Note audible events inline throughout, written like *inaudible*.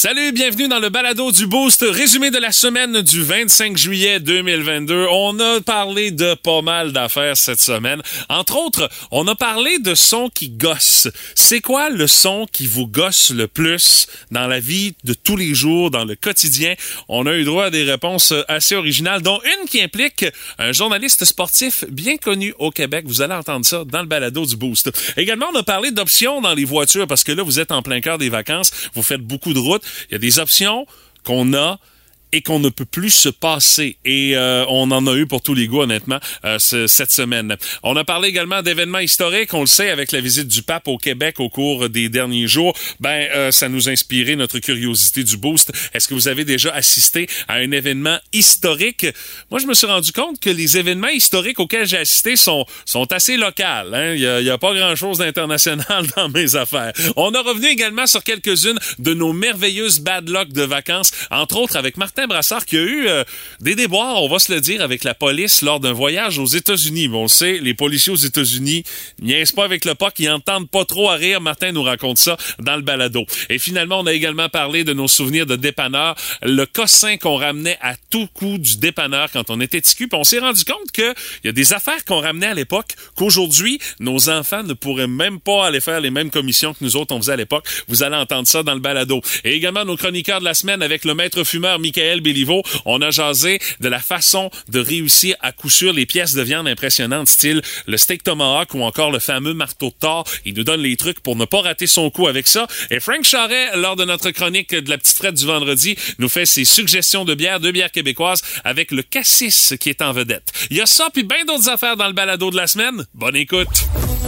Salut, bienvenue dans le balado du Boost, résumé de la semaine du 25 juillet 2022. On a parlé de pas mal d'affaires cette semaine. Entre autres, on a parlé de sons qui gossent. C'est quoi le son qui vous gosse le plus dans la vie de tous les jours, dans le quotidien? On a eu droit à des réponses assez originales, dont une qui implique un journaliste sportif bien connu au Québec. Vous allez entendre ça dans le balado du Boost. Également, on a parlé d'options dans les voitures parce que là, vous êtes en plein cœur des vacances, vous faites beaucoup de routes. Il y a des options qu'on a et qu'on ne peut plus se passer. Et euh, on en a eu pour tous les goûts, honnêtement, euh, cette semaine. On a parlé également d'événements historiques. On le sait, avec la visite du pape au Québec au cours des derniers jours, ben euh, ça nous a inspiré notre curiosité du boost. Est-ce que vous avez déjà assisté à un événement historique? Moi, je me suis rendu compte que les événements historiques auxquels j'ai assisté sont, sont assez locaux. Hein? Il n'y a, a, pas grand-chose d'international *laughs* dans mes affaires. On a revenu également sur quelques-unes de nos merveilleuses bad luck de vacances, entre autres avec Martin Brassard qui a eu euh, des déboires, on va se le dire, avec la police lors d'un voyage aux États-Unis. Bon, on le sait, les policiers aux États-Unis niaisent pas avec le POC, ils entendent pas trop à rire. Martin nous raconte ça dans le balado. Et finalement, on a également parlé de nos souvenirs de dépanneur, le cossin qu'on ramenait à tout coup du dépanneur quand on était ticu. Puis on s'est rendu compte qu'il y a des affaires qu'on ramenait à l'époque qu'aujourd'hui, nos enfants ne pourraient même pas aller faire les mêmes commissions que nous autres on faisait à l'époque. Vous allez entendre ça dans le balado. Et également nos chroniqueurs de la semaine avec le maître fumeur Michael On a jasé de la façon de réussir à coup sûr les pièces de viande impressionnantes, style le steak tomahawk ou encore le fameux marteau de Thor. Il nous donne les trucs pour ne pas rater son coup avec ça. Et Frank Charret, lors de notre chronique de la petite frette du vendredi, nous fait ses suggestions de bières, de bières québécoises avec le cassis qui est en vedette. Il y a ça puis bien d'autres affaires dans le balado de la semaine. Bonne écoute.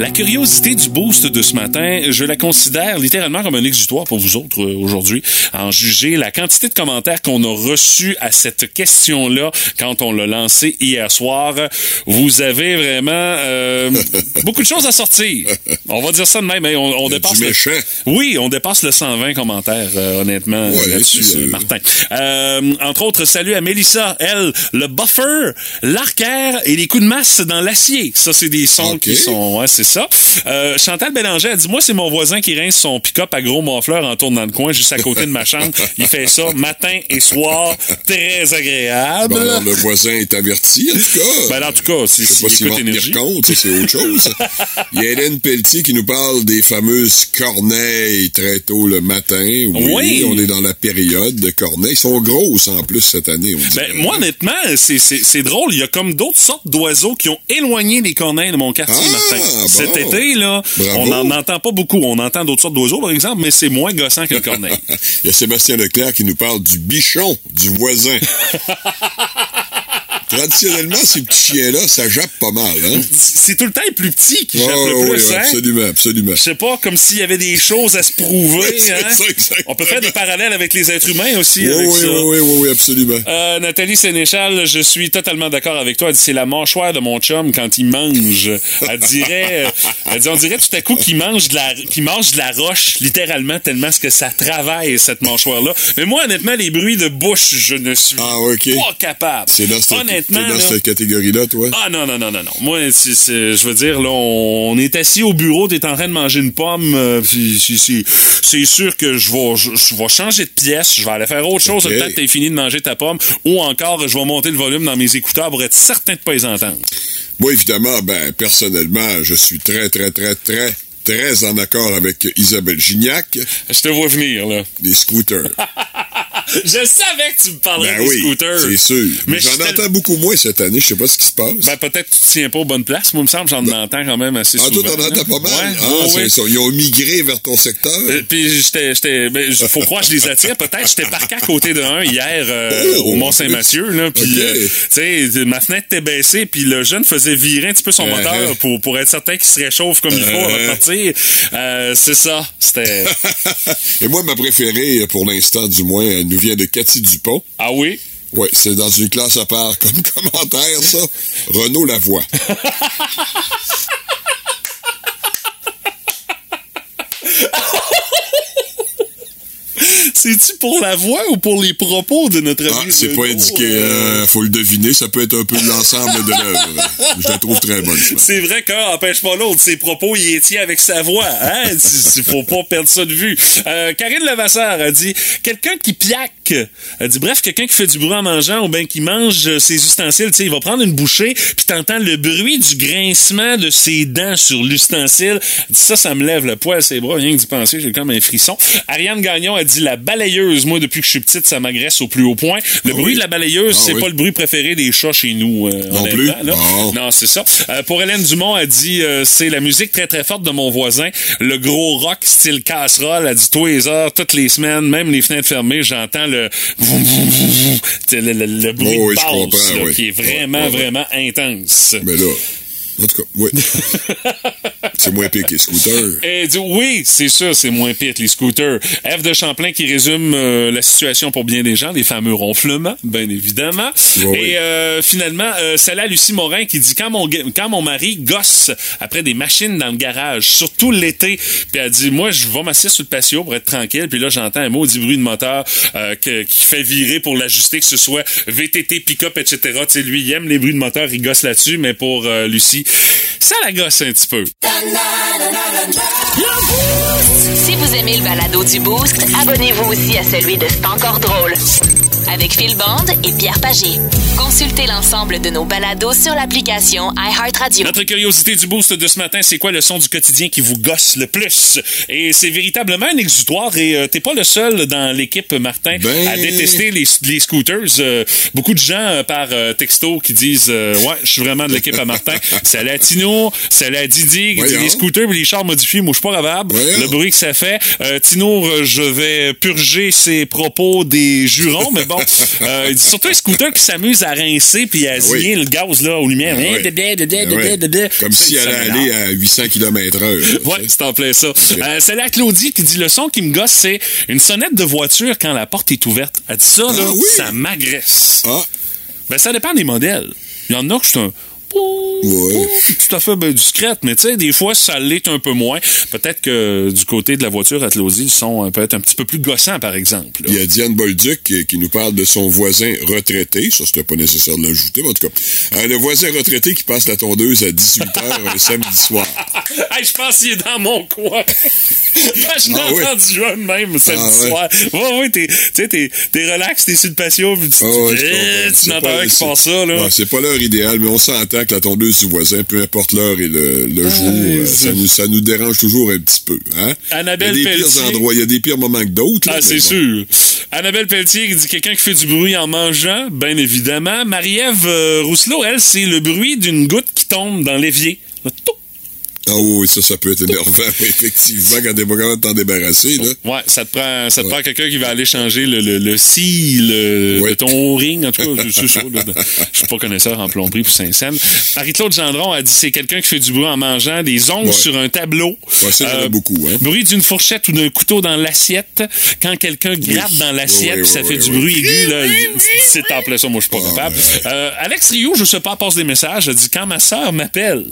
La curiosité du boost de ce matin, je la considère littéralement comme un exutoire pour vous autres euh, aujourd'hui, en juger la quantité de commentaires qu'on a reçus à cette question-là quand on l'a lancé hier soir. Vous avez vraiment euh, *laughs* beaucoup de choses à sortir. On va dire ça de même. hein, On, dépasse du le... méchant. Oui, on dépasse le 120 commentaires, euh, honnêtement, Ouais, là-dessus, euh, Martin. Euh, entre autres, salut à Mélissa. Elle, le buffer, l'arcaire et les coups de masse dans l'acier. Ça, c'est des sons qui sont... Ouais, c'est ça. Euh, Chantal Bélanger a dit, moi, c'est mon voisin qui rince son pick-up à gros monfleur en tournant le coin juste à côté de ma chambre. Il fait ça matin et soir. Très agréable. Bon, alors, le voisin est averti, en tout cas. Ben, en tout cas, si- Je sais s'il pas s'il va tenir compte, ça, c'est autre chose. *laughs* Il y a Hélène Pelletier qui nous parle des fameuses corneilles très tôt le matin. Oui, Oui. on est dans la période de corneilles. Ils sont grosses en plus cette année, on. Ben, moi, honnêtement, c'est, c'est, c'est drôle. Il y a comme d'autres sortes d'oiseaux qui ont éloigné les corneilles de mon quartier, Ah, Martin. Cet été, là, Bravo. on n'en entend pas beaucoup. On entend d'autres sortes d'oiseaux, par exemple, mais c'est moins gossant que le corneille. *laughs* Il y a Sébastien Leclerc qui nous parle du bichon du voisin. *laughs* Traditionnellement, ces petits chiens-là, ça jappe pas mal, hein? c'est tout le temps les plus petits qui jappent le ouais, plus, ouais, hein? absolument, absolument. Je sais pas, comme s'il y avait des choses à se prouver, *laughs* hein? ça. On peut faire des parallèles avec les êtres humains aussi, Oui, avec oui, ça. oui, oui, oui, oui, absolument. Euh, Nathalie Sénéchal, je suis totalement d'accord avec toi. Elle dit c'est la mâchoire de mon chum quand il mange. Elle dirait, euh, elle dit on dirait tout à coup qu'il mange de la, qu'il mange de la roche, littéralement tellement ce que ça travaille cette mâchoire-là. Mais moi, honnêtement, les bruits de bouche, je ne suis Ah, pas capable. C'est honnêtement. t'es dans là, cette catégorie-là, toi? ah non, non, non, non, non. Moi, je veux dire, là, on, on est assis au bureau, t'es en train de manger une pomme, euh, c'est, sûr que je vais, je, vais changer de pièce, je vais aller faire autre chose Ok. le temps que t'aies fini de manger ta pomme, ou encore, je vais monter le volume dans mes écouteurs pour être certain de pas les entendre. Moi, évidemment, ben, personnellement, je suis très, très, très, très, très en accord avec Isabelle Gignac, Je te vois venir, là. les scooters. *laughs* Je savais que tu me parlerais Ben des oui, scooters. c'est sûr. Mais j'en entends beaucoup moins cette année. Je sais pas ce qui se passe. Ben, peut-être que tu te tiens pas aux bonnes places. Moi, il me semble j'en entends quand même assez ah, souvent. toi, t'en entends pas mal? Ouais, ah, ça. Ils ont migré vers ton secteur. Euh, Puis j'étais, j'étais, ben, faut croire que je les attire. Peut-être j'étais parqué à côté de un hier euh, Oh, au Mont Saint-Mathieu là. Puis euh, tu sais, ma fenêtre était baissée. Puis le jeune faisait virer un petit peu son Uh-huh. moteur pour pour être certain qu'il se réchauffe comme il faut avant de Uh-huh. partir. Euh, c'est ça. C'était. *laughs* Et moi, ma préférée, pour l'instant, du moins, elle nous vient de Cathy Dupont. Ah oui? Ouais, c'est dans une classe à part comme *laughs* commentaire, ça. Renaud Lavoie. *laughs* C'est-tu pour la voix ou pour les propos de notre Ah, ami c'est pas indiqué. euh? euh, faut le deviner. Ça peut être un peu l'ensemble de l'œuvre. Je la trouve très bonne. C'est vrai qu'un empêche pas l'autre. Ses propos, il est tient avec sa voix. Hein? *laughs* Il faut pas perdre ça de vue. Euh, Karine Levasseur a dit quelqu'un qui piaque. Elle dit bref, quelqu'un qui fait du bruit en mangeant ou bien qui mange ses ustensiles. Tu sais, il va prendre une bouchée puis t'entends le bruit du grincement de ses dents sur l'ustensile. Elle dit ça, ça me lève le poil à ses bras. Rien que d'y penser, j'ai comme un frisson. Ariane Gagnon a dit la balayeuse. Moi, depuis que je suis petite, ça m'agresse au plus haut point. Le Ah bruit oui. de la balayeuse, Ah c'est oui. pas le bruit préféré des chats chez nous. euh, Non plus? là. Non, c'est ça. Euh, pour Hélène Dumont, elle dit euh, c'est la musique très très forte de mon voisin, le gros rock style casserole. Elle dit tous les heures, toutes les semaines, même les fenêtres fermées, j'entends le le, le- le bruit Oh oui, de comprends, là, qui est vraiment Ouais, ouais, ouais. vraiment intense. Mais là, en tout cas, oui. *laughs* c'est moins pire que les scooters. Dit oui, c'est sûr, c'est moins pire que les scooters. F de Champlain qui résume euh, la situation pour bien des gens, les fameux ronflements, bien évidemment. Et euh, finalement, euh, celle-là, Lucie Morin qui dit quand mon ga- quand mon mari gosse après des machines dans le garage, surtout l'été, puis elle dit moi je vais m'asseoir sur le patio pour être tranquille, puis là j'entends un maudit bruit de moteur euh, que- qui fait virer pour l'ajuster, que ce soit VTT, pick-up, etc. Tu sais, lui il aime les bruits de moteur, il gosse là-dessus, mais pour Lucie, ça la gosse un petit peu. Si vous aimez le balado du Boost, abonnez-vous aussi à celui de C'est encore drôle. Avec Phil Bond et Pierre Pagé. Consultez l'ensemble de nos balados sur l'application iHeartRadio. Notre curiosité du boost de ce matin, c'est quoi le son du quotidien qui vous gosse le plus? Et c'est véritablement un exutoire et euh, t'es pas le seul dans l'équipe, Martin, Ben- à détester les, les scooters. Euh, beaucoup de gens euh, par euh, texto qui disent euh, Ouais, je suis vraiment de l'équipe à Martin. *laughs* C'est à Tino, c'est à Didi qui dit Voyons. les scooters et les chars modifiés, moi je suis pas. Voyons. Le bruit que ça fait. Euh, Tino, je vais purger ses propos des jurons, mais bon, euh, il dit surtout les scooters qui s'amusent à rincer puis à oui. zigner le gaz là aux lumières? Oui. dédé. Comme Ça, si ça elle m'énerve. allait à 800 km heure. Ouais, c'est en plein ça. Euh, c'est là Claudie qui dit le son qui me gosse, c'est une sonnette de voiture quand la porte est ouverte. Elle dit ça, là, Ah oui? ça m'agresse. Ah, Ben, ça dépend des modèles. Il y en a que c'est un Ouais. tout à fait ben, discrète, mais tu sais, des fois, ça l'est un peu moins. Peut-être que du côté de la voiture à Claudie, ils sont euh, peut-être un petit peu plus gossants, par exemple. là. il y a Diane Bolduc qui, qui nous parle de son voisin retraité. Ça, c'était pas nécessaire de l'ajouter, mais en tout cas. Euh, le voisin retraité qui passe la tondeuse à 18h un *laughs* samedi soir. Hey, je pense qu'il est dans mon coin. *laughs* je l'ai Ah oui? entendu de même samedi Ah ouais? soir. Ouais, ouais, t'es, sais, t'es, t'es relax, t'es sur le patio, puis tu, Ah ouais, Eh, n'entends pas- rien qui passe ça, là. Ouais, c'est pas l'heure idéale, mais on s'entend que la tondeuse du voisin, peu importe l'heure et le, le jour, euh, ça nous, ça nous dérange toujours un petit peu. Hein? Annabelle il y a des Pelletier. pires endroits, il y a des pires moments que d'autres. Ah, c'est bon. sûr. Annabelle Pelletier qui dit quelqu'un qui fait du bruit en mangeant, bien évidemment. Marie-Ève euh, Rousselot, elle, c'est le bruit d'une goutte qui tombe dans l'évier. Le Ah oui, ça, ça peut être énervant, *laughs* effectivement, quand t'es pas capable de t'en débarrasser. Là. Ouais, ça te prend, ça te Ouais. prend quelqu'un qui va aller changer le, le, le seal euh, Ouais. de ton ring. En tout cas, c'est ça. là. *laughs* Je suis pas connaisseur en plomberie pour Saint-Saëns. Marie-Claude Gendron a dit c'est quelqu'un qui fait du bruit en mangeant des ongles Ouais. sur un tableau. Ouais, ça, a beaucoup, hein. Bruit d'une fourchette ou d'un couteau dans l'assiette. Quand quelqu'un gratte dans l'assiette, ça fait du bruit aigu, là, c'est en plein ça, moi je suis pas capable. Euh, Alex Rio, je sais pas, passe des messages, elle dit quand ma sœur m'appelle.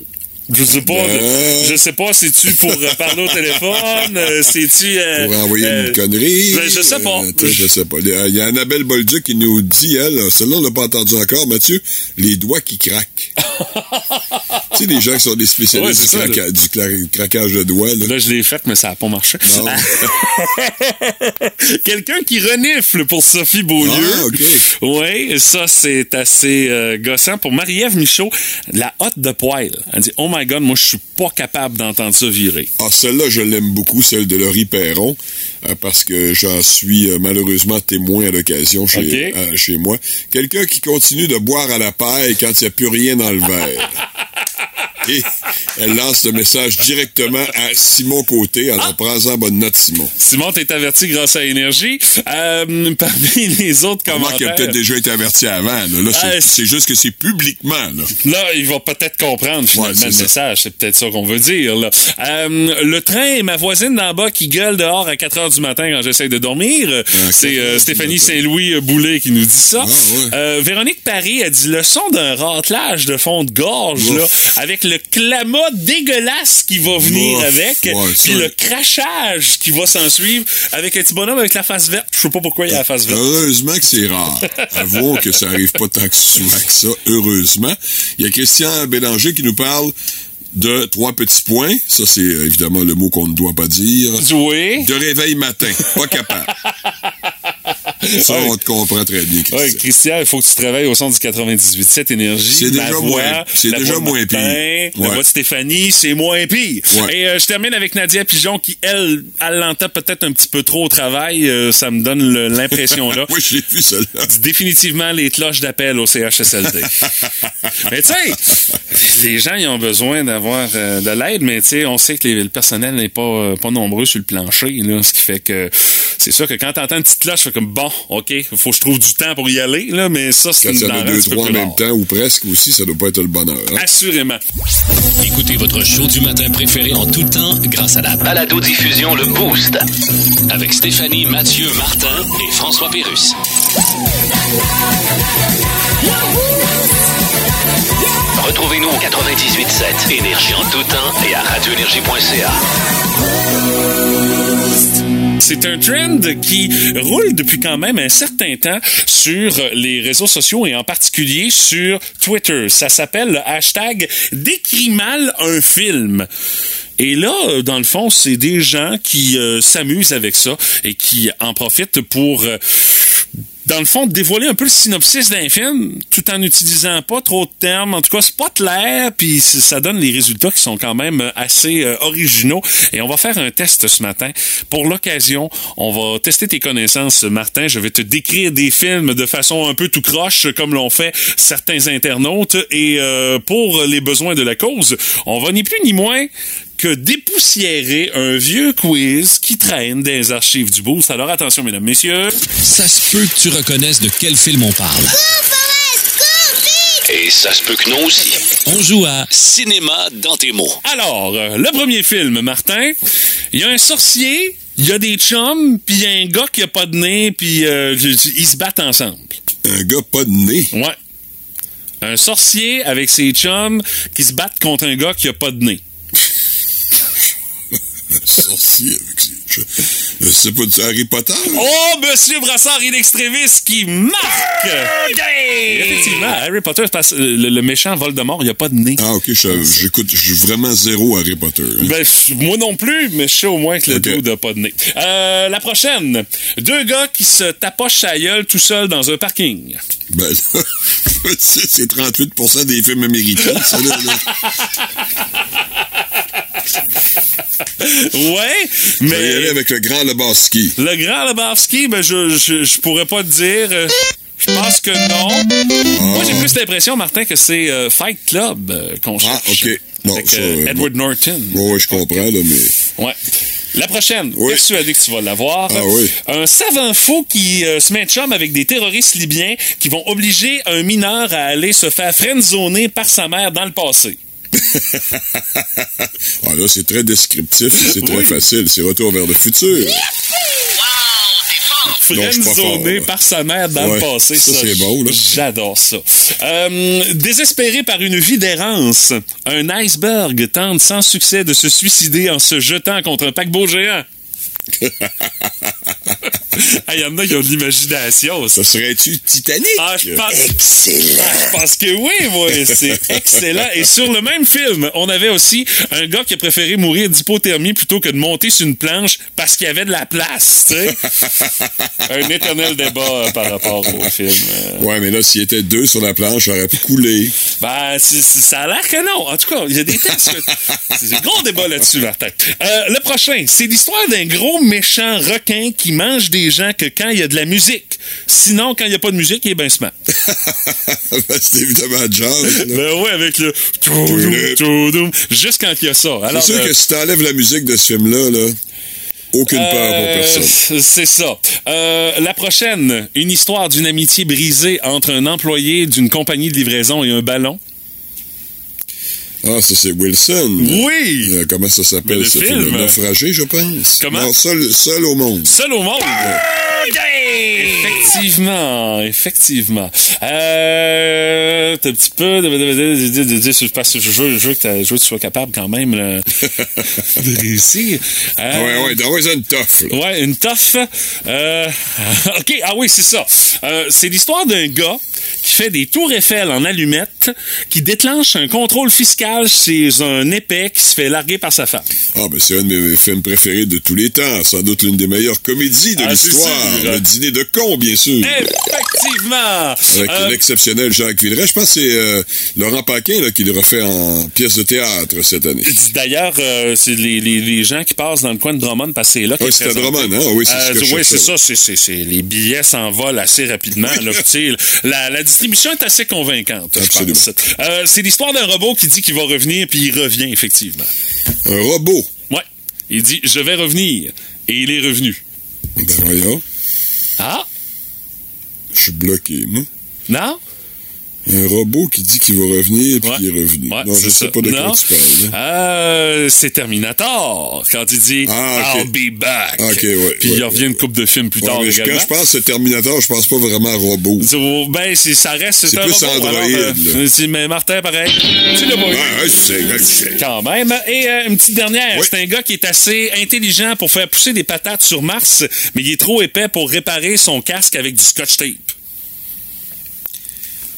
Je sais pas, Euh. je sais pas, c'est-tu pour euh, parler au téléphone, euh, c'est-tu euh, Pour envoyer euh, une connerie. ben, je sais pas. Euh, je sais pas. Il y a- il y a Annabelle Bolduc qui nous dit, elle, celle-là, on l'a pas entendu encore, Mathieu, les doigts qui craquent. *laughs* sais, les gens qui sont des spécialistes du, craca- du cla- craquage de doigts, là. Là, je l'ai fait, mais ça n'a pas marché. *laughs* Quelqu'un qui renifle pour Sophie Beaulieu. Ah, OK. Oui, ça, c'est assez euh, gossant. Pour Marie-Ève Michaud, la hotte de poêle. Elle dit, oh my God, moi, je suis pas capable d'entendre ça virer. Ah, celle-là, je l'aime beaucoup, celle de Laurie Perron, euh, parce que j'en suis euh, malheureusement témoin à l'occasion chez, euh, chez moi. Quelqu'un qui continue de boire à la paille quand il n'y a plus rien dans le verre. *laughs* Et elle lance le message directement à Simon Côté. Alors, prends-en bonne note, Simon. Simon, t'es averti grâce à Énergie. Euh, *laughs* parmi les autres Remarque qu'il a commentaires... peut-être déjà été averti avant. Là, Là, c'est- Ah, c'est juste que c'est publiquement. Là. Là, il va peut-être comprendre finalement Ouais, le ça. message. C'est peut-être ça qu'on veut dire. Là. Euh, le train et ma voisine d'en bas qui gueule dehors à 4 heures du matin quand j'essaie de dormir. c'est 4 euh, heures du Stéphanie. Saint-Louis euh, Boulet qui nous dit ça. Ah, ouais. Euh, Véronique Paris a dit le son d'un ratelage de fond de gorge là, avec le clamat dégueulasse qui va venir Ouf, avec, ouais, puis le crachage qui va s'en suivre avec un petit bonhomme avec la face verte. Je sais pas pourquoi il a la face verte. Heureusement que c'est rare. Avouons que ça arrive pas tant que souvent que ça, heureusement. Il y a Christian Bélanger qui nous parle de trois petits points. Ça, c'est euh, évidemment le mot qu'on ne doit pas dire. Oui. De réveil matin. Pas capable. *laughs* Ça, on te comprend très bien, Christian. Ouais, Christian, il faut que tu travailles au son du 98.7 Énergie. C'est déjà voix, moins- c'est la déjà voix moins pire. La Ouais. voix de Stéphanie, c'est moins pire. Ouais. Et euh, je termine avec Nadia Pigeon qui, elle, elle l'entend peut-être un petit peu trop au travail. Euh, ça me donne l'impression là. *laughs* Oui, je l'ai vu, celle-là. Définitivement les cloches d'appel au CHSLD. *laughs* mais tu sais, les gens ils ont besoin d'avoir euh, de l'aide, mais tu sais, on sait que les- le personnel n'est pas euh, pas nombreux sur le plancher, là, ce qui fait que c'est sûr que quand t'entends une petite cloche, c'est comme bon, ok, faut que je trouve du temps pour y aller, là, mais ça c'est Quand une il y en deux, trois en même temps, ou presque aussi, ça doit pas être le bonheur. hein? Assurément. Écoutez votre show du matin préféré en tout temps grâce à la balado-diffusion Le Boost. Avec Stéphanie, Mathieu, Martin et François Pérus. Retrouvez-nous au 98.7 Énergie en tout temps et à radioénergie.ca. C'est un trend qui roule depuis quand même un certain temps sur les réseaux sociaux et en particulier sur Twitter. Ça s'appelle le hashtag Décris mal un film. Et là, dans le fond, c'est des gens qui euh, s'amusent avec ça et qui en profitent pour euh, dans le fond, dévoiler un peu le synopsis d'un film tout en n'utilisant pas trop de termes. En tout cas, c'est pas clair, puis ça donne les résultats qui sont quand même euh, assez euh, originaux. Et on va faire un test ce matin. Pour l'occasion, on va tester tes connaissances, Martin. Je vais te décrire des films de façon un peu tout croche, comme l'ont fait certains internautes. Et euh, pour les besoins de la cause, on va ni plus ni moins que dépoussiérer un vieux quiz qui traîne dans les archives du Boost. Alors attention, mesdames, messieurs. Ça se peut que tu reconnaisses de quel film on parle. Et ça se peut que non aussi. On joue à Cinéma dans tes mots. Alors, euh, le premier film, Martin, il y a un sorcier, il y a des chums, puis il y a un gars qui a pas de nez, puis euh, ils se battent ensemble. Un gars pas de nez. Ouais. Un sorcier avec ses chums qui se battent contre un gars qui a pas de nez. Un sorcier avec ses... Je, je sais pas, du Harry Potter? Oh, Monsieur Brassard in extremis qui marque! Effectivement, Harry Potter, c'est parce que le, le méchant Voldemort, il n'y a pas de nez. Ah, ok, je- j'écoute, je suis vraiment zéro Harry Potter. hein. Ben, moi non plus, mais je sais au moins que le Ok. dude n'a pas de nez. Euh, la prochaine. Deux gars qui se tapochent sa gueule tout seul dans un parking. Ben là, *laughs* c'est c'est 38% des films américains, ça, là. là. *laughs* Ouais, Je vais y aller mais avec le grand Lebowski. le grand Lebowski, ben, je, je, je pourrais pas te dire. euh, Je pense que non. Moi, j'ai plus l'impression, Martin, que c'est euh, Fight Club euh, qu'on Ah, cherche. ok. Bon, Avec ça, euh, Edward Norton. Ouais, je comprends, là, mais... Ouais. La prochaine, Oui. persuadé que tu vas l'avoir. Ah oui. Un savant fou qui euh, se met de chum avec des terroristes libyens qui vont obliger un mineur à aller se faire friendzoner par sa mère dans le passé. *laughs* Ah là, c'est très descriptif, c'est très Oui. facile. C'est Retour vers le futur. Là. par sa mère dans le passé. ça, c'est beau, là. J'adore ça. Euh, désespéré par une vie d'errance, un iceberg tente sans succès de se suicider en se jetant contre un paquebot géant. *laughs* *laughs* Il y en a qui ont de l'imagination. Ça serait-tu Titanic? Ah, je pense, Excellent. Ah, je pense que oui, moi. C'est *laughs* excellent. Et sur le même film, on avait aussi un gars qui a préféré mourir d'hypothermie plutôt que de monter sur une planche parce qu'il y avait de la place, tu sais. *laughs* un éternel débat euh, par rapport au film. Euh, Ouais, mais là, s'il était deux sur la planche, ça aurait pu couler. Ben, c'est- c'est- ça a l'air que non. En tout cas, il y a des tests. C'est un gros débat là-dessus, Martin. Euh, le prochain, c'est l'histoire d'un gros méchant requin qui mange des gens que quand il y a de la musique. Sinon, quand il n'y a pas de musique, il est *laughs* ben smart. c'est évidemment John. Ben ouais, avec le juste quand il y a ça. C'est sûr euh, que si t'enlèves la musique de ce film-là, là, aucune peur pour euh, personne. C'est ça. Euh, la prochaine, une histoire d'une amitié brisée entre un employé d'une compagnie de livraison et un ballon. Ah, ça, c'est Wilson. Oui! Euh, comment ça s'appelle, le ce film. film? Naufragé, je pense. Comment? Non, seul, seul au monde. Seul au monde. Effectivement, effectivement. Euh, t'as un petit peu de, de, de, de, de- de- parce que je veux, je veux que, tu sois capable quand même là, *laughs* de réussir. Euh, ouais, ouais, donne-moi une toffe. Ouais, une toffe. Euh, *laughs* OK, ah oui, c'est ça. Euh, c'est l'histoire d'un gars qui fait des tours Eiffel en allumettes, qui déclenche un contrôle fiscal chez un épais qui se fait larguer par sa femme. Ah, ben, c'est un de mes films préférés de tous les temps. Sans doute l'une des meilleures comédies de Ah, c'est l'histoire. Le dîner de con, bien sûr. Effectivement! Avec Euh, l'exceptionnel Jacques Villeray. Je pense que c'est euh, Laurent Paquin là, qui le refait en pièce de théâtre cette année. D'ailleurs, euh, c'est les, les, les gens qui passent dans le coin de Drummond parce que c'est là Oui, qu'il c'est à. Drummond, hein? Oui, c'est ce oui, c'est ça. C'est, c'est, c'est- les billets s'envolent assez rapidement. là. La, la distribution est assez convaincante, je Absolument. pense. C'est l'histoire d'un robot qui dit qu'il va revenir, puis il revient, effectivement. Un robot. Ouais. Il dit, je vais revenir. Et il est revenu. Ben voyons, Ah? je suis bloqué, moi. Non? Un robot qui dit qu'il va revenir puis Ouais. qui est revenu. Ouais, non, je sais ça. pas de Non. quoi tu parles. Euh, c'est Terminator. Quand il dit Ah. I'll be back. Ok, ouais, Puis il revient une coupe de films plus tard mais également. quand je pense à Terminator, je pense pas vraiment à robot. Ben, ça reste. C'est un plus robot, Android, alors, euh, là. mais Martin, pareil. Tu l'as pas eu. Quand même. Et euh, une petite dernière. Oui. C'est un gars qui est assez intelligent pour faire pousser des patates sur Mars, mais il est trop épais pour réparer son casque avec du scotch tape.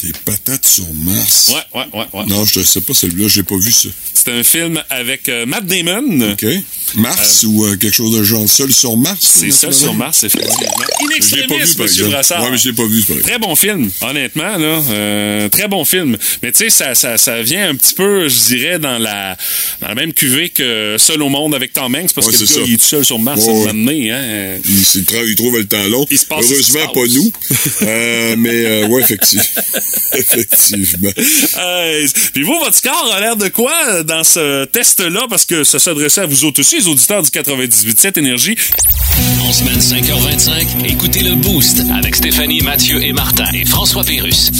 Des patates sur Mars. Ouais, ouais, ouais, ouais. Non, je sais pas celui-là, j'ai pas vu ça. C'est un film avec euh, Matt Damon. OK. Mars ou euh, quelque chose de genre seul sur Mars? C'est naturellement? sur Mars, effectivement. L'ai pas vu, par Monsieur exemple. Ouais, mais je l'ai pas vu, par. Très bon film, honnêtement, là. Euh, très bon film. Mais tu sais, ça, ça, ça vient un petit peu, je dirais, dans la, dans la même cuvée que Seul au monde avec Tom Hanks, parce Ouais, que le gars, ça. il est tout seul sur Mars à un donné, hein. Il, trouve le temps long. Il se passe Heureusement, se pas nous. Euh, mais, euh, ouais, effectivement. *laughs* *laughs* effectivement. Euh, Puis vous, votre score a l'air de quoi dans ce test-là? Parce que ça s'adressait à vous autres aussi, les auditeurs du 98.7 Énergie. En semaine 5h25, écoutez le Boost avec Stéphanie, Mathieu et Martin et François Pérus.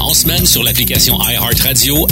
En semaine sur l'application iHeartRadio,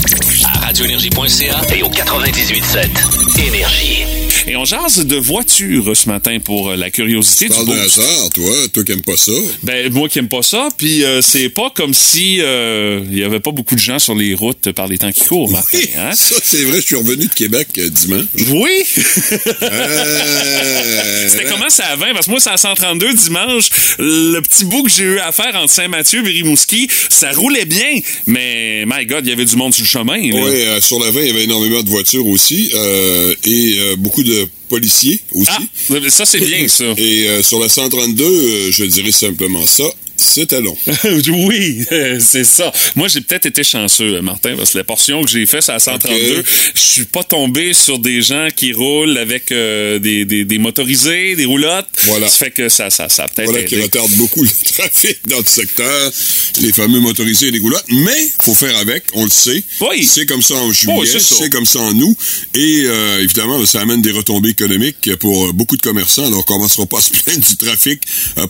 à radioénergie.ca et au 98.7 Énergie. Et on jase de voitures ce matin pour euh, la curiosité du Parle de boost. hasard, toi. Toi qui aimes pas ça. Ben, moi qui aime pas ça, puis euh, c'est pas comme si euh, il y avait pas beaucoup de gens sur les routes par les temps qui courent, Martin. Hein? Ça, c'est vrai, je suis revenu de Québec euh, dimanche. Oui! *laughs* Euh, C'était comment ça avant? Parce que moi, c'est à 132 dimanche. Le petit bout que j'ai eu à faire entre Saint-Mathieu et Rimouski, ça roulait bien. Mais, my God, il y avait du monde sur le chemin. Oui, euh, sur la 20, il y avait énormément de voitures aussi euh, et euh, beaucoup de policiers aussi. Ah, ça, c'est bien, ça. Et euh, sur la 132, euh, je dirais simplement ça, c'était long. *laughs* oui, euh, c'est ça. Moi, j'ai peut-être été chanceux, euh, Martin, parce que la portion que j'ai faite, c'est à 132. Ok. Je suis pas tombé sur des gens qui roulent avec euh, des, des, des motorisés, des roulottes. Voilà. Ça fait que ça, ça, ça a peut-être Voilà qui retarde beaucoup le *laughs* trafic dans le secteur, les fameux motorisés et les roulottes. Mais faut faire avec, on le sait. Oui. C'est comme ça en juillet, Oui, c'est comme ça en août. Et euh, évidemment, ça amène des retombées économiques pour beaucoup de commerçants. Alors, on commencera pas à se plaindre du trafic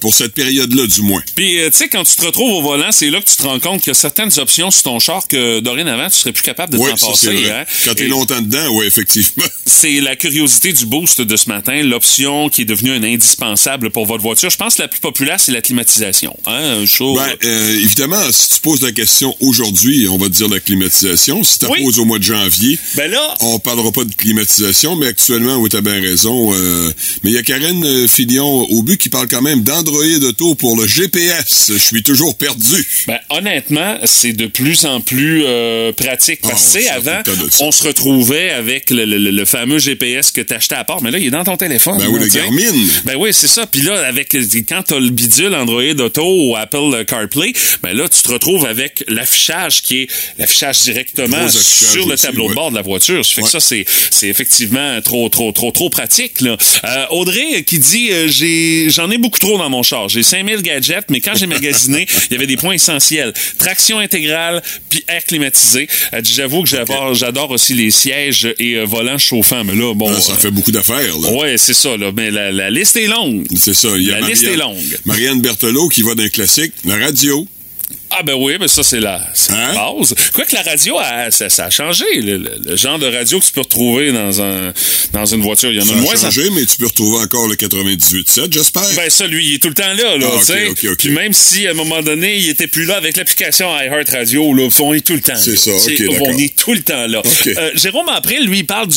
pour cette période-là, du moins. Puis, euh, tu sais, quand tu te retrouves au volant, c'est là que tu te rends compte qu'il y a certaines options sur ton char que dorénavant, tu serais plus capable de Oui, t'en ça, passer. c'est vrai. hein. Quand t'es Et longtemps dedans, oui, effectivement. *laughs* C'est la curiosité du boost de ce matin, l'option qui est devenue un indispensable pour votre voiture. Je pense que la plus populaire, c'est la climatisation. Hein, un show. Ben, euh, évidemment, si tu poses la question aujourd'hui, on va te dire la climatisation. Si tu la Oui. poses au mois de janvier, Ben là, on parlera pas de climatisation, mais actuellement, oui, t'as bien raison. euh, mais il y a Karen euh, Filion au but qui parle quand même d'Android Auto pour le GPS. Je suis toujours perdu. Ben, honnêtement, c'est de plus en plus euh, pratique. Parce Ah, que, avant, on se retrouvait avec le, le- le- le fameux GPS que t'achetais à part. Mais là, il est dans ton téléphone. Ben oui, le. Garmin. Ben oui, c'est ça. Puis là, avec quand t'as le bidule Android Auto ou Apple CarPlay, ben là, tu te retrouves avec l'affichage qui est l'affichage directement sur le aussi, tableau ouais. de bord de la voiture. Ça fait que ça, c'est, c'est effectivement trop, trop, trop, trop pratique. Là. Euh, Audrey qui dit euh, j'ai, j'en ai beaucoup trop dans mon char. J'ai 5000 gadgets, mais quand j'ai magasiné, il y avait des points essentiels. Traction intégrale, puis air climatisé. Elle dit j'avoue que j'adore, j'adore aussi les sièges et euh, volants chauffants. Mais là, bon. Ah, ça euh, fait beaucoup d'affaires, là. Ouais, c'est ça, là. Mais la, la liste est longue. C'est ça. Il y a La liste est longue. Marianne Berthelot qui va d'un classique, la radio. Ah ben oui, mais ça c'est la, c'est la Hein? base. Quoique la radio, a- ça, ça a changé. Le, le- le genre de radio que tu peux retrouver dans un dans une voiture, il y en Ça a a moins changé, mais tu peux retrouver encore le 98.7, j'espère. Ben ça, lui, il est tout le temps là, là, Ah, ok, tu sais. ok, ok. Puis même si à un moment donné, il était plus là avec l'application iHeartRadio, là, on est tout le temps. C'est ça, ok. On est tout le temps là. Euh, Jérôme après, lui, il parle du,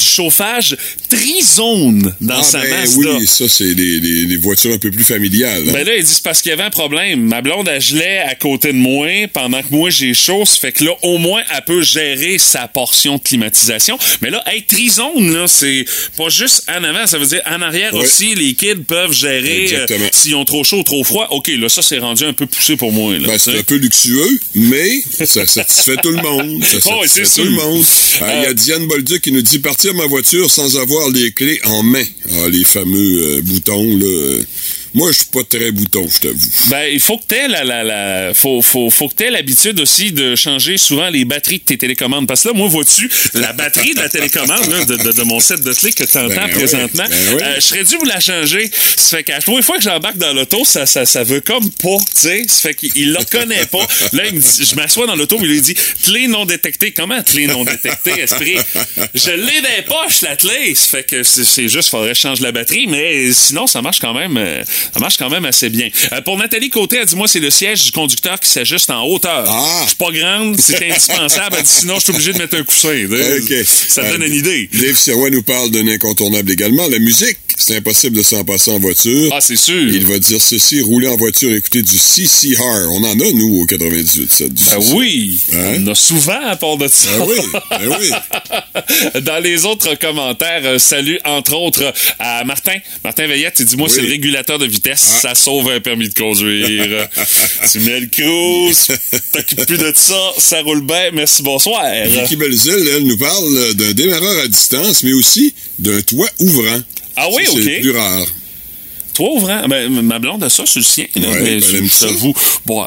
chauffage trizone dans ah, sa ben Mazda. oui, ça, c'est des, des- des voitures un peu plus familiales. hein. Ben là, il dit c'est parce qu'il y avait un problème. Ma blonde, elle gelait à côté de moi pendant que moi, j'ai chaud. Ça fait que là, au moins, elle peut gérer sa portion de climatisation. Mais là, être trizone, là, c'est pas juste en avant. Ça veut dire en arrière Ouais. aussi, les kids peuvent gérer euh, s'ils ont trop chaud ou trop froid. OK, là, ça, c'est rendu un peu poussé pour moi. Ben, c'est un peu luxueux, mais ça satisfait tout le monde. Ça *laughs* Oh, satisfait c'est tout le monde. Ah, Il y a Diane Bolduc qui nous dit partir ma voiture sans avoir les clés en main. Ah, les fameux euh, boutons, là. Moi, je suis pas très bouton, je t'avoue. Ben, il faut que t'aies la, la, la, faut, faut, faut que t'aies l'habitude aussi de changer souvent les batteries de tes télécommandes. Parce que là, moi, vois-tu, la batterie de la télécommande, là, de, de, de mon set de clés que tu entends Ben oui, présentement, ben oui. euh, je serais dû vous la changer. Ça fait qu'à chaque fois que j'embarque dans l'auto, ça, ça, ça veut comme pas, tu sais. Ça fait qu'il il le reconnaît pas. Là, il me dit, je m'assois dans l'auto, il lui dit, clé non détectée. Comment clé non détectée, esprit? Je l'ai dans les poches, la clé. Ça fait que c'est juste, faudrait que je change la batterie, mais sinon, ça marche quand même, euh, ça marche quand même assez bien. Euh, pour Nathalie Côté, elle dit, moi, c'est le siège du conducteur qui s'ajuste en hauteur. Ah! Je suis pas grande, c'est indispensable. Elle dit, sinon, je suis obligé de mettre un coussin. Ça donne Euh, une idée. Dave Sirois nous parle d'un incontournable également, la musique. C'est impossible de s'en passer en voiture. Ah, c'est sûr. Il va dire ceci, rouler en voiture, écouter du CCR. On en a, nous, au 98, ça. du Ah oui, Hein? on a souvent à part de ça. Ah oui, ben oui. *laughs* Dans les autres commentaires, euh, salut entre autres à Martin. Martin Veillette, il dit moi Oui. c'est le régulateur de vitesse, ça sauve un permis de conduire. *laughs* tu mets le cruise, t'occupes plus de ça, ça roule bien, merci bonsoir. Vicky Belzil, elle, nous parle d'un démarreur à distance, mais aussi d'un toit ouvrant. Ah oui, Ça, ok. C'est plus rare. Toi ouvrant, ben, ma blonde a ça sur le sien. Là, Ouais, mais ben, elle aime je t'avoue, bon, euh,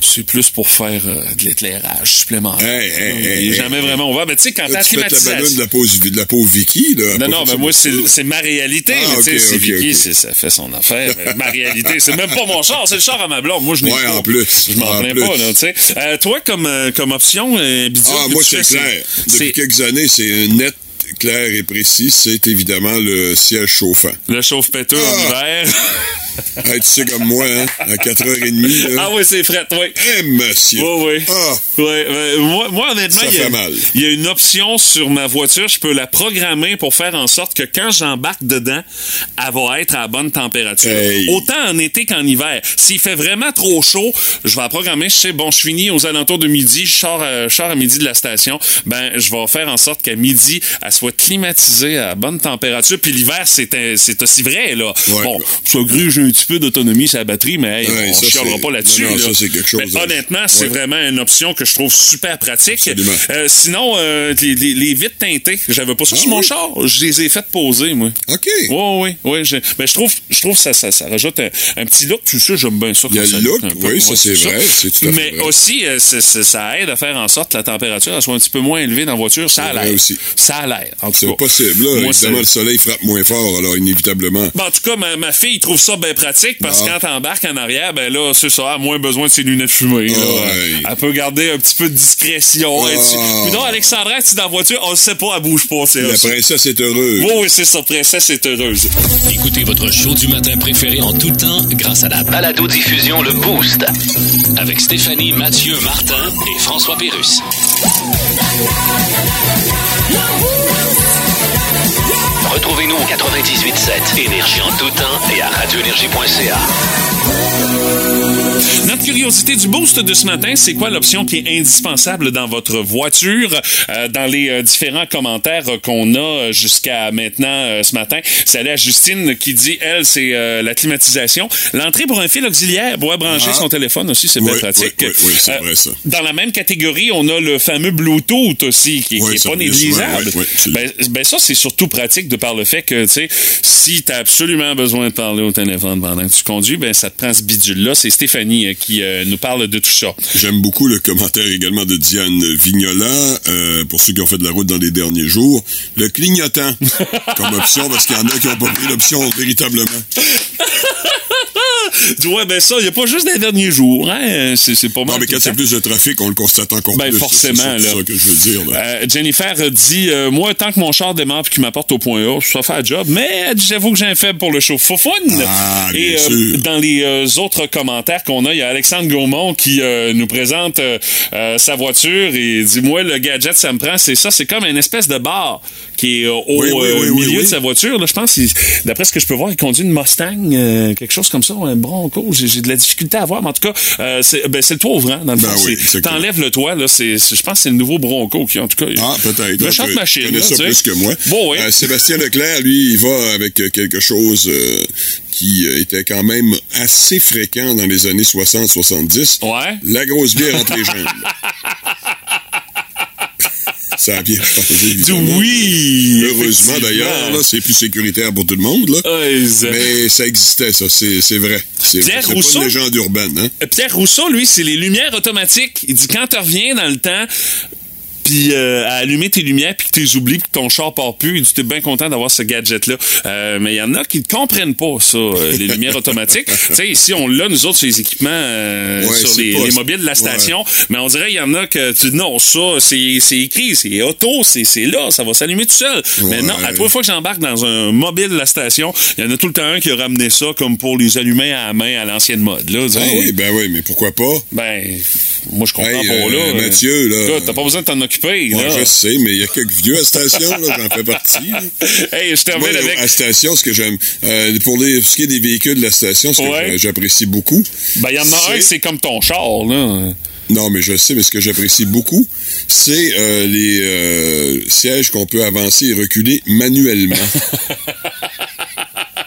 c'est plus pour faire euh, de l'éclairage supplémentaire. Hey, hey, jamais vraiment ouvert. Mais tu sais, quand t'as la tu la climatisation... de la, pause, de la pauvre Vicky, là. Non, non, mais moi, c'est, ma réalité. Ah, mais c'est Vicky, ça fait son affaire. ma réalité, c'est même pas mon char, c'est le char à ma blonde. Moi, je n'ai Ouais, pas. en plus. Je m'en En plains pas, là, tu sais. Euh, toi, comme, comme option, euh, Ah, moi, c'est clair. Depuis quelques années, c'est net, clair et précis. C'est évidemment le siège chauffant. Le chauffe-péteux en Ah. hiver. *laughs* Hey, tu sais comme moi, hein, à 4h30, là. ah oui, c'est fret, oui. Eh, monsieur. Oui, oui. Ah, Ouais, euh, moi, moi, honnêtement, il y, a, fait mal. il y a une option sur ma voiture. Je peux la programmer pour faire en sorte que quand j'embarque dedans, elle va être à la bonne température. Hey. Autant en été qu'en hiver. S'il fait vraiment trop chaud, je vais la programmer. Je sais, bon, je finis aux alentours de midi. Je sors, euh, je sors à midi de la station. Ben, je vais faire en sorte qu'à midi, elle soit climatisée à la bonne température. Puis l'hiver, c'est aussi vrai, là. Ouais. Bon, ça j'ai un petit peu d'autonomie sur la batterie, mais hey, Ouais, on ça, chialera c'est- pas là-dessus. non, non, là. c'est de- honnêtement, c'est Ouais. vraiment une option que je trouve super pratique. Euh, sinon, euh, les, les, les vitres teintées, j'avais pas ça Ah sur mon oui? char. Je les ai faites poser, moi. OK. Oui, oui, oui. je- Ben, je trouve, je trouve ça, ça, ça rajoute un, un petit look. Tu sais, j'aime bien ça. Il y a le look, oui, ça, c'est vrai, c'est tout à fait Mais vrai. aussi, euh, c'est- c'est- ça aide à faire en sorte que la température elle soit un petit peu moins élevée dans la voiture. Ça a C'est l'air. Ça a l'air, en tout C'est cas. possible, là. Moi, Évidemment, c'est- le soleil frappe moins fort, alors inévitablement. Bon, en tout cas, ma, ma fille trouve ça bien pratique parce que Ah. quand t'embarques en arrière, ben là, c'est ça, a moins besoin de ses lunettes fumées. là. Elle peut garder un petit peu de discrétion. Ah. Et tu- Puis non, Alexandra, tu es dans la voiture, on le sait pas, elle bouge pas. C'est La ça. princesse est heureuse. Oui, oui, c'est ça, princesse est heureuse. Écoutez votre show du matin préféré en tout temps grâce à la balado-diffusion Le Boost. Avec Stéphanie, Mathieu, Martin et François Pérus. Retrouvez-nous au 98.7 Énergie en tout temps et à radioénergie.ca. Notre curiosité du boost de ce matin, c'est quoi l'option qui est indispensable dans votre voiture? Euh, dans les euh, différents commentaires euh, qu'on a jusqu'à maintenant euh, ce matin, c'est à Justine qui dit, elle, c'est la climatisation. L'entrée pour un fil auxiliaire, pour brancher Ah. son téléphone aussi, c'est bien Oui, pratique. oui, c'est vrai, ça. Dans la même catégorie, on a le fameux Bluetooth aussi, qui, Oui, qui est ça pas négligeable. ben, ben ça, c'est surtout pratique de par le fait que, tu sais, si tu as absolument besoin de parler au téléphone pendant que tu conduis, ben ça te prend ce bidule-là. C'est Stéphanie euh, qui euh, nous parle de tout ça. J'aime beaucoup le commentaire également de Diane Vignola, euh, pour ceux qui ont fait de la route dans les derniers jours. Le clignotant *laughs* comme option, parce qu'il y en a qui n'ont pas pris l'option véritablement. *laughs* Ouais, ben ça, il n'y a pas juste des derniers jours, hein. C'est, c'est pas mal. Non, mais quand le il y a temps. plus de trafic, on le constate encore Ben, plus. forcément, C'est ça, là. c'est ça que je veux dire. là. Euh, Jennifer dit euh, Moi, tant que mon char démarre puis qu'il m'apporte au point A, ça fait un job. Mais j'avoue que j'ai un faible pour le show foufoune. Ah, bien Et euh, sûr. dans les autres commentaires qu'on a, il y a Alexandre Gaumont qui nous présente sa voiture et dit Moi, le gadget, ça me prend, c'est ça. C'est comme une espèce de bar qui est euh, au Oui, oui, oui, oui, milieu de sa voiture. Là, je pense, d'après ce que je peux voir, il conduit une Mustang, euh, quelque chose comme ça, un Bronco. J'ai, de la difficulté à voir, mais en tout cas, euh, c'est, ben, c'est le toit ouvrant, dans le Ben fond. oui, clair. T'enlèves le toit, là, je pense que c'est le nouveau Bronco qui, en tout cas. Ah, peut-être. Méchante Tu machine. connais là, ça plus que moi. Bon, oui. Euh, Sébastien Leclerc, lui, il va avec quelque chose euh, qui était quand même assez fréquent dans les années 60-70. Ouais. La grosse bière entre les jambes. *laughs* Ça a bien changé, évidemment. Oui! Heureusement, d'ailleurs, là, c'est plus sécuritaire pour tout le monde, là. Ça- Mais ça existait, ça, c'est c'est vrai. C'est pas une légende urbaine, hein? Euh, Pierre Rousseau, lui, c'est les lumières automatiques. Il dit quand tu reviens dans le temps, puis euh, à allumer tes lumières, puis que tu les oublies, puis que ton char part plus, dit t'es bien content d'avoir ce gadget-là. Euh, mais il y en a qui ne comprennent pas ça, euh, les *laughs* lumières automatiques. tu sais, ici, on l'a, nous autres, sur les équipements, euh, Ouais, sur les, mobiles de la station. Mais on dirait il y en a que tu non, ça, c'est c'est écrit, c'est auto, c'est c'est là, ça va s'allumer tout seul. Mais non, à trois fois que j'embarque dans un mobile de la station, il y en a tout le temps un qui a ramené ça comme pour les allumer à la main à l'ancienne mode. Là, Ah oui, ben oui, mais pourquoi pas? ben, moi, je comprends Hey, pas, euh, là. Mathieu, là. Écoute, T'as pas besoin de t'en occuper, Là. je sais, mais il y a quelques vieux à la station, j'en fais partie. là. *laughs* Hey, je termine Moi, avec... à la station, ce que j'aime, euh, pour les, ce qui est des véhicules de la station, ce que Ouais. j'apprécie beaucoup. Ben, il y en a un, c'est- c'est comme ton char, là. Non, mais je sais, mais ce que j'apprécie beaucoup, c'est euh, les euh, sièges qu'on peut avancer et reculer manuellement. *laughs*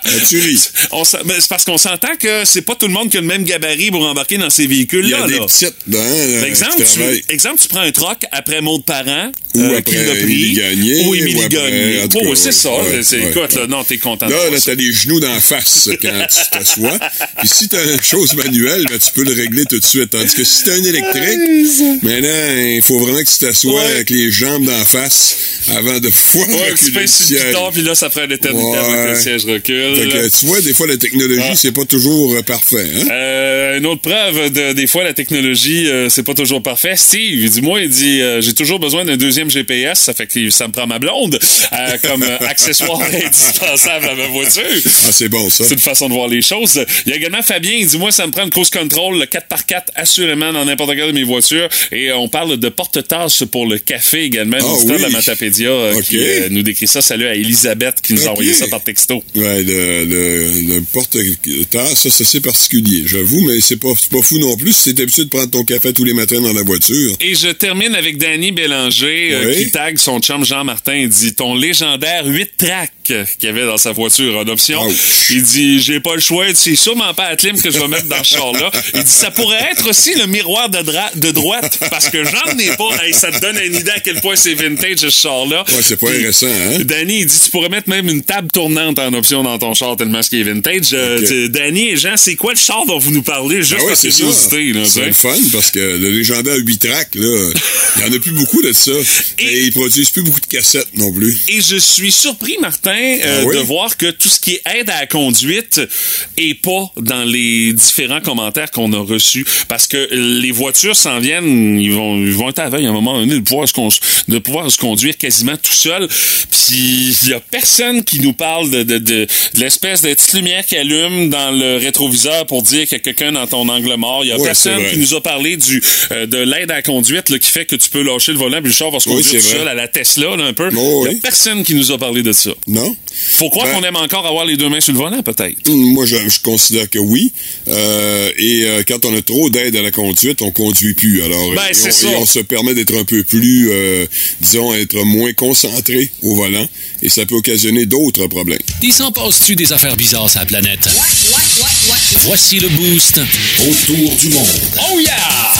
Ah. *laughs* On ben, c'est parce qu'on s'entend que c'est pas tout le monde qui a le même gabarit pour embarquer dans ces Il y véhicules-là, a des là. petites dents euh, Par exemple, tu, exemple, tu prends un troc après Maud Parent, Ou euh, après. Émilie Gagné, Ou Émilie Gagné. Oh, c'est ça. ouais, c'est, ouais, écoute, ouais. là, non, t'es content Là, là, t'as les genoux d'en face quand tu t'assois. *laughs* Puis si t'as une chose manuelle, ben, tu peux le régler tout de suite. Tandis que si t'as un électrique, maintenant, il faut vraiment que tu t'assoies avec les jambes d'en face avant de *laughs* pouvoir Ouais, tu sur le piton, puis là, ça ferait l'éternité avant que le siège recule. Fait que, tu vois, des fois, la technologie, Ah. c'est pas toujours euh, parfait. Hein? Euh, une autre preuve de des fois la technologie euh, c'est pas toujours parfait. Steve, il dit moi il dit euh, j'ai toujours besoin d'un deuxième GPS, ça fait que ça me prend ma blonde euh, comme euh, accessoire *laughs* indispensable à ma voiture. Ah, c'est bon, ça. C'est une façon de voir les choses. Il y a également Fabien, il dit moi ça me prend une cruise control le 4x4 assurément dans n'importe quelle de mes voitures et on parle de porte-tasses pour le café également, Ah, auditeur de la oui. Matapédia qui nous décrit ça. Salut à Elisabeth qui nous a envoyé ça par texto. Ouais, le, le, le porte-tasse, ça, c'est assez particulier, j'avoue, mais c'est pas, c'est pas fou non plus si t'es habitué de prendre ton café tous les matins dans la voiture. Et je termine avec Danny Bélanger euh, qui tag son chum Jean-Martin. Il dit ton légendaire 8 tracks qu'il y avait dans sa voiture en option. Ouch. Il dit j'ai pas le choix. C'est sûrement pas Atlim que je vais mettre dans ce char-là. Il dit ça pourrait être aussi le miroir de, droite parce que j'en ai pas. Hey, ça te donne une idée à quel point c'est vintage ce char-là. Ouais, c'est pas Puis, récent, hein? Danny, il dit tu pourrais mettre même une table tournante en option dans ton char tellement ce qui est vintage. Euh, Danny et Jean, c'est quoi le char dont vous nous parlez? Juste Ah ouais, c'est là, C'est le fun parce que le légendaire 8 tracks, là, il y en a plus beaucoup de ça. *laughs* Et- Et, ils produisent plus beaucoup de cassettes non plus. Et je suis surpris, Martin, euh, Ah oui? de voir que tout ce qui est aide à la conduite est pas dans les différents commentaires qu'on a reçus. Parce que les voitures s'en viennent, ils vont, ils vont être veille à un moment donné de pouvoir se, de pouvoir se conduire quasiment tout seul. Puis il y a personne qui nous parle de, de, de, de l'espèce de petite lumière qui allume dans le rétroviseur pour dire qu'il y a quelqu'un dans ton angle mort. Il y a personne qui nous a parlé du euh, de l'aide à la conduite là, qui fait que tu peux lâcher le volant puis le char va se conduire tout vrai. seul à la Tesla là, un peu. Oh, Il y a personne qui nous a parlé de ça. Non? Faut croire Ben- qu'on aime encore avoir les deux mains sur le volant, peut-être. Moi, je, je considère que oui. Euh, et euh, quand on a trop d'aide à la conduite, on conduit plus. Alors, Ben, et on, ça. et on se permet d'être un peu plus, euh, disons, être moins concentré au volant. Et ça peut occasionner d'autres problèmes. Il s'en passe-tu des affaires bizarres sur la planète? Voici le boost autour du monde. Oh yeah!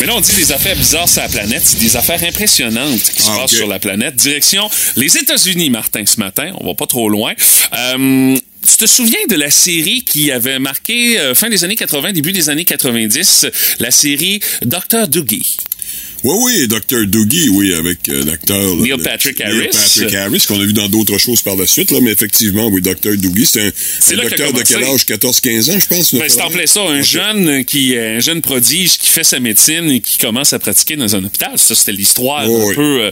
Mais là, on dit des affaires bizarres sur la planète, c'est des affaires impressionnantes qui se Ah, passent sur la planète. Direction les États-Unis, Martin, ce matin. On va pas trop loin. Euh, tu te souviens de la série qui avait marqué euh, fin des années 80, début des années 90, la série Dr. Doogie? Oui, oui, Dr. Doogie, oui, avec euh, l'acteur... Neil le- Patrick Neil Harris. Patrick Harris, qu'on a vu dans d'autres choses par la suite, là, mais effectivement, oui, Dr. Doogie, c'est un, un docteur de quel âge? 14-15 ans, je pense? Ben, c'est en plein ça, un jeune qui, un jeune prodige qui fait sa médecine et qui commence à pratiquer dans un hôpital. Ça, c'était l'histoire Oh, un oui. peu euh,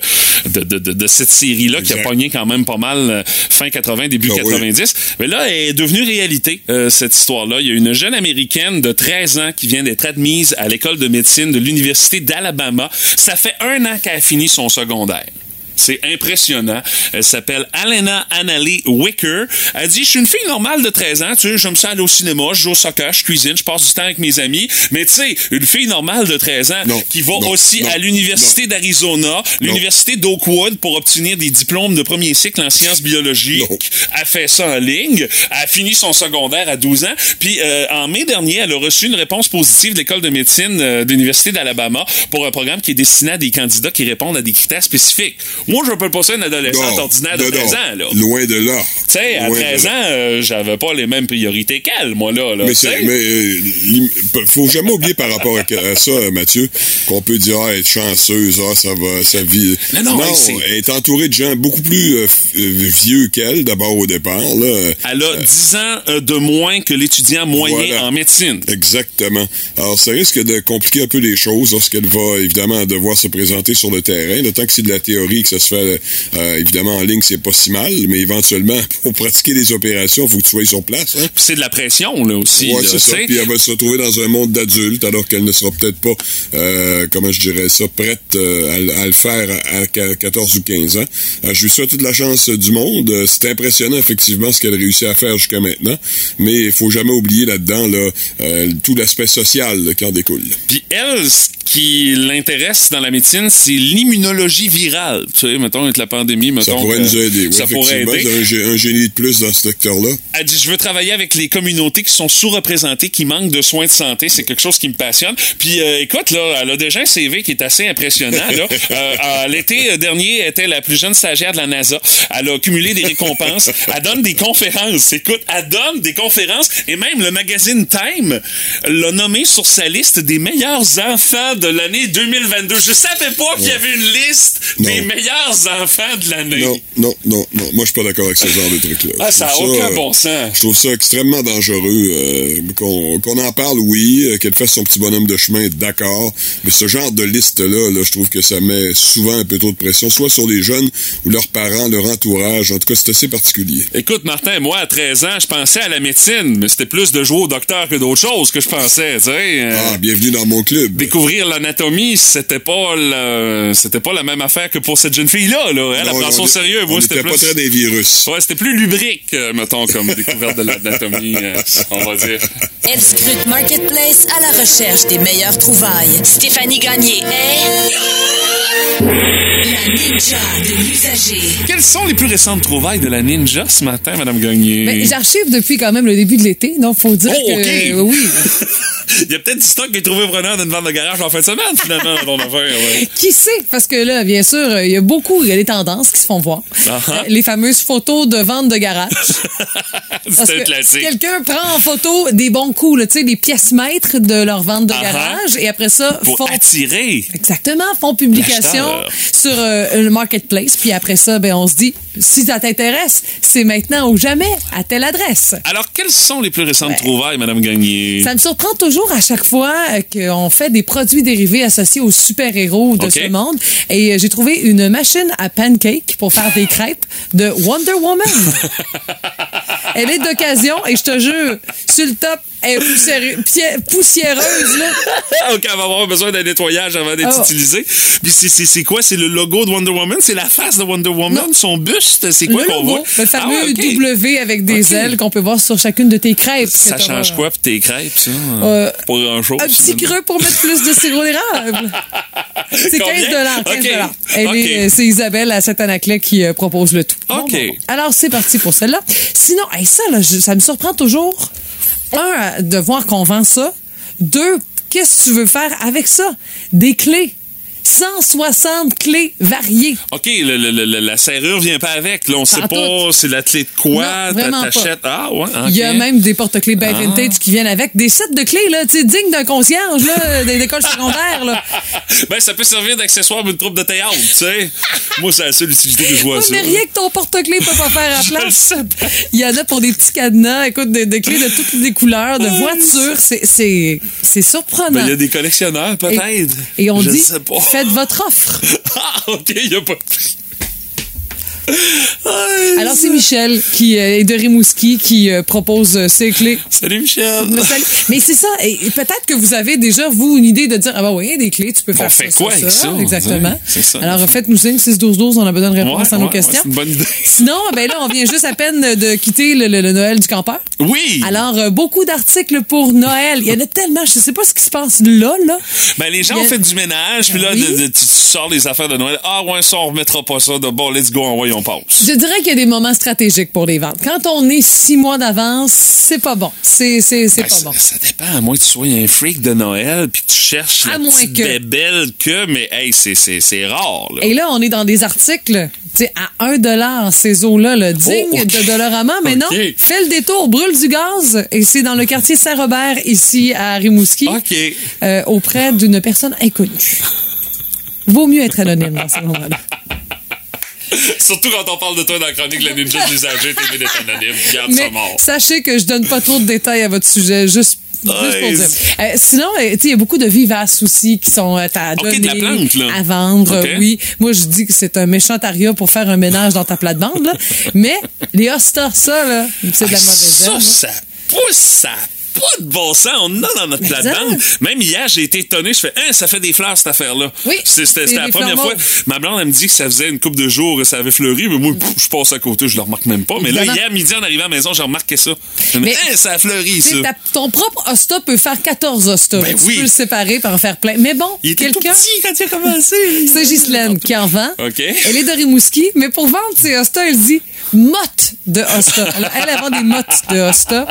de, de, de, de cette série-là qui a pogné quand même pas mal euh, fin 80, début Ah, oui. 90. Mais là, elle est devenue réalité, euh, cette histoire-là. Il y a une jeune américaine de 13 ans qui vient d'être admise à l'école de médecine de l'Université d'Alabama. Ça fait un an qu'elle a fini son secondaire. C'est impressionnant. Elle s'appelle Alena Annalie Wicker. Elle dit, je suis une fille normale de 13 ans, tu sais, j'aime ça aller au cinéma, je joue au soccer, je cuisine, je passe du temps avec mes amis. Mais tu sais, une fille normale de 13 ans Non, qui va non, aussi non, à l'Université d'Arizona, l'Université d'Oakwood pour obtenir des diplômes de premier cycle en sciences biologiques. Elle fait ça en ligne. Elle a fini son secondaire à 12 ans. Puis euh, en mai dernier, elle a reçu une réponse positive de l'école de médecine euh, de l'Université d'Alabama pour un programme qui est destiné à des candidats qui répondent à des critères spécifiques. Moi, je appelle pas ça une adolescente Non, ordinaire de non, 13 non. ans, là. Loin de là. Tu sais, à Loin de 13 là. ans, euh, j'avais pas les mêmes priorités qu'elle, moi, là. là Mais, mais euh, faut jamais oublier par rapport à, à ça, euh, Mathieu, qu'on peut dire ah, être chanceuse, ah, ça va, sa vie. Non, non, mais c'est- elle est entourée de gens beaucoup plus euh, euh, vieux qu'elle, d'abord au départ. Là. Elle a 10 ans euh, de moins que l'étudiant moyen Voilà. en médecine. Exactement. Alors, ça risque de compliquer un peu les choses lorsqu'elle va, évidemment, devoir se présenter sur le terrain. Le temps que c'est de la théorie, ça se fait, euh, évidemment, en ligne, c'est pas si mal, mais éventuellement, *laughs* pour pratiquer des opérations, il faut que tu sois sur place. Hein? C'est de la pression, là, aussi. Ouais, c'est ça. Puis elle va se retrouver dans un monde d'adultes alors qu'elle ne sera peut-être pas, euh, comment je dirais ça, prête euh, à, le- à le faire à, à 14 ou 15 ans. Euh, je lui souhaite toute la chance du monde. Euh, C'est impressionnant, effectivement, ce qu'elle a réussi à faire jusqu'à maintenant. Mais il faut jamais oublier là-dedans là, tout l'aspect social qui en découle. Puis elle, ce qui l'intéresse dans la médecine, c'est l'immunologie virale. Sais, mettons, avec la pandémie, mettons. Ça pourrait que nous aider. Oui, ça pourrait aider. un, gé- un génie de plus dans ce secteur-là. Elle dit, je veux travailler avec les communautés qui sont sous-représentées, qui manquent de soins de santé. C'est quelque chose qui me passionne. Puis, euh, écoute, là, elle a déjà un CV qui est assez impressionnant. Là. *laughs* Euh, L'été dernier, elle était la plus jeune stagiaire de la NASA. Elle a cumulé des récompenses. Elle donne des conférences. Écoute, elle donne des conférences. Et même le magazine Time l'a nommée sur sa liste des meilleurs enfants de l'année 2022. Je savais pas qu'il y avait une liste des Non. Meilleurs enfants de l'année. Non, non, non, non. Moi, je suis pas d'accord avec ce genre de truc-là. Ah, ça a trouve aucun euh, bon sens. Je trouve ça extrêmement dangereux. euh, qu'on en parle, oui, euh, qu'elle fasse son petit bonhomme de chemin, d'accord. Mais ce genre de liste-là, là, je trouve que ça met souvent un peu trop de pression, soit sur les jeunes ou leurs parents, leur entourage. En tout cas, c'est assez particulier. Écoute, Martin, moi, à 13 ans, je pensais à la médecine, mais c'était plus de jouer au docteur que d'autres choses que je pensais, tu sais. euh, Ah, bienvenue dans mon club. Découvrir l'anatomie, c'était pas le- c'était pas la même affaire que pour cette jeune fille-là, là. Elle, elle Non, prend sérieux. Moi, c'était n'était pas plus... très des virus. Ouais, c'était plus lubrique, euh, mettons, comme découverte de l'anatomie, euh, on va dire. Elle scrute Marketplace à la recherche des meilleures trouvailles. Stéphanie Gagné est La ninja de l'usager. Quelles sont les plus récentes trouvailles de la ninja ce matin, Madame Gagné? Ben, J'archive depuis quand même le début de l'été, donc faut dire Oh, que oui. *laughs* Il y a peut-être du stock qui est trouvé preneur d'une vente de garage en fin de semaine, finalement, dans ton affaire. ouais. *laughs* Qui sait? Parce que là, bien sûr, euh, il y a beaucoup, il y a des tendances qui se font voir. Ah ah. Euh, Les fameuses photos de vente de garage. *laughs* Parce C'est un que si classique. quelqu'un prend en photo des bons coups, tu sais, des pièces maîtres de leur vente de Ah garage, et après ça, Pour font attirer. Exactement, font publication L'acheteur. Sur euh, le marketplace, puis après ça, ben on se dit si ça t'intéresse, c'est maintenant ou jamais à telle adresse. Alors, quelles sont les plus récentes trouvailles, Madame Gagné? Ça me surprend toujours à chaque fois euh, qu'on fait des produits dérivés associés aux super-héros de ce monde. Et euh, j'ai trouvé une machine à pancake pour faire des crêpes de Wonder Woman. *laughs* Elle est d'occasion et je te jure, sur le top, elle est poussiéreuse, pied- poussiéreuse là. *laughs* OK, elle va avoir besoin d'un nettoyage avant d'être Oh. utilisée. Puis c'est- c'est c'est quoi? C'est le logo de Wonder Woman? C'est la face de Wonder Woman? Son buste? C'est quoi le qu'on logo, voit? le fameux Ah ouais, OK. W avec des OK. ailes qu'on peut voir sur chacune de tes crêpes. Ça que change quoi pour tes crêpes, ça? Euh, Pas grand-chose. Un petit finalement. creux pour mettre plus de sirop d'érable. C'est 15 Combien? dollars. 15 OK. dollars. Elle OK. est, C'est Isabelle à Saint-Anaclet qui euh, propose le tout. OK. Alors, c'est parti pour celle-là. Sinon, hey, ça, là, je- ça me surprend toujours. Un, euh, de voir qu'on vend ça. Deux, qu'est-ce que tu veux faire avec ça? Des clés. 160 clés variées. OK, le- le- le- la serrure vient pas avec. Là, on sait Pas c'est la clé de quoi. T'achètes. Ah, ouais. Il y a même des porte-clés bien Ah. vintage qui viennent avec. Des sets de clés, là, tu sais, dignes d'un concierge, là, *laughs* des écoles secondaires, là. Ben, ça peut servir d'accessoire pour une troupe de théâtre, tu sais. *laughs* Moi, c'est la seule utilité que je vois ça. mais rien que ton porte-clés peut pas *laughs* faire à place. Il y en a pour des petits cadenas, écoute, des, des clés de toutes les couleurs, de voitures. C'est, surprenant. Ben, il y a des collectionneurs, peut-être. Et, et on Je dit, sais pas. Faites votre offre. *laughs* Ah, OK, il y a pas de prix. Alors, c'est Michel qui euh, est de Rimouski qui euh, propose euh, ces clés. Salut, Michel. Mais c'est ça. Et peut-être que vous avez déjà, vous, une idée de dire, ah bah oui, des clés, tu peux faire fait ça, quoi ça, avec ça? Exactement. C'est ça. Alors, faites-nous signe 6-12-12, on a besoin de réponses Ouais, à nos ouais, questions. c'est une bonne idée. *laughs* Sinon, ben là, on vient juste à peine de quitter le, le- le Noël du campeur. Oui. Alors, euh, beaucoup d'articles pour Noël. Il y en a tellement, je sais pas ce qui se passe là, là. Ben, les gens a- ont fait du ménage, puis là, Oui. de- de- tu sors les affaires de Noël. Ah, ouais, ça, on remettra pas ça. De bon, let's go, envoyons, on passe. Je dirais qu'il y a des moments stratégiques pour les ventes. Quand on est six mois d'avance, c'est pas bon. C'est, c'est, c'est Ben, pas ça, bon. ça dépend, à moins que tu sois un freak de Noël, puis que tu cherches À la moins petite que. bébelle que, mais hey, c'est, c'est, c'est rare, là. Et là, on est dans des articles, à un dollar, ces eaux-là, là, dignes Oh, ok. de Dollarama. Mais non, fais le détour, brûle du gaz. Et c'est dans le quartier Saint-Robert, ici, à Rimouski. Euh, auprès d'une personne inconnue. Vaut mieux être anonyme dans ce moment-là. *laughs* Surtout quand on parle de toi dans la chronique La Ninja de l'usager, t'es mieux d'être anonyme. Garde ça Mais mort. sachez que je donne pas trop de détails à votre sujet, juste. dire. Euh, sinon, euh, il y a beaucoup de vivaces aussi qui sont euh, à Ok, donner, de la plante, là. à vendre. Oui, moi je dis que c'est un méchant aria pour faire un ménage dans ta plate-bande. Mais les hostas, ça là, c'est de la Ah, mauvaise ça, herbe. ça pousse, ça pas de bon sens. On en a dans notre plate-bande. Même hier, j'ai été étonné. Je fais, hein, ça fait des fleurs, cette affaire-là. Oui, C'était la première fois. Ma blonde, elle me dit que ça faisait une couple de jours ça avait fleuri, mais moi, pff, je passe à côté, je le remarque même pas. Mais là, hier midi, en arrivant à la maison, j'ai remarqué ça. Je me dis, Mais- hein, ça a fleuri, Tu ça. ta- ton propre hosta peut faire 14 hostas. Ben tu oui. peux le séparer par en faire plein. Mais bon, Il était tout petit quand il a commencé. *laughs* C'est Ghislaine qui en vend. OK. Elle est de Rimouski, mais pour vendre ses hostas, elle dit motte de hosta. Alors, elle, elle vend des mottes de hosta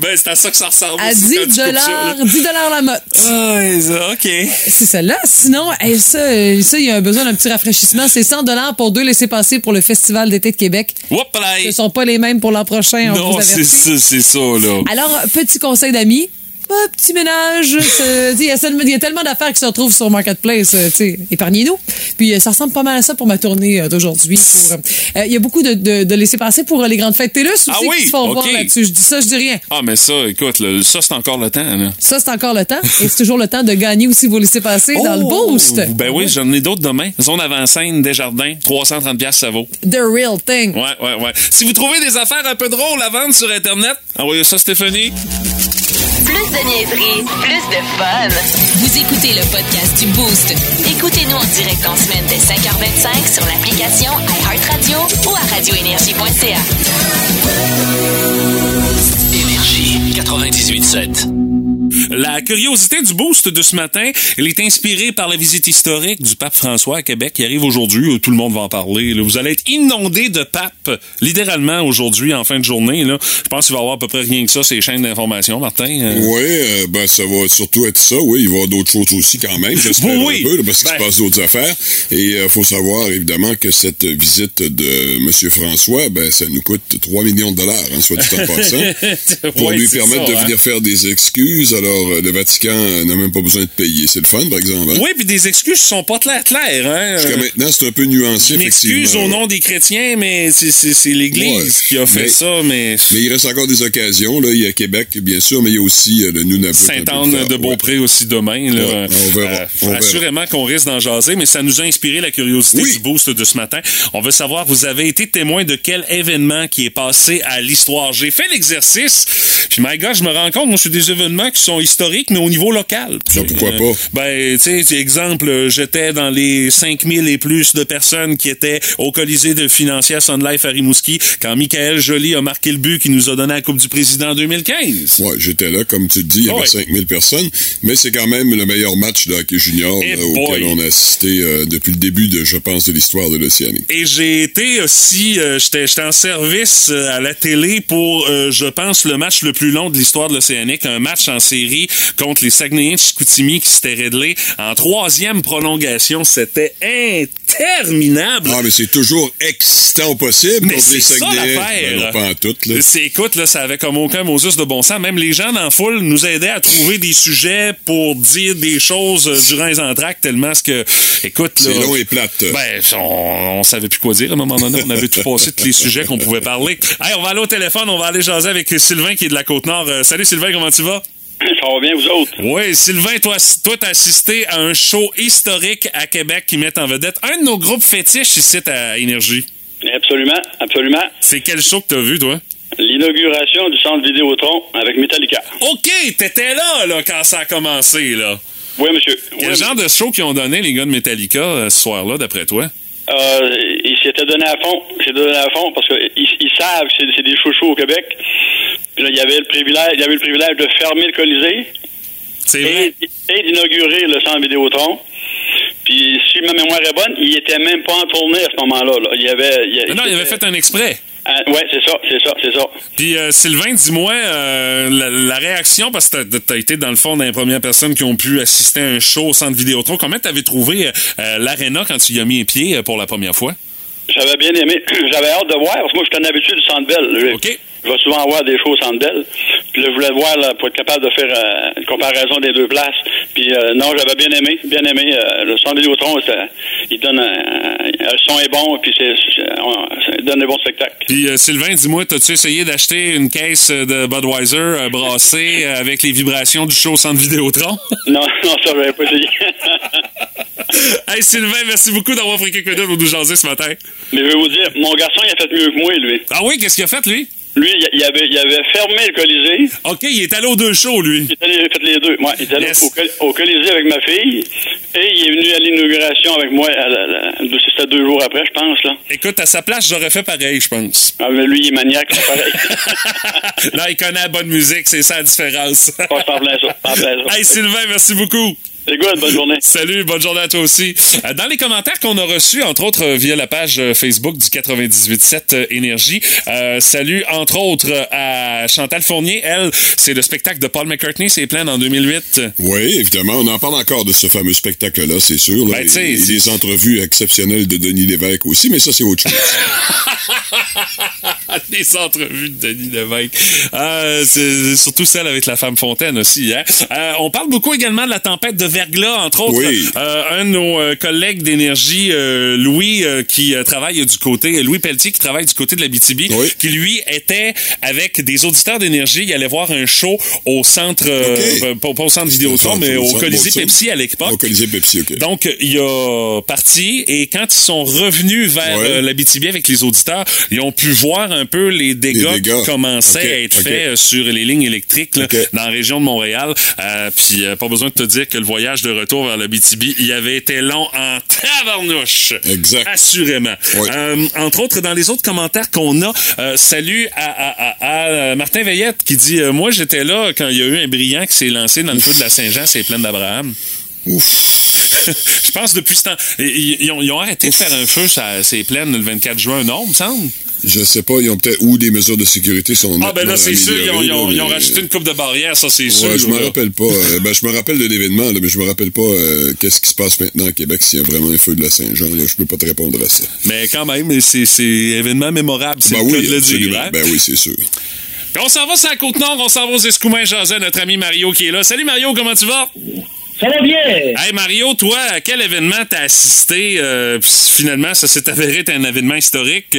Ben, c'est à ça que ça ressemble. à aussi 10 quand tu coupes ça, là. dollars, 10 dollars la motte. Ah, ça, OK. C'est celle-là. Sinon, hey, ça, euh, ça, il y a besoin d'un petit rafraîchissement. C'est 100 dollars pour deux laissés passer pour le Festival d'été de Québec. Là. Ce sont pas les mêmes pour l'an prochain, on Non, c'est ça, c'est ça, là. Alors, petit conseil d'amis. Petit ménage, il y, a y tellement d'affaires qui se retrouvent sur Marketplace, euh, épargnez-nous. Puis euh, ça ressemble pas mal à ça pour ma tournée euh, d'aujourd'hui. euh, Il y a beaucoup de, de, de laisser passer pour euh, les grandes fêtes TELUS aussi Ah oui, qui se font voir là-dessus. Je dis ça, je dis rien. Ah, mais ça, écoute, ça, c'est encore le temps, là. Ça, c'est encore le temps. Et c'est toujours le temps de gagner aussi vos laissés passer dans le Oh! boost. Ben oui, j'en ai d'autres demain. Zone avant-scène, Desjardins, 330 pièces ça vaut. The real thing. Ouais, ouais, ouais. Si vous trouvez des affaires un peu drôles à vendre sur Internet, envoyez ça, Stéphanie. Plus de niaiserie, plus de fun. Vous écoutez le podcast du Boost. Écoutez-nous en direct en semaine dès 5h25 sur l'application iHeartRadio ou à radioénergie.ca. Énergie 98.7. La curiosité du boost de ce matin, elle est inspirée par la visite historique du pape François à Québec qui arrive aujourd'hui. Tout le monde va en parler. là. Vous allez être inondé de papes, littéralement aujourd'hui en fin de journée. Là. Je pense qu'il va y avoir à peu près rien que ça, ces chaînes d'information, Martin. Euh, Oui, euh, ben ça va surtout être ça. Oui, il va y avoir d'autres choses aussi quand même. J'espère Oui, un peu, là, parce qu'il Ben. se passe d'autres affaires. Et il faut savoir évidemment que cette visite de M. François, ben ça nous coûte 3 millions de dollars, hein, soit dit en *laughs* passant. Pour lui permettre ça, de hein. venir faire des excuses. Alors, euh, le Vatican euh, n'a même pas besoin de payer. C'est le fun, par exemple. hein? Oui, puis des excuses sont pas claires, claires. Hein? Jusqu'à maintenant, c'est un peu nuancé, Je m'excuse effectivement. au nom des chrétiens, mais c'est- l'Église Ouais, qui a fait mais- ça, mais... Mais il reste encore des occasions. Là. Il y a Québec, bien sûr, mais il y a aussi euh, le Nunavut. Sainte-Anne de Beaupré aussi demain. Là. Ouais, on verra, Euh, on verra. assurément qu'on risque d'en jaser, mais ça nous a inspiré la curiosité Oui. du boost de ce matin. On veut savoir, vous avez été témoin de quel événement qui est passé à l'histoire? J'ai fait l'exercice, puis my God, je me rends compte, moi, c'est des événements qui sont historiques, mais au niveau local. Ah, pourquoi pas? Ben, tu sais, exemple, euh, j'étais dans les 5000 et plus de personnes qui étaient au Colisée de Financière Sun Life à Rimouski quand Michael Joly a marqué le but qui nous a donné la Coupe du Président en 2015. Ouais, j'étais là, comme tu le dis, il y avait Ouais. 5000 personnes, mais c'est quand même le meilleur match de hockey junior Eh là, auquel on a assisté euh, depuis le début, de, je pense, de l'histoire de l'Océanique. Et j'ai été aussi, euh, j'étais en service euh, à la télé pour, euh, je pense, le match le plus long de l'histoire de l'Océanique, un match en série contre les Saguenayens de Chicoutimi qui s'était réglé en troisième prolongation. C'était interminable. Ah, mais c'est toujours excitant possible Mais contre les Saguenayens. Ben pas en tout, là. C'est, écoute, là, ça avait comme aucun Moses de bon sens. Même les gens dans la foule nous aidaient à trouver des sujets pour dire des choses durant les entractes, tellement ce que, écoute, là. C'est long et plate. Ben, on, on savait plus quoi dire à un moment donné. On avait tout passé tous les sujets qu'on pouvait parler. Hey, on va aller au téléphone, on va aller jaser avec Sylvain qui est de la Côte-Nord. Euh, salut Sylvain, comment tu vas? *coughs* Ça va bien, vous autres? Oui, Sylvain, toi, toi, t'as assisté à un show historique à Québec qui met en vedette un de nos groupes fétiches ici à Énergie. Absolument, absolument. C'est quel show que t'as vu, toi? L'inauguration du centre Vidéotron avec Metallica. OK, t'étais là, là, quand ça a commencé, là. Oui, monsieur. Quel Oui, genre de show qu'ils ont donné, les gars de Metallica, euh, ce soir-là, d'après toi? Euh, ils s'étaient donné à fond. Ils s'étaient donné à fond parce qu'ils ils savent que c'est- c'est des chouchous au Québec. Là, il y avait le privilège, il y avait le privilège de fermer le Colisée C'est vrai? et, et d'inaugurer le centre Vidéotron. Puis, si ma mémoire est bonne, il était même pas en tournée à ce moment-là. là. Il y avait. il Ah non, il avait fait un exprès. Ah, ouais, c'est ça, c'est ça, c'est ça. Puis euh, Sylvain, dis-moi euh, la, la réaction, parce que t'as- t'as été dans le fond les premières personnes qui ont pu assister à un show au centre Vidéotron. Comment t'avais trouvé euh, euh, l'aréna quand tu y as mis un pied euh, pour la première fois? J'avais bien aimé. *clears throat* J'avais hâte de voir, parce que moi, je suis un habitué du Centre Bell. OK. Je vais souvent voir des choses Centre Bell. Puis là, je voulais voir là, pour être capable de faire euh, une comparaison des deux places. Puis euh, non, j'avais bien aimé, bien aimé. euh, le Vidéotron, c'est- il donne un, un- le son est bon, puis c'est, ça donne des bons spectacles. Puis euh, Sylvain, dis-moi, t'as-tu essayé d'acheter une caisse de Budweiser brassée avec les vibrations du show centre Vidéotron? *laughs* Non, non, ça, j'avais pas essayé. *laughs* hey Sylvain, merci beaucoup d'avoir pris quelques minutes pour nous jaser ce matin. Mais je vais vous dire, mon garçon, il a fait mieux que moi, lui. Ah oui, qu'est-ce qu'il a fait, lui? Lui, il, avait, il avait fermé le Colisée. OK, il est allé aux deux shows, lui. Il est allé- il a fait les deux. Ouais, il est allé Yes. au, au Colisée avec ma fille. Et il est venu à l'inauguration avec moi. C'était deux jours après, je pense. là. Écoute, à sa place, j'aurais fait pareil, je pense. Ah, mais lui, il est maniaque, c'est pareil. *laughs* Là, il connaît la bonne musique, c'est ça la différence. Pas ça. hey Sylvain, merci beaucoup. C'est good, bonne journée. *laughs* Salut, bonne journée à toi aussi. Euh, Dans les commentaires qu'on a reçus, entre autres euh, via la page euh, Facebook du 98.7 euh, Énergie, euh, salut entre autres à Chantal Fournier. Elle, c'est le spectacle de Paul McCartney, c'est plein en 2008. Oui, évidemment. On en parle encore de ce fameux spectacle-là, c'est sûr. là. Ben, et, et des entrevues exceptionnelles de Denis Lévesque aussi, mais ça, c'est autre chose. *laughs* *laughs* Les entrevues de Denis Lévesque. Euh, c'est surtout celle avec la femme Fontaine aussi. Hein? Euh, on parle beaucoup également de la tempête de verglas, entre autres. Oui. Euh, un de nos euh, collègues d'énergie, euh, Louis, euh, qui travaille du côté, Louis Pelletier, qui travaille du côté de la BTB, Oui. qui lui était avec des auditeurs d'énergie. Il allait voir un show au centre, euh, Ok. euh, pas, pas au centre Vidéotron, mais au Colisée. Pepsi à l'époque. Au Colisée Pepsi, OK. Donc, il a parti et quand ils sont revenus vers euh, l'Abitibi avec les auditeurs, ils ont pu voir un peu les dégâts, Les dégâts. qui commençaient à être faits euh, sur les lignes électriques là, dans la région de Montréal. Euh, puis, euh, pas besoin de te dire que le voyage de retour vers le BTB, il avait été long en tabarnouche. Exact. Assurément. Oui. Euh, entre autres, dans les autres commentaires qu'on a, salut à, à- à- à, Martin Veillette qui dit Moi, j'étais là quand il y a eu un brillant qui s'est lancé dans le feu de la Saint-Jean, c'est plein d'Abraham. *laughs* Je pense depuis ce temps. Ils, ils ont, ils ont arrêté de faire un feu ça ces plaines le 24 juin, non, me semble? Je sais pas, ils ont peut-être ou des mesures de sécurité sont Ah, ben là, c'est sûr, ils ont, ils ont- améliorées, ils ont là, rajouté une coupe de barrière, ça, c'est sûr. Je me rappelle pas. *laughs* Euh, ben, je me rappelle de l'événement, mais je me rappelle pas euh, qu'est-ce qui se passe maintenant à Québec s'il y a vraiment un feu de la Saint-Jean. Je peux pas te répondre à ça. Mais quand même, c'est c'est événement mémorable, c'est Ben le cas oui, de le dire. hein? Ben oui, c'est sûr. Puis on s'en va sur la Côte-Nord, on s'en va aux Escoumins jaser notre ami Mario qui est là. Salut Mario, comment tu vas? Ça va bien? Hey Mario, toi, à quel événement t'as assisté? euh, finalement, ça s'est avéré être un événement historique?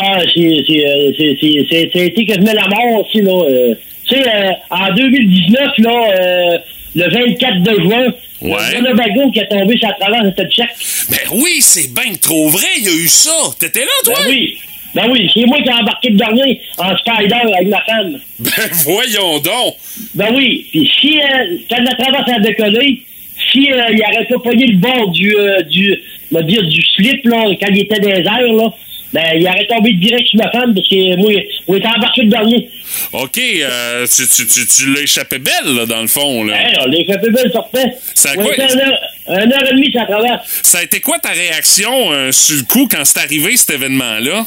Ah, c'est, c'est, euh, c'est, c'est, c'est, été quasiment la mort aussi, là. Euh, tu sais, euh, en 2019, là, euh, le 24 de juin, Ouais. le Winnebago qui est tombé sur la travers de cette check. Ben oui, c'est bien trop vrai, il y a eu ça. T'étais là, toi? Ben oui. Ben oui, c'est moi qui ai embarqué le dernier en spider avec ma femme. *laughs* Ben voyons donc. Ben oui. Puis si, euh, quand la traverse a décollé, si euh, il aurait pas pogné le bord du, euh, du, on va dire, du slip, là, quand il était airs, là, ben, il aurait tombé direct sur ma femme parce que moi, moi, j'étais embarqué le dernier. OK, euh, tu, tu, tu, tu l'as échappé belle, là, dans le fond. Là. Hey, on fait peu belle sortait. Ça a On quoi? était un heure, un heure et demie, ça traverse. Ça a été quoi ta réaction euh, sur le coup quand c'est arrivé, cet événement-là?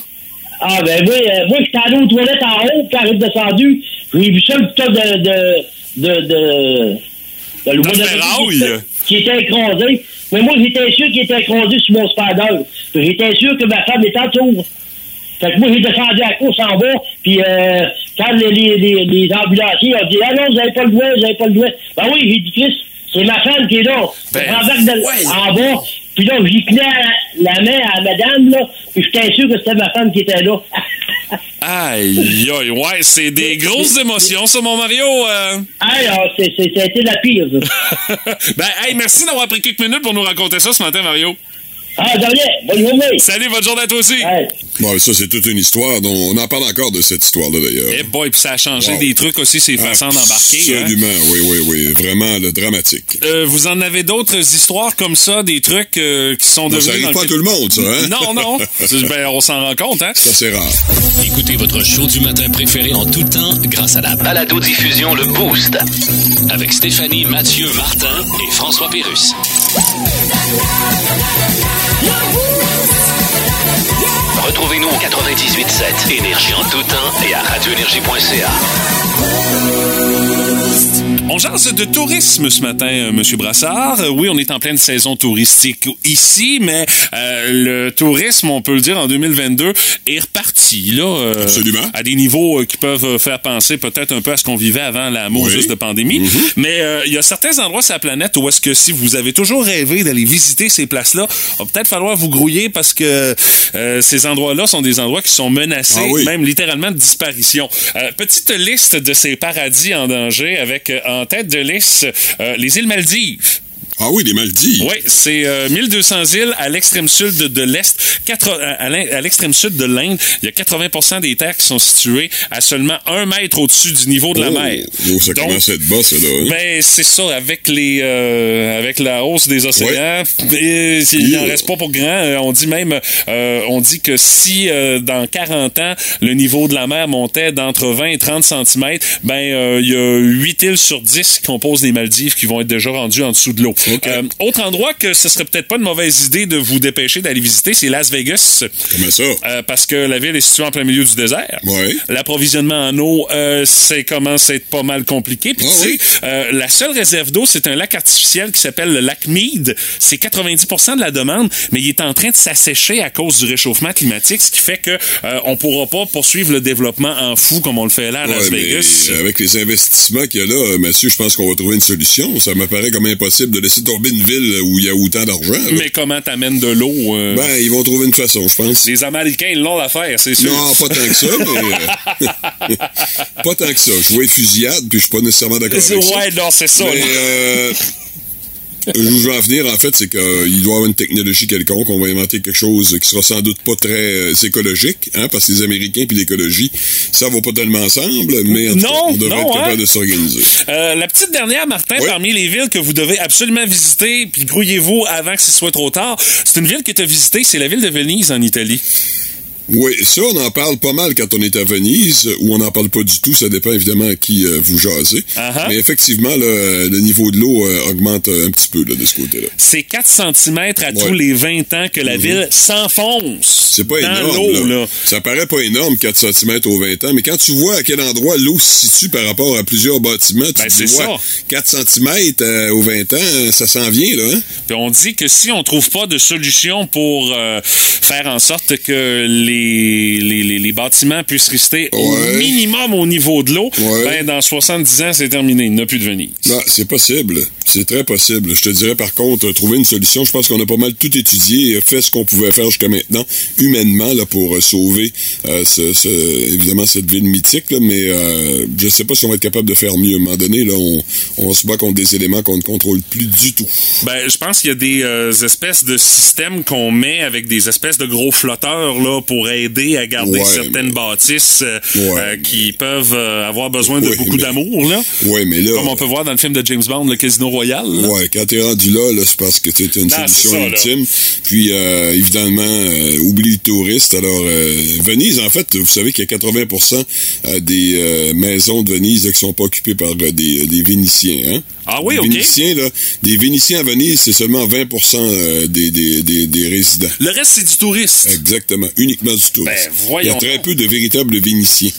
Ah, ben, moi, euh, moi j'étais allé aux toilettes en haut, quand j'ai descendu, j'ai vu ça, le tas de, de, de, de, de, De était- qui était écrasé. Mais moi, j'étais sûr qu'il était écrasé sur mon spider. J'étais sûr que ma femme était en tour. Fait que moi, j'ai descendu à la course en bas, puis euh, quand les, les, les, les ambulanciers ont dit « Ah non, vous n'avez pas le droit, vous n'avez pas le droit. » Ben oui, j'ai dit « Chris, c'est ma femme qui est là. Ben, Je m'embarque de- ouais. en bas, puis là, j'y tenais la, la main à madame, là, puis j'étais sûr que c'était ma femme qui était là. *laughs* Aïe, aïe, ouais, c'est des grosses émotions, ça, mon Mario. euh. Ah, alors, c'est, c'est, ça a été la pire, ça. *laughs* ben, hey, merci d'avoir pris quelques minutes pour nous raconter ça ce matin, Mario. Ah. Bonne journée. Salut, bonne journée à toi aussi. Ouais. Bon, ça, c'est toute une histoire. dont on en parle encore de cette histoire-là, d'ailleurs. Eh boy, puis ça a changé Wow. des trucs aussi, ces façons d'embarquer. hein. Absolument, oui, oui, oui. Vraiment, le dramatique. Euh, vous en avez d'autres histoires comme ça, des trucs euh, qui sont Non, devenus... ça arrive dans pas à le- tout le monde, ça, hein? Non, non. C'est- *laughs* ben, on s'en rend compte, hein? C'est assez rare. Écoutez votre show du matin préféré en tout temps grâce à la balado-diffusion Le Boost. Avec Stéphanie, Mathieu, Martin et François Pérus. Retrouvez-nous au 98.7 Énergie en tout temps et à radioénergie.ca. On jase de tourisme ce matin, euh, Monsieur Brassard. Euh, Oui, on est en pleine saison touristique ici, mais euh, le tourisme, on peut le dire, en 2022 est reparti là, euh, Absolument. à des niveaux euh, qui peuvent faire penser peut-être un peu à ce qu'on vivait avant la mauvaise Oui. de pandémie. Mais euh, il y a certains endroits sur la planète où est-ce que si vous avez toujours rêvé d'aller visiter ces places-là, va peut-être falloir vous grouiller parce que euh, ces endroits-là sont des endroits qui sont menacés, Ah oui. même littéralement de disparition. Euh, petite liste de ces paradis en danger avec euh, en tête de liste euh, les îles Maldives. Ah oui, les Maldives. Oui, c'est euh, 1200 îles à l'extrême sud de, de l'Est, à, l'extrême sud de l'Inde. Il y a 80% des terres qui sont situées à seulement un mètre au-dessus du niveau de la Oh, mer. oh, ça Donc, commence à être bas, ça, là. hein? ben, c'est ça, avec les euh, avec la hausse des océans, il n'en reste pas pour grand. Euh, On dit même, euh, on dit que si euh, dans 40 ans, le niveau de la mer montait d'entre 20 et 30 cm, ben euh, il y a 8 îles sur 10 qui composent les Maldives qui vont être déjà rendues en dessous de l'eau. Euh, autre endroit que ce serait peut-être pas une mauvaise idée de vous dépêcher d'aller visiter, c'est Las Vegas. Comment ça? Euh, parce que la ville est située en plein milieu du désert. Ouais. L'approvisionnement en eau, euh, c'est commence à être pas mal compliqué. Puis Ah tu sais, oui? euh, la seule réserve d'eau, c'est un lac artificiel qui s'appelle le lac Mead. C'est 90% de la demande, mais il est en train de s'assécher à cause du réchauffement climatique, ce qui fait que euh, on pourra pas poursuivre le développement en fou comme on le fait là à Las Ouais, Vegas. avec les investissements qu'il y a là, Mathieu, je pense qu'on va trouver une solution. Ça me paraît comme impossible de laisser tomber une ville où il y a autant d'argent. Mais comment t'amènes de l'eau euh, Ben, ils vont trouver une façon, je pense. Les Américains, ils l'ont l'affaire, c'est sûr. Non, pas tant que ça, mais... euh, *laughs* pas tant que ça. Je vois les fusillades, puis je suis pas nécessairement d'accord avec ça. ouais, non, c'est ça. Mais, euh, je veux en venir, en fait, c'est qu'il doit y avoir une technologie quelconque. On va inventer quelque chose qui sera sans doute pas très euh, écologique, hein, parce que les Américains puis l'écologie, ça va pas tellement ensemble, mais en tout Non, cas, on devrait non, être capable hein? de s'organiser. Euh, la petite dernière, Martin, Oui. parmi les villes que vous devez absolument visiter, puis grouillez-vous avant que ce soit trop tard, c'est une ville que tu as visitée, c'est la ville de Venise en Italie. Oui, ça, on en parle pas mal quand on est à Venise, ou on n'en parle pas du tout. Ça dépend évidemment à qui euh, vous jasez. Uh-huh. Mais effectivement, là, le niveau de l'eau euh, augmente euh, un petit peu là, de ce côté-là. C'est 4 cm à Ouais. tous les 20 ans que la Mhm. ville s'enfonce C'est pas dans énorme. là. Là. Ça paraît pas énorme, 4 cm aux 20 ans, mais quand tu vois à quel endroit l'eau se situe par rapport à plusieurs bâtiments, tu Ben, te ça. 4 cm aux 20 ans, ça s'en vient, là. Hein? Puis on dit que si on trouve pas de solution pour euh, faire en sorte que les, les, les, les bâtiments puissent rester au minimum au niveau de l'eau, Ouais. ben dans 70 ans, c'est terminé. Il n'y a plus de Venise. Non, c'est possible. C'est très possible. Je te dirais par contre, trouver une solution. Je pense qu'on a pas mal tout étudié et fait ce qu'on pouvait faire jusqu'à maintenant, humainement, là, pour euh, sauver euh, ce, ce- évidemment cette ville mythique. Là, mais euh, je sais pas si on va être capable de faire mieux. À un moment donné, là, on, on se bat contre des éléments qu'on ne contrôle plus du tout. Ben, je pense qu'il y a des euh, espèces de systèmes qu'on met avec des espèces de gros flotteurs là pour aider à garder Ouais, certaines mais- bâtisses euh, Ouais. euh, qui peuvent euh, avoir besoin de Ouais, beaucoup mais- d'amour là. Ouais, mais là. Comme on peut voir dans le film de James Bond, le Casino Royale. là. Ouais, quand t'es rendu là, là c'est parce que c'était une Non, c'est solution ça, ultime. Puis, évidemment, oublie le touriste. Alors, Venise, en fait, vous savez qu'il y a 80% euh, des maisons de Venise là, qui sont pas occupées par des, des Vénitiens. Hein? Ah oui, ok. Vénitiens, là, des Vénitiens à Venise, c'est seulement 20 euh, des, des, des, des résidents. Le reste, c'est du touriste. Exactement, uniquement du tourisme. Ben, Il y a très donc. peu de véritables Vénitiens.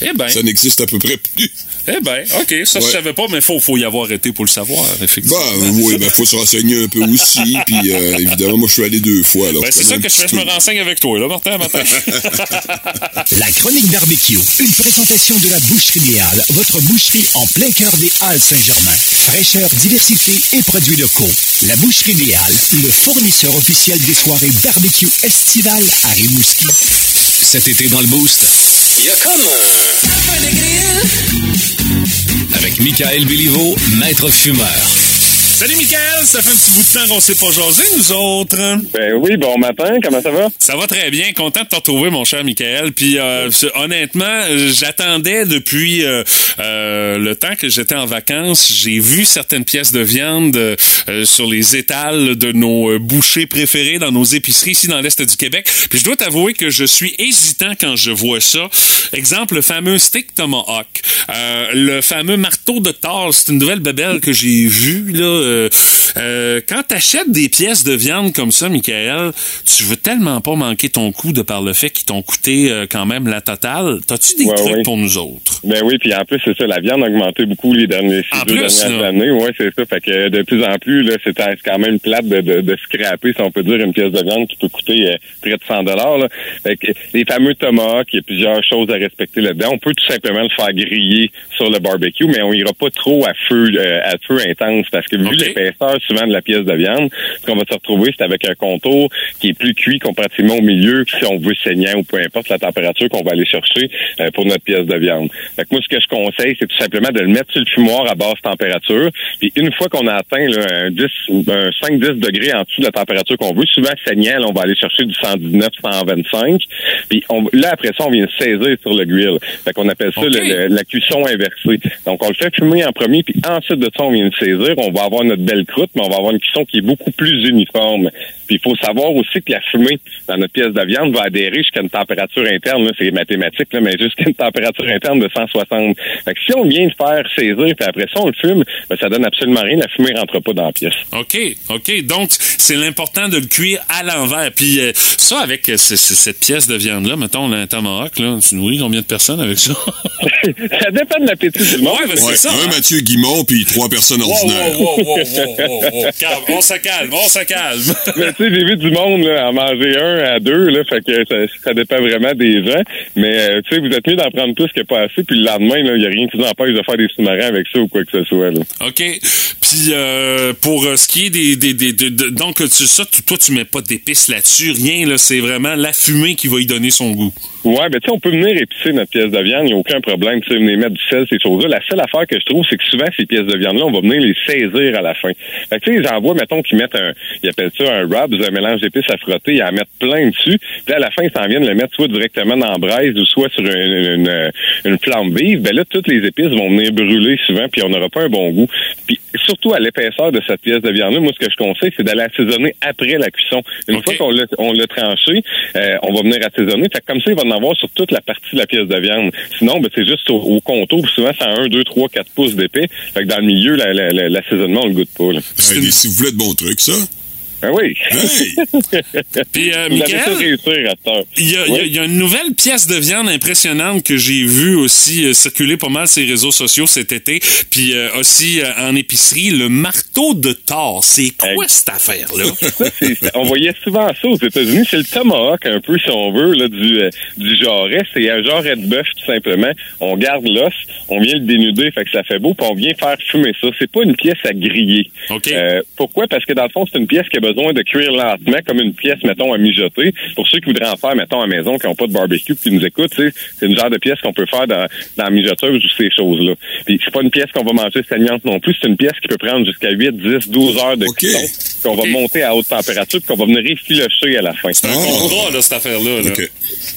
Eh ben, Ça n'existe à peu près plus. Eh ben, OK, ça je Ouais. savais pas, mais faut, faut y avoir été pour le savoir, effectivement. Bah, oui, ben, faut se renseigner un peu aussi. *laughs* Puis, euh, évidemment, moi, je suis allé deux fois. Alors, Ben, c'est ça que je fais, je me renseigne avec toi, là, Martin, matin. *laughs* La chronique barbecue, une présentation de la Boucherie des Halles, votre boucherie en plein cœur des Halles Saint-Germain. Fraîcheur, diversité et produits locaux. La Boucherie des Halles, le fournisseur officiel des soirées barbecue estivales à Rimouski. Cet été dans le Boost, un... Avec Michael Béliveau, maître fumeur. Salut, Michael! Ça fait un petit bout de temps qu'on s'est pas jasé, nous autres. Ben oui, bon matin, comment ça va? Ça va très bien. Content de te retrouver, mon cher Michael. Puis, euh, honnêtement, j'attendais depuis euh, euh, le temps que j'étais en vacances. J'ai vu certaines pièces de viande euh, euh, sur les étals de nos bouchers préférés dans nos épiceries ici dans l'Est du Québec. Puis, je dois t'avouer que je suis hésitant quand je vois ça. Exemple, le fameux steak tomahawk. Euh, le fameux marteau de Thor. C'est une nouvelle bébelle que j'ai vue, là. Euh, euh, quand t'achètes des pièces de viande comme ça, Michael, tu veux tellement pas manquer ton coup de par le fait qu'ils t'ont coûté euh, quand même la totale. T'as-tu des Ouais, trucs pour nous autres? Ben oui, puis en plus, c'est ça, la viande a augmenté beaucoup les derniers deux plus, dernières là. années. Ouais, c'est ça. Fait que de plus en plus, là, c'est quand même plate de, de, de scraper, si on peut dire, une pièce de viande qui peut coûter près de 100 dollars. Fait que les fameux tomahawks, il y a plusieurs choses à respecter là-dedans. On peut tout simplement le faire griller sur le barbecue, mais on ira pas trop à feu euh, à feu intense parce que vu Ok. l'épaisseur souvent de la pièce de viande, ce qu'on va se retrouver, c'est avec un contour qui est plus cuit comparativement au milieu, si on veut saignant ou peu importe la température qu'on va aller chercher euh, pour notre pièce de viande. Fait que moi, ce que je conseille, c'est tout simplement de le mettre sur le fumoir à basse température. Puis une fois qu'on a atteint là, un 10, un 5-10 degrés en dessous de la température qu'on veut, souvent saignant, là, on va aller chercher du 119, 125. Puis on, là, après ça, on vient le saisir sur le grill. Fait qu'on appelle ça Ok. le- le- la cuisson inversée. Donc, on le fait fumer en premier, puis ensuite de ça, on vient le saisir. On va avoir notre belle croûte, mais on va avoir une cuisson qui est beaucoup plus uniforme. Puis il faut savoir aussi que la fumée dans notre pièce de viande va adhérer jusqu'à une température interne, là, c'est mathématique, là, mais jusqu'à une température interne de 160. Fait que si on vient le faire saisir, puis après ça, on le fume, ben, ça donne absolument rien. La fumée rentre pas dans la pièce. OK, OK. Donc, c'est l'important de le cuire à l'envers. Puis euh, ça, avec euh, ce- ce- cette pièce de viande-là, mettons, un tomahawk, là, tu nourris combien de personnes avec ça? *laughs* ça dépend de l'appétit du monde. Ouais, ben, Ouais, ça. un hein? Mathieu Guimont, puis trois personnes Wow, ordinaires. wow, wow, wow, wow, wow, wow. Calme, on se calme, on se calme. Mais tu sais, j'ai vu du monde là, en manger un à deux, là, fait que ça, ça dépend vraiment des gens. Mais euh, tu sais, vous êtes mieux d'en prendre plus que pas assez, puis le lendemain, il n'y a rien qui vous empêche de faire des sous-marins avec ça ou quoi que ce soit. Là. OK. Puis euh, pour euh, ce qui est des... des, des- de- de- donc, tu, ça, tu- toi, tu mets pas d'épices là-dessus, rien, là. C'est vraiment la fumée qui va y donner son goût. Ouais, ben tu sais, on peut venir épicer notre pièce de viande, il n'y a aucun problème. Tu sais, venir mettre du sel, ces choses-là. La seule affaire que je trouve, c'est que souvent, ces pièces de viande-là, on va venir les saisir à la fin. Fait que tu sais, j'en vois, mettons, qu'ils mettent un, ils appellent ça un rub, un mélange d'épices à frotter, ils en mettent plein dessus. Puis à la fin, ils s'en viennent le mettre soit directement dans la braise ou soit sur une, une, une flamme vive. Ben là, toutes les épices vont venir brûler souvent, puis on n'aura pas un bon goût. Puis surtout à l'épaisseur de cette pièce de viande-là, moi, ce que je conseille, c'est d'aller assaisonner après la cuisson. Une fois qu'on l'a, tranché, euh, on va venir assaisonner. Fait que comme ça, il va en avoir sur toute la partie de la pièce de viande. Sinon, ben, c'est juste au, au contour. puis Souvent, c'est à 1, 2, 3, 4 pouces d'épais. Fait que dans le milieu, la- la- la- l'assaisonnement, on le goûte pas. Là. Hey, si vous voulez de bons trucs, ça. Ben oui. *laughs* Puis, euh, Michael. Il y, a, y a- il y a une nouvelle pièce de viande impressionnante que j'ai vue aussi euh, circuler pas mal sur les réseaux sociaux cet été, puis euh, aussi euh, en épicerie, le marteau de Thor. C'est quoi cette affaire-là? *laughs* On voyait souvent ça aux États-Unis. C'est le tomahawk, un peu, si on veut, là, du, du jarret. C'est un jarret de bœuf, tout simplement. On garde l'os, on vient le dénuder, fait que ça fait beau, puis on vient faire fumer ça. C'est pas une pièce à griller. Euh, pourquoi? Parce que dans le fond, c'est une pièce qui a besoin de cuire lentement, comme une pièce, mettons, à mijoter. Pour ceux qui voudraient en faire, mettons, à la maison, qui n'ont pas de barbecue, puis qui nous écoutent, c'est une genre de pièce qu'on peut faire dans, dans la mijoteuse ou ces choses-là. Puis c'est pas une pièce qu'on va manger saignante non plus, c'est une pièce qui peut prendre jusqu'à 8, 10, 12 heures de cuisson, qu'on va monter à haute température, puis qu'on va venir effilocher à la fin. C'est un contrat, là, cette affaire-là. là.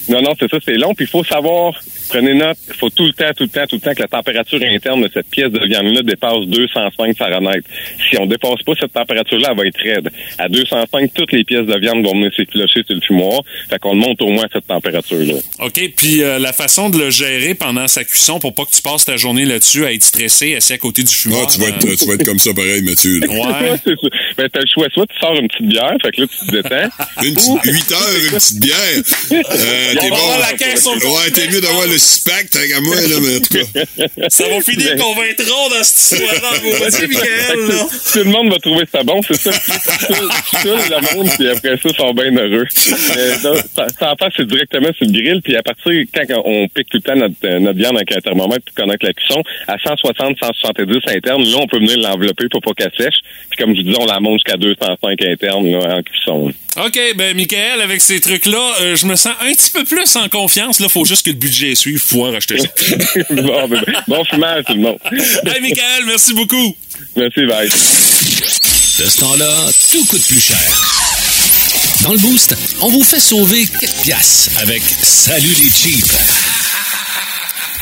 Non, non, c'est ça, c'est long. Puis il faut savoir, prenez note, il faut tout le temps, tout le temps, tout le temps que la température interne de cette pièce de viande-là dépasse 205 Fahrenheit. Si on dépasse pas cette température-là, elle va être raide. À 205, toutes les pièces de viande vont venir s'effilocher sur le fumoir. Fait qu'on le monte au moins à cette température-là. OK, puis euh, la façon de le gérer pendant sa cuisson pour pas que tu passes ta journée là-dessus à être stressé, assis à côté du fumoir. Ah, tu vas être, tu vas être comme ça pareil, Mathieu. là. Ouais. *laughs* c'est ça. Ben, t'as le choix. Soit tu sors une petite bière, fait que là, tu te détends. *laughs* Une petite 8 heures, une petite bière. Euh, On t'es va bon. avoir la caisse Ouais, t'es mieux d'avoir le six-pack, tant qu'à moi, là, mais en tout cas. Ça va finir qu'on va être rond dans cette histoire-là, *laughs* Michael, là. Tout le monde va trouver ça bon, c'est ça. Tu saoules le monde, puis après ça, ils sont bien heureux. Non, ça, en c'est directement sur le grill, puis à partir, quand on pique tout le temps notre, euh, notre viande avec un thermomètre pour connaître la cuisson, à 160, 170 interne, là, on peut venir l'envelopper pour pas qu'elle sèche. Puis comme je dis, on la monte jusqu'à 205 interne, là, en cuisson. OK, ben Michael, avec ces trucs-là, euh, je me sens un petit peu plus en confiance. Là, faut juste que le budget suive. Faut en racheter ça. *laughs* bon, ben, bon fumage, tout le monde. Hey, Michael, merci beaucoup. Merci, bye. De ce temps-là, tout coûte plus cher. Dans le Boost, on vous fait sauver quelques piastres avec Salut les Cheap.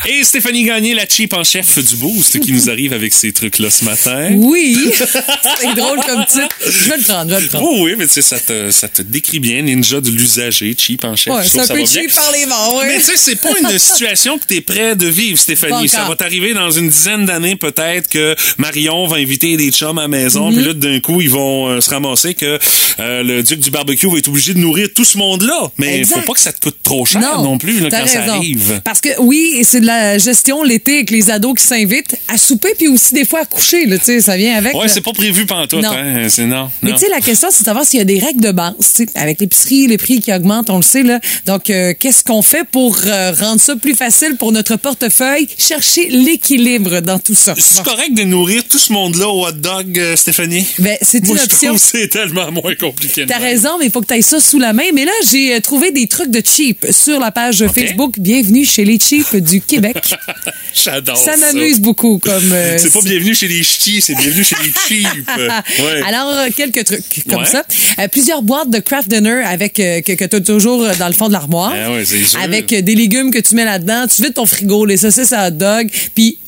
Et Stéphanie Gagné, la cheap en chef du Boost, qui nous arrive avec ces trucs-là ce matin. Oui. *laughs* C'est drôle comme titre. Je vais le prendre, je vais le prendre. Oh oui, mais tu sais, ça te, ça te décrit bien, ninja de l'usager, cheap en chef. Ouais, Je c'est un ça peu cheap par les morts, ouais. Mais tu sais, c'est pas une situation que tu es prêt de vivre, Stéphanie. Ça va t'arriver dans une dizaine d'années, peut-être, que Marion va inviter des chums à la maison, puis là, d'un coup, ils vont euh, se ramasser que euh, le duc du barbecue va être obligé de nourrir tout ce monde-là. Mais Exact. faut pas que ça te coûte trop cher non, plus là, quand ça arrive. Parce que oui, c'est de la gestion l'été avec les ados qui s'invitent à souper puis aussi des fois à coucher, là, ça vient avec. Ouais, là. c'est pas prévu pantoute, Non. hein. C'est non. Mais tu sais, la question, c'est de savoir s'il y a des règles de base. Avec l'épicerie, les prix qui augmentent, on le sait. là. Donc, euh, qu'est-ce qu'on fait pour euh, rendre ça plus facile pour notre portefeuille? Chercher l'équilibre dans tout ça. C'est correct de nourrir tout ce monde-là au hot dog, euh, Stéphanie? Ben, c'est une option. c'est tellement moins compliqué. T'as raison, mais il faut que tu ailles ça sous la main. Mais là, j'ai trouvé des trucs de cheap sur la page Facebook. Bienvenue chez les cheap du Québec. *laughs* J'adore ça ça. m'amuse beaucoup comme. euh, C'est pas bienvenue chez les ch'tis, c'est bienvenue chez les cheap. *laughs* Ouais. Alors, euh, quelques trucs comme Ouais. ça. Euh, plusieurs boîtes de craft dinner avec euh, que, que tu as toujours dans le fond de l'armoire. Ah ouais, avec des légumes que tu mets là-dedans. Tu vides ton frigo, les saucisses à hot dog. Puis,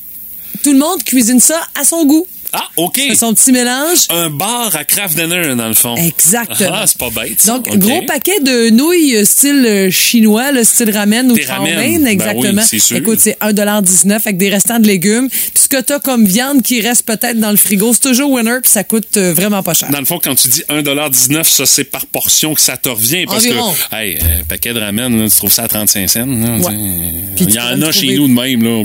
tout le monde cuisine ça à son goût. Ah, OK. Son petit mélange. Un bar à craft dinner, dans le fond. Exactement. Ah, c'est pas bête. Donc, gros paquet de nouilles euh, style euh, chinois, le style ramen ou ramen. tramen, Ben exactement. oui, c'est sûr. Écoute, c'est 1,19 avec des restants de légumes. Puis ce que t'as comme viande qui reste peut-être dans le frigo, c'est toujours winner puis ça coûte euh, vraiment pas cher. Dans le fond, quand tu dis 1,19 ça, c'est par portion que ça te revient. Parce Environ. que, hey, un paquet de ramen, là, tu trouves ça à 35 cents. là, Ouais. Il y en a chez nous de même. Là.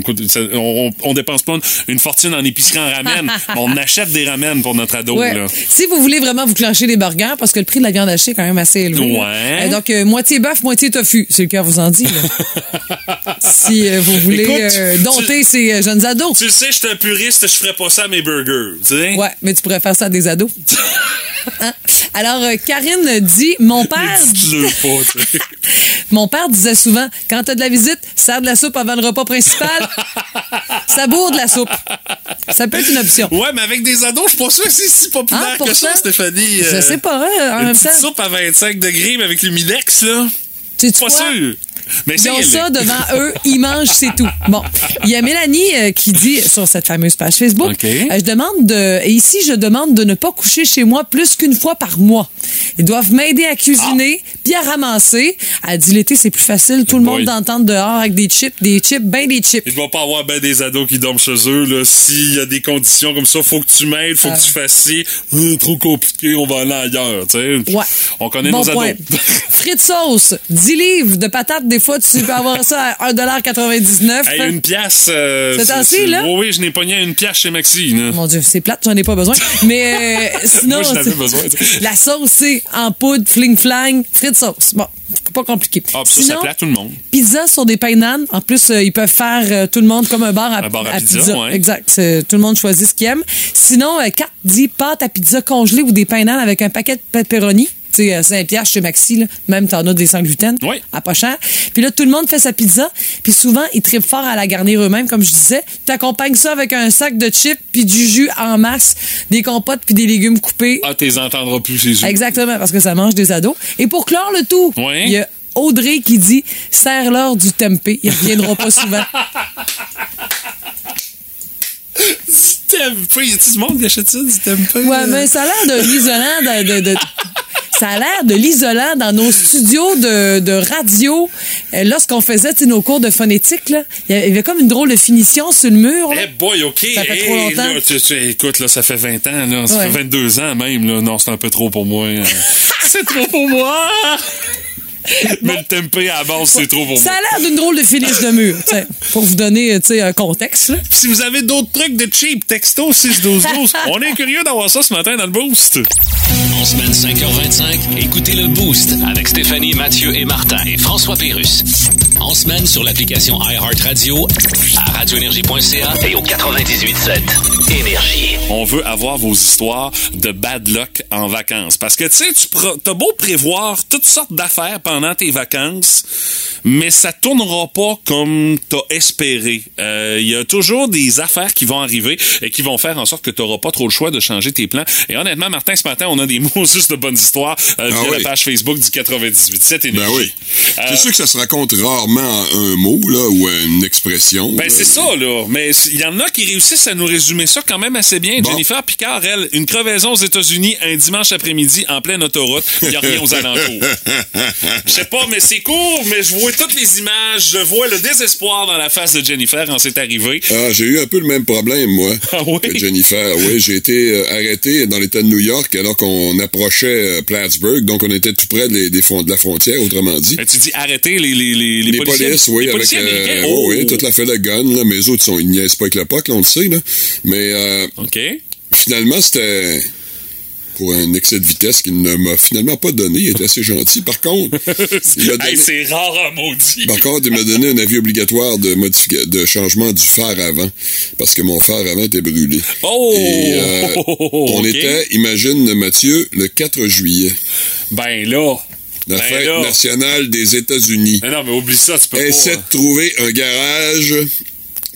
On, on dépense pas une fortune en épicerie en ramen. *laughs* On achète des ramen pour notre ado, Ouais. là. Si vous voulez vraiment vous clencher les burgers, parce que le prix de la viande hachée est quand même assez élevé. Ouais. Euh, donc, euh, moitié bœuf, moitié tofu. C'est le cœur vous en dit. là. *laughs* si euh, vous voulez Écoute, dompter ces jeunes ados. Tu le sais, je suis un puriste, je ferais pas ça à mes burgers, tu sais. Ouais, mais tu pourrais faire ça à des ados. *laughs* Hein? Alors, Karine dit, mon père, pas. *laughs* mon père disait souvent, quand t'as de la visite, sers de la soupe avant le repas principal. *laughs* ça bourre de la soupe. Ça peut être une option. Ouais, mais avec des ados, je suis pas sûr que c'est si populaire Ah, que ça, Stéphanie. Je Euh, sais pas, hein, en Une même petite temps. soupe à 25 degrés, mais avec l'humidex, là. Tu Pas sûr. Mais Ils ont ça devant eux, ils *laughs* mangent, c'est tout. Bon, il y a Mélanie euh, qui dit sur cette fameuse page Facebook, OK. euh, je demande de, et ici je demande de ne pas coucher chez moi plus qu'une fois par mois. Ils doivent m'aider à cuisiner, à ramasser. Elle dit l'été c'est plus facile, tout le monde d'entendre dehors avec des chips, des chips, ben des chips. Il doit pas avoir ben des ados qui dorment chez eux. Là. S'il y a des conditions comme ça, faut que tu m'aides, faut Ah. que tu fasses ci. Euh, trop compliqué, on va aller ailleurs. tu sais. Ouais. On connaît bon nos point. ados. *laughs* Frites sauce, 10 livres de patates, des fois tu peux avoir ça à 1,99 Hey, une pièce. Euh, C'est c'est- là? Oui, oui, je n'ai pogné à une pièce chez Maxi. Là. Mon Dieu, c'est plate, j'en ai pas besoin. Mais euh, *laughs* sinon, Moi, besoin, *laughs* la sauce, c'est en poudre, fling-flang, frites sauce. Bon, pas compliqué. Ah, puis ça, plaît à tout le monde. Pizza sur des pains nan. En plus, euh, ils peuvent faire euh, tout le monde comme un bar à, Un bar à pizza, ouais. Exact. Tout le monde choisit ce qu'il aime. Sinon, euh, 4 dit pâte à pizza congelée ou des pains nan avec un paquet de pepperoni. Tu sais, euh, 5 piastres chez Maxi, là. même t'en as des sans gluten. Oui. À pas cher. Puis là, tout le monde fait sa pizza. Puis souvent, ils trippent fort à la garnir eux-mêmes, comme je disais. T'accompagnes ça avec un sac de chips, puis du jus en masse, des compotes, puis des légumes coupés. Ah, t'es entendras plus chez eux. Exactement, parce que ça mange des ados. Et pour clore le tout, Oui. il y a Audrey qui dit Serre-leur du tempeh. Ils reviendront pas souvent. *laughs* Du tempeh. Y a-tu du monde qui achète ça, du tempeh? Ouais, mais ça a l'air de, de- de- Ça a l'air de l'isolant dans nos studios de, de radio. Euh, Lorsqu'on faisait nos cours de phonétique, là, il y avait comme une drôle de finition sur le mur. Eh boy, OK. Ça fait hey, trop longtemps. là, tu- tu- écoute, là, ça fait 20 ans, là. Ça Ouais. fait 22 ans même, là. Non, c'est un peu trop pour moi. hein. *laughs* c'est trop pour moi! *laughs* Mais le tempeh à la base, c'est trop pour Ça a l'air d'une drôle de finish de mur, pour vous donner sais, un contexte. là. Si vous avez d'autres trucs de cheap, texto 61212. *laughs* On est curieux d'avoir ça ce matin dans le boost. En semaine 5h25, écoutez le Boost avec Stéphanie, Mathieu et Martin et François Pérus. En semaine sur l'application iHeartRadio, à radioénergie.ca et au 98.7 Énergie. On veut avoir vos histoires de bad luck en vacances. Parce que, tu sais, tu t'as beau prévoir toutes sortes d'affaires pendant tes vacances, mais ça tournera pas comme t'as espéré. Euh, Il y a toujours des affaires qui vont arriver et qui vont faire en sorte que t'auras pas trop le choix de changer tes plans. Et honnêtement, Martin, ce matin, on a des *laughs* mots juste de bonnes histoires euh, Ah via oui. la page Facebook du 98.7 Énergie. Ben oui. Euh, C'est sûr que ça se raconte rarement en un mot, là, ou une expression. Ben, c'est ça, là. Mais il y en a qui réussissent à nous résumer ça quand même assez bien. Bon. Jennifer Picard, elle, une crevaison aux États-Unis un dimanche après-midi en pleine autoroute. Il n'y a rien aux alentours. *laughs* Je sais pas, mais c'est court, mais je vois toutes les images. Je vois le désespoir dans la face de Jennifer quand c'est arrivé. Ah, j'ai eu un peu le même problème, moi, *laughs* Ah oui? que Jennifer. Oui, j'ai été euh, arrêté dans l'État de New York alors qu'on approchait euh, Plattsburgh, donc on était tout près des, des fond- de la frontière, autrement dit. Ben, tu dis arrêter les, les, les, les Les polices, oui, les avec euh, Oh! oui, toute la de gun, là, mais eux autres, sont, ils niaisent pas avec le POC, là, on le sait, là. Mais euh, finalement, c'était pour un excès de vitesse qu'il ne m'a finalement pas donné. Il était assez gentil. Par contre, il m'a *laughs* donné, Hey, c'est rare, un maudit. par contre, il m'a donné un avis obligatoire de, modifica- de changement du phare avant, parce que mon phare avant était brûlé. Oh! Et, euh, *laughs* on était, imagine, Mathieu, le 4 juillet, Ben là. La Ben fête là. nationale des États-Unis. Mais non, mais oublie ça, tu peux Essaie pas. de trouver un garage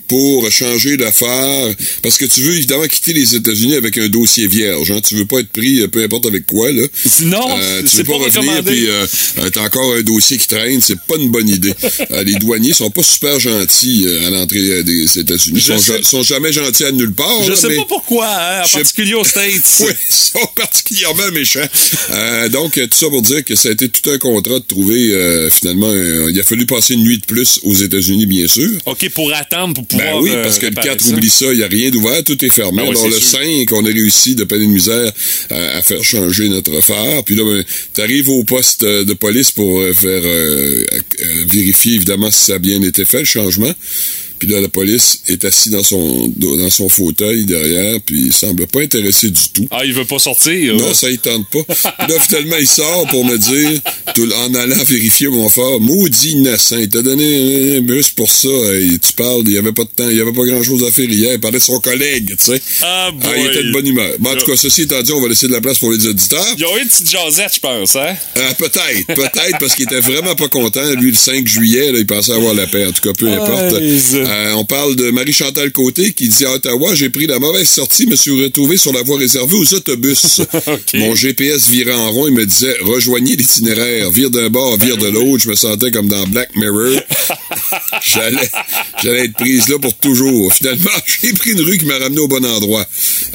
pour changer phare, parce que tu veux évidemment quitter les États-Unis avec un dossier vierge. Hein? Tu veux pas être pris euh, peu importe avec quoi. Là. Non, Euh, tu veux pas pas revenir puis euh, t'as encore un dossier qui traîne, c'est pas une bonne idée. Euh, les douaniers sont pas super gentils à l'entrée des États-Unis. Ils Je sont, sais- ja- sont jamais gentils à nulle part. Je là, sais mais- pas pourquoi, hein, en particulier aux States. *laughs* oui, ils sont particulièrement méchants. Donc, tout ça pour dire que ça a été tout un contrat de trouver, finalement, un- il a fallu passer une nuit de plus aux États-Unis, bien sûr. OK, pour attendre, pour pouvoir. Ben oui, euh, parce que le réparer 4, ça. oublie ça, il n'y a rien d'ouvert, tout est fermé. Ben oui, Alors le sûr. 5, on a réussi de peine et de misère à, à faire changer notre phare. Puis là, ben, tu arrives au poste euh, de police pour euh, faire euh, vérifier évidemment si ça a bien été fait, le changement. Puis là, la police est assis dans son dans son fauteuil derrière, puis il semble pas intéressé du tout. Ah, il veut pas sortir? Non, ça il tente pas. Puis là, finalement, il sort pour me dire, tout- en allant vérifier mon frère, maudit innocent, il t'a donné un bus pour ça. Et tu parles, il y avait pas de temps, il y avait pas grand-chose à faire hier. Il parlait de son collègue, tu sais. Ah, Ah, il était de bonne humeur. Bon, en tout cas, ceci étant dit, on va laisser de la place pour les auditeurs. Ils ont eu une petite jasette, je pense, hein? Euh, peut-être, peut-être, parce qu'il était vraiment pas content. Lui, le 5 juillet, là, il pensait avoir la paix. En tout cas, peu importe. Aïe. Euh, on parle de Marie-Chantal Côté qui dit à Ottawa, j'ai pris la mauvaise sortie, me suis retrouvé sur la voie réservée aux autobus. *laughs* Mon GPS virait en rond et me disait, rejoignez l'itinéraire, vire d'un bord, vire de l'autre. Je me sentais comme dans Black Mirror. *laughs* J'allais, j'allais être prise là pour toujours. Finalement, *laughs* j'ai pris une rue qui m'a ramené au bon endroit.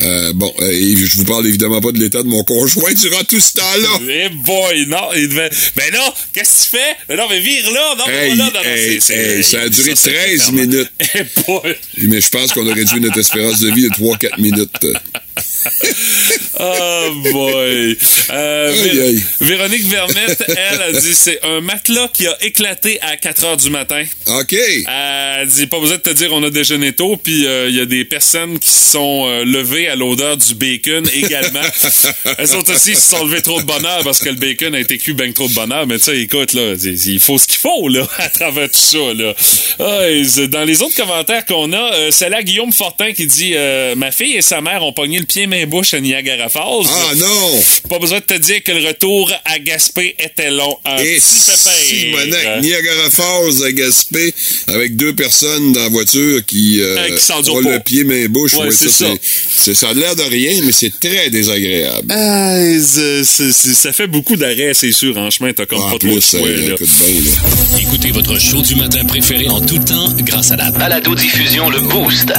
Euh, bon, euh, et je vous parle évidemment pas de l'état de mon conjoint durant tout ce temps-là. Eh boy, non, il devait... Mais non, qu'est-ce que tu fais? Non, mais vire là, non, mais Hey, voilà, non, non, hey, c'est- ça a duré c'est 13 fermé. minutes. *laughs* Mais je pense qu'on a réduit notre espérance de vie de 3-4 minutes. Oh boy! Euh, Aïe, Vé- aïe. Véronique Vermette, *laughs* elle, a dit c'est un matelas qui a éclaté à 4 heures du matin. OK. Elle dit pas besoin de te dire on a déjeuné tôt, puis euh, il y a des personnes qui se sont euh, levées à l'odeur du bacon également. *laughs* Elles autres aussi se sont levées trop de bonheur parce que le bacon a été cuit bien trop de bonheur. Mais tu sais, écoute, là, il faut ce qu'il faut là *laughs* à travers tout ça. Là. Ah, dans les autres commentaires qu'on a, c'est là Guillaume Fortin qui dit Ma fille et sa mère ont pogné le pied main bouche à Niagara Falls. Ah non! Pas besoin de te dire que le retour à Gaspé était long. Un Et petit. Simonac, Niagara Falls à Gaspé, avec deux personnes dans la voiture qui, euh, Euh, qui s'endurent ont pas. le pied main bouche. Ouais, c'est ça. c'est- ça a l'air de rien, mais c'est très désagréable. Ah, c'est- ça fait beaucoup d'arrêts, c'est sûr. En chemin, t'as comme En pas trop de choix. euh, là. écoute bien, là. Écoutez votre show du matin préféré en tout temps grâce à la balado-diffusion Le Boost.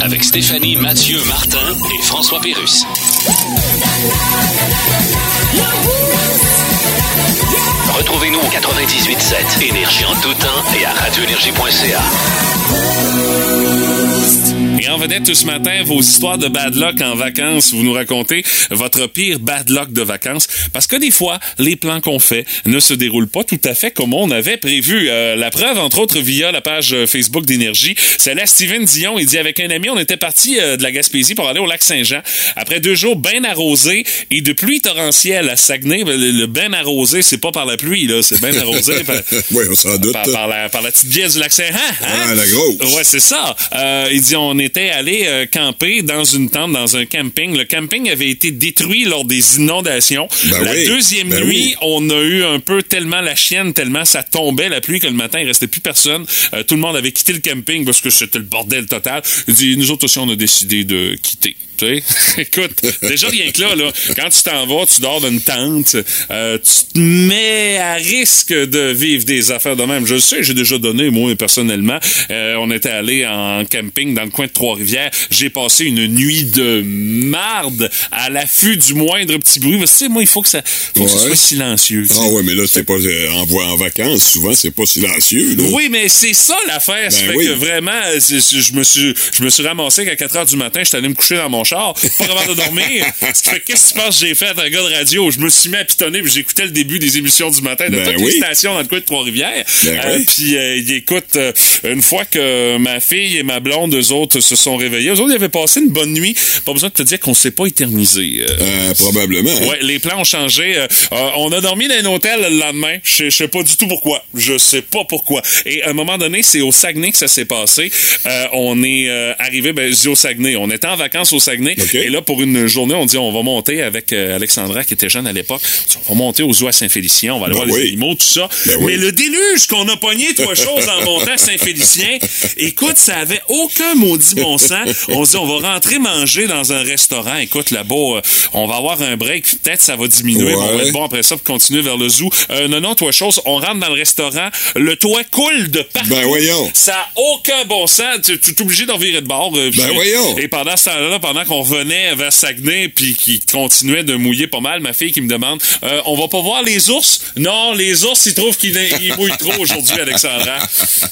Avec Stéphanie, Mathieu, Martin et François Pérus. Retrouvez-nous au 98.7 Énergie en tout temps et à radioénergie.ca. Et en vedette ce matin, vos histoires de bad luck en vacances. Vous nous racontez votre pire bad luck de vacances. Parce que des fois, les plans qu'on fait ne se déroulent pas tout à fait comme on avait prévu. Euh, la preuve, entre autres, via la page euh, Facebook d'Énergie. C'est là Steven Dion. Il dit, avec un ami, on était parti euh, de la Gaspésie pour aller au lac Saint-Jean. Après deux jours bien arrosés et de pluie torrentielle à Saguenay, ben, le, le bien arrosé, c'est pas par la pluie, là. C'est bien arrosé *laughs* par, oui, on s'en doute. par, par la, par la petite bière du lac Saint-Jean. hein? Ah, la grosse. Ouais, c'est ça. Euh, il dit on était allé euh, camper dans une tente, dans un camping. Le camping avait été détruit lors des inondations. Ben la oui, deuxième ben nuit, oui. on a eu un peu tellement la chienne, tellement ça tombait la pluie que le matin, il restait plus personne. Euh, tout le monde avait quitté le camping parce que c'était le bordel total. Il dit nous autres aussi, on a décidé de quitter. Tu sais? *laughs* Écoute, déjà rien que là, là, quand tu t'en vas, tu dors dans une tente, euh, tu te mets à risque de vivre des affaires de même. Je le sais, j'ai déjà donné, moi, personnellement. Euh, on était allé en camping dans le coin de Trois-Rivières. J'ai passé une nuit de marde à l'affût du moindre petit bruit. Que, tu sais, moi, il faut que ça, faut que ça Ouais. soit silencieux. Ah ouais, mais là, c'est pas euh, en, en vacances. Souvent, c'est pas silencieux. Là. Oui, mais c'est ça l'affaire. ça Ben fait oui. que vraiment, euh, je me suis, je me suis ramassé qu'à 4 heures du matin, j'étais allé me coucher dans mon char, pas capable de dormir. *laughs* Ce qui fait qu'est-ce que tu penses que j'ai fait un gars de radio? Je me suis mis à pitonner puis j'écoutais le début des émissions du matin de Ben toutes oui. les stations dans le coin de Trois-Rivières. Ben Euh, oui. Puis euh, il écoute, euh, une fois que ma fille et ma blonde, eux autres, se sont réveillés, eux autres, ils avaient passé une bonne nuit. Pas besoin de te dire qu'on s'est pas éternisé. euh, Euh, probablement. hein. Ouais, les plans ont changé. Euh, euh, on a dormi dans un hôtel le lendemain. Je sais pas du tout pourquoi. Je sais pas pourquoi. Et à un moment donné, c'est au Saguenay que ça s'est passé. Euh, on est euh, arrivé, ben, je dis au Saguenay. On était en vacances au Saguenay. Et là, pour une journée, on dit on va monter avec euh, Alexandra, qui était jeune à l'époque. On va monter aux zoo à Saint-Félicien. On va aller Ben voir oui. les animaux, tout ça. Ben oui. Mais le déluge qu'on a pogné, trois *laughs* choses en montant à Saint-Félicien, écoute, ça avait aucun maudit bon sens. On se dit, on va rentrer manger dans un restaurant. Écoute, là-bas, euh, on va avoir un break. Peut-être ça va diminuer. On va être bon après ça pour continuer vers le zoo. Euh, non, non, toi, chose, on rentre dans le restaurant. Le toit coule de partout. Ben voyons. Ça a aucun bon sens. Tu es obligé d'en virer de bord. euh, Ben voyons. Et pendant ce temps-là, pendant pendant qu'on revenait vers Saguenay puis qui continuait de mouiller pas mal, ma fille qui me demande euh, on va pas voir les ours? Non, les ours ils trouvent qu'ils ils mouillent trop aujourd'hui, Alexandra.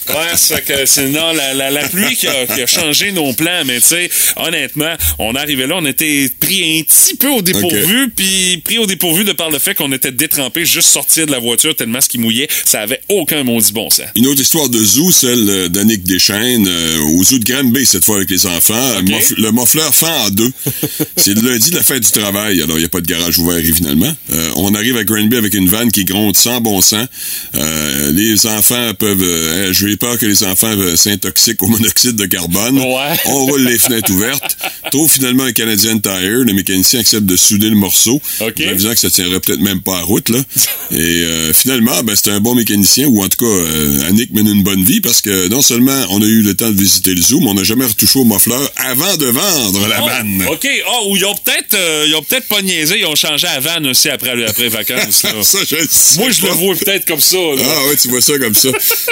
Ouais, c'est que c'est non la, la, la pluie qui a, qui a changé nos plans, mais tu sais, honnêtement, on arrivait là, on était pris un petit peu au dépourvu, puis pris au dépourvu de par le fait qu'on était détrempé, juste sortir de la voiture tellement ce qui mouillait, ça avait aucun maudit bon sens. Une autre histoire de zoo, celle d'Annick Deschaines, euh, au zoo de Granby, cette fois avec les enfants. Mof- le mofleur fend en deux. C'est le lundi de la fête du travail, alors il n'y a pas de garage ouvert, évidemment. Euh, on arrive à Granby avec une vanne qui gronde sans bon sens. Euh, les enfants peuvent... Euh, J'ai peur que les enfants euh, s'intoxiquent au monoxyde de carbone. Ouais. On roule les fenêtres ouvertes. Trouve finalement un Canadian Tire. Le mécanicien accepte de souder le morceau. Ok. En avisant que ça tiendrait peut-être même pas à route, là. Et finalement, ben, c'était un bon mécanicien, ou en tout cas, Annick mène une bonne vie parce que non seulement on a eu le temps de visiter le zoo, mais on n'a jamais retouché au mofleur avant de vendre la Oh, vanne. OK. Ah, ou ils ont peut-être euh, ils ont peut-être pas niaisé, ils ont changé à van aussi après, après vacances. là. *laughs* Ça, je le sais Moi, je le vois peut-être comme ça. là. Ah ouais, tu vois ça comme ça.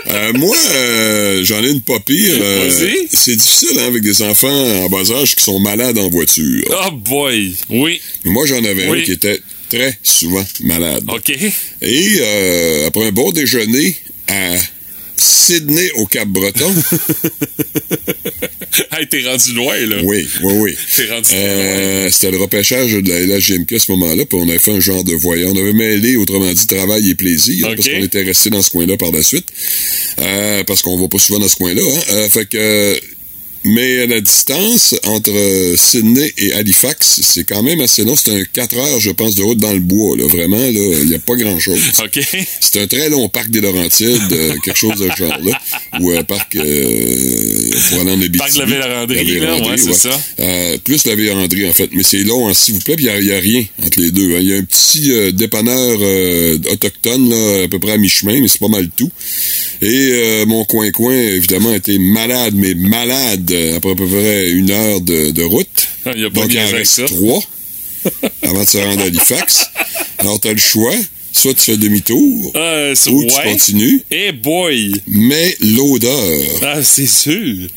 Euh, moi, euh, j'en ai une pas pire. euh, Vas-y. c'est difficile hein, avec des enfants en bas âge qui sont malades en voiture. Oh boy. Oui. Moi, j'en avais Oui. un qui était très souvent malade. OK. Et après un bon déjeuner à Sydney au Cap-Breton, *laughs* hey, t'es rendu loin, là. oui, oui, oui. T'es rendu loin. Euh, c'était le repêchage de la LHGMQ à ce moment-là, puis on avait fait un genre de voyage. On avait mêlé, autrement dit, travail et plaisir, parce qu'on était resté dans ce coin-là par la suite, Euh, parce qu'on va pas souvent dans ce coin-là. Hein. Euh, fait que, mais la distance entre euh, Sydney et Halifax, c'est quand même assez long. C'est un 4 heures, je pense, de route dans le bois. Là. Vraiment, là, il n'y a pas grand-chose. *laughs* OK. C'est un très long parc des Laurentides, euh, quelque chose de ce genre-là, ou un parc euh, pour aller en Abitibi. Parc de la Vérandrie, La là, ouais, c'est ça. Euh, plus la Vérandrie, en fait. Mais c'est long, hein, s'il vous plaît, puis il n'y a, rien entre les deux. hein. Il y a un petit euh, dépanneur euh, autochtone, là, à peu près à mi-chemin, mais c'est pas mal tout. Et euh, mon coin-coin, évidemment, était malade, mais malade, après à peu près une heure de, de route. *laughs* Il y a pas Donc, il en reste ça. trois *laughs* avant de se rendre à Halifax. Alors, tu as le choix. Soit tu fais demi-tour, Euh, ou tu continues, Eh boy. mais l'odeur. Ah, c'est sûr.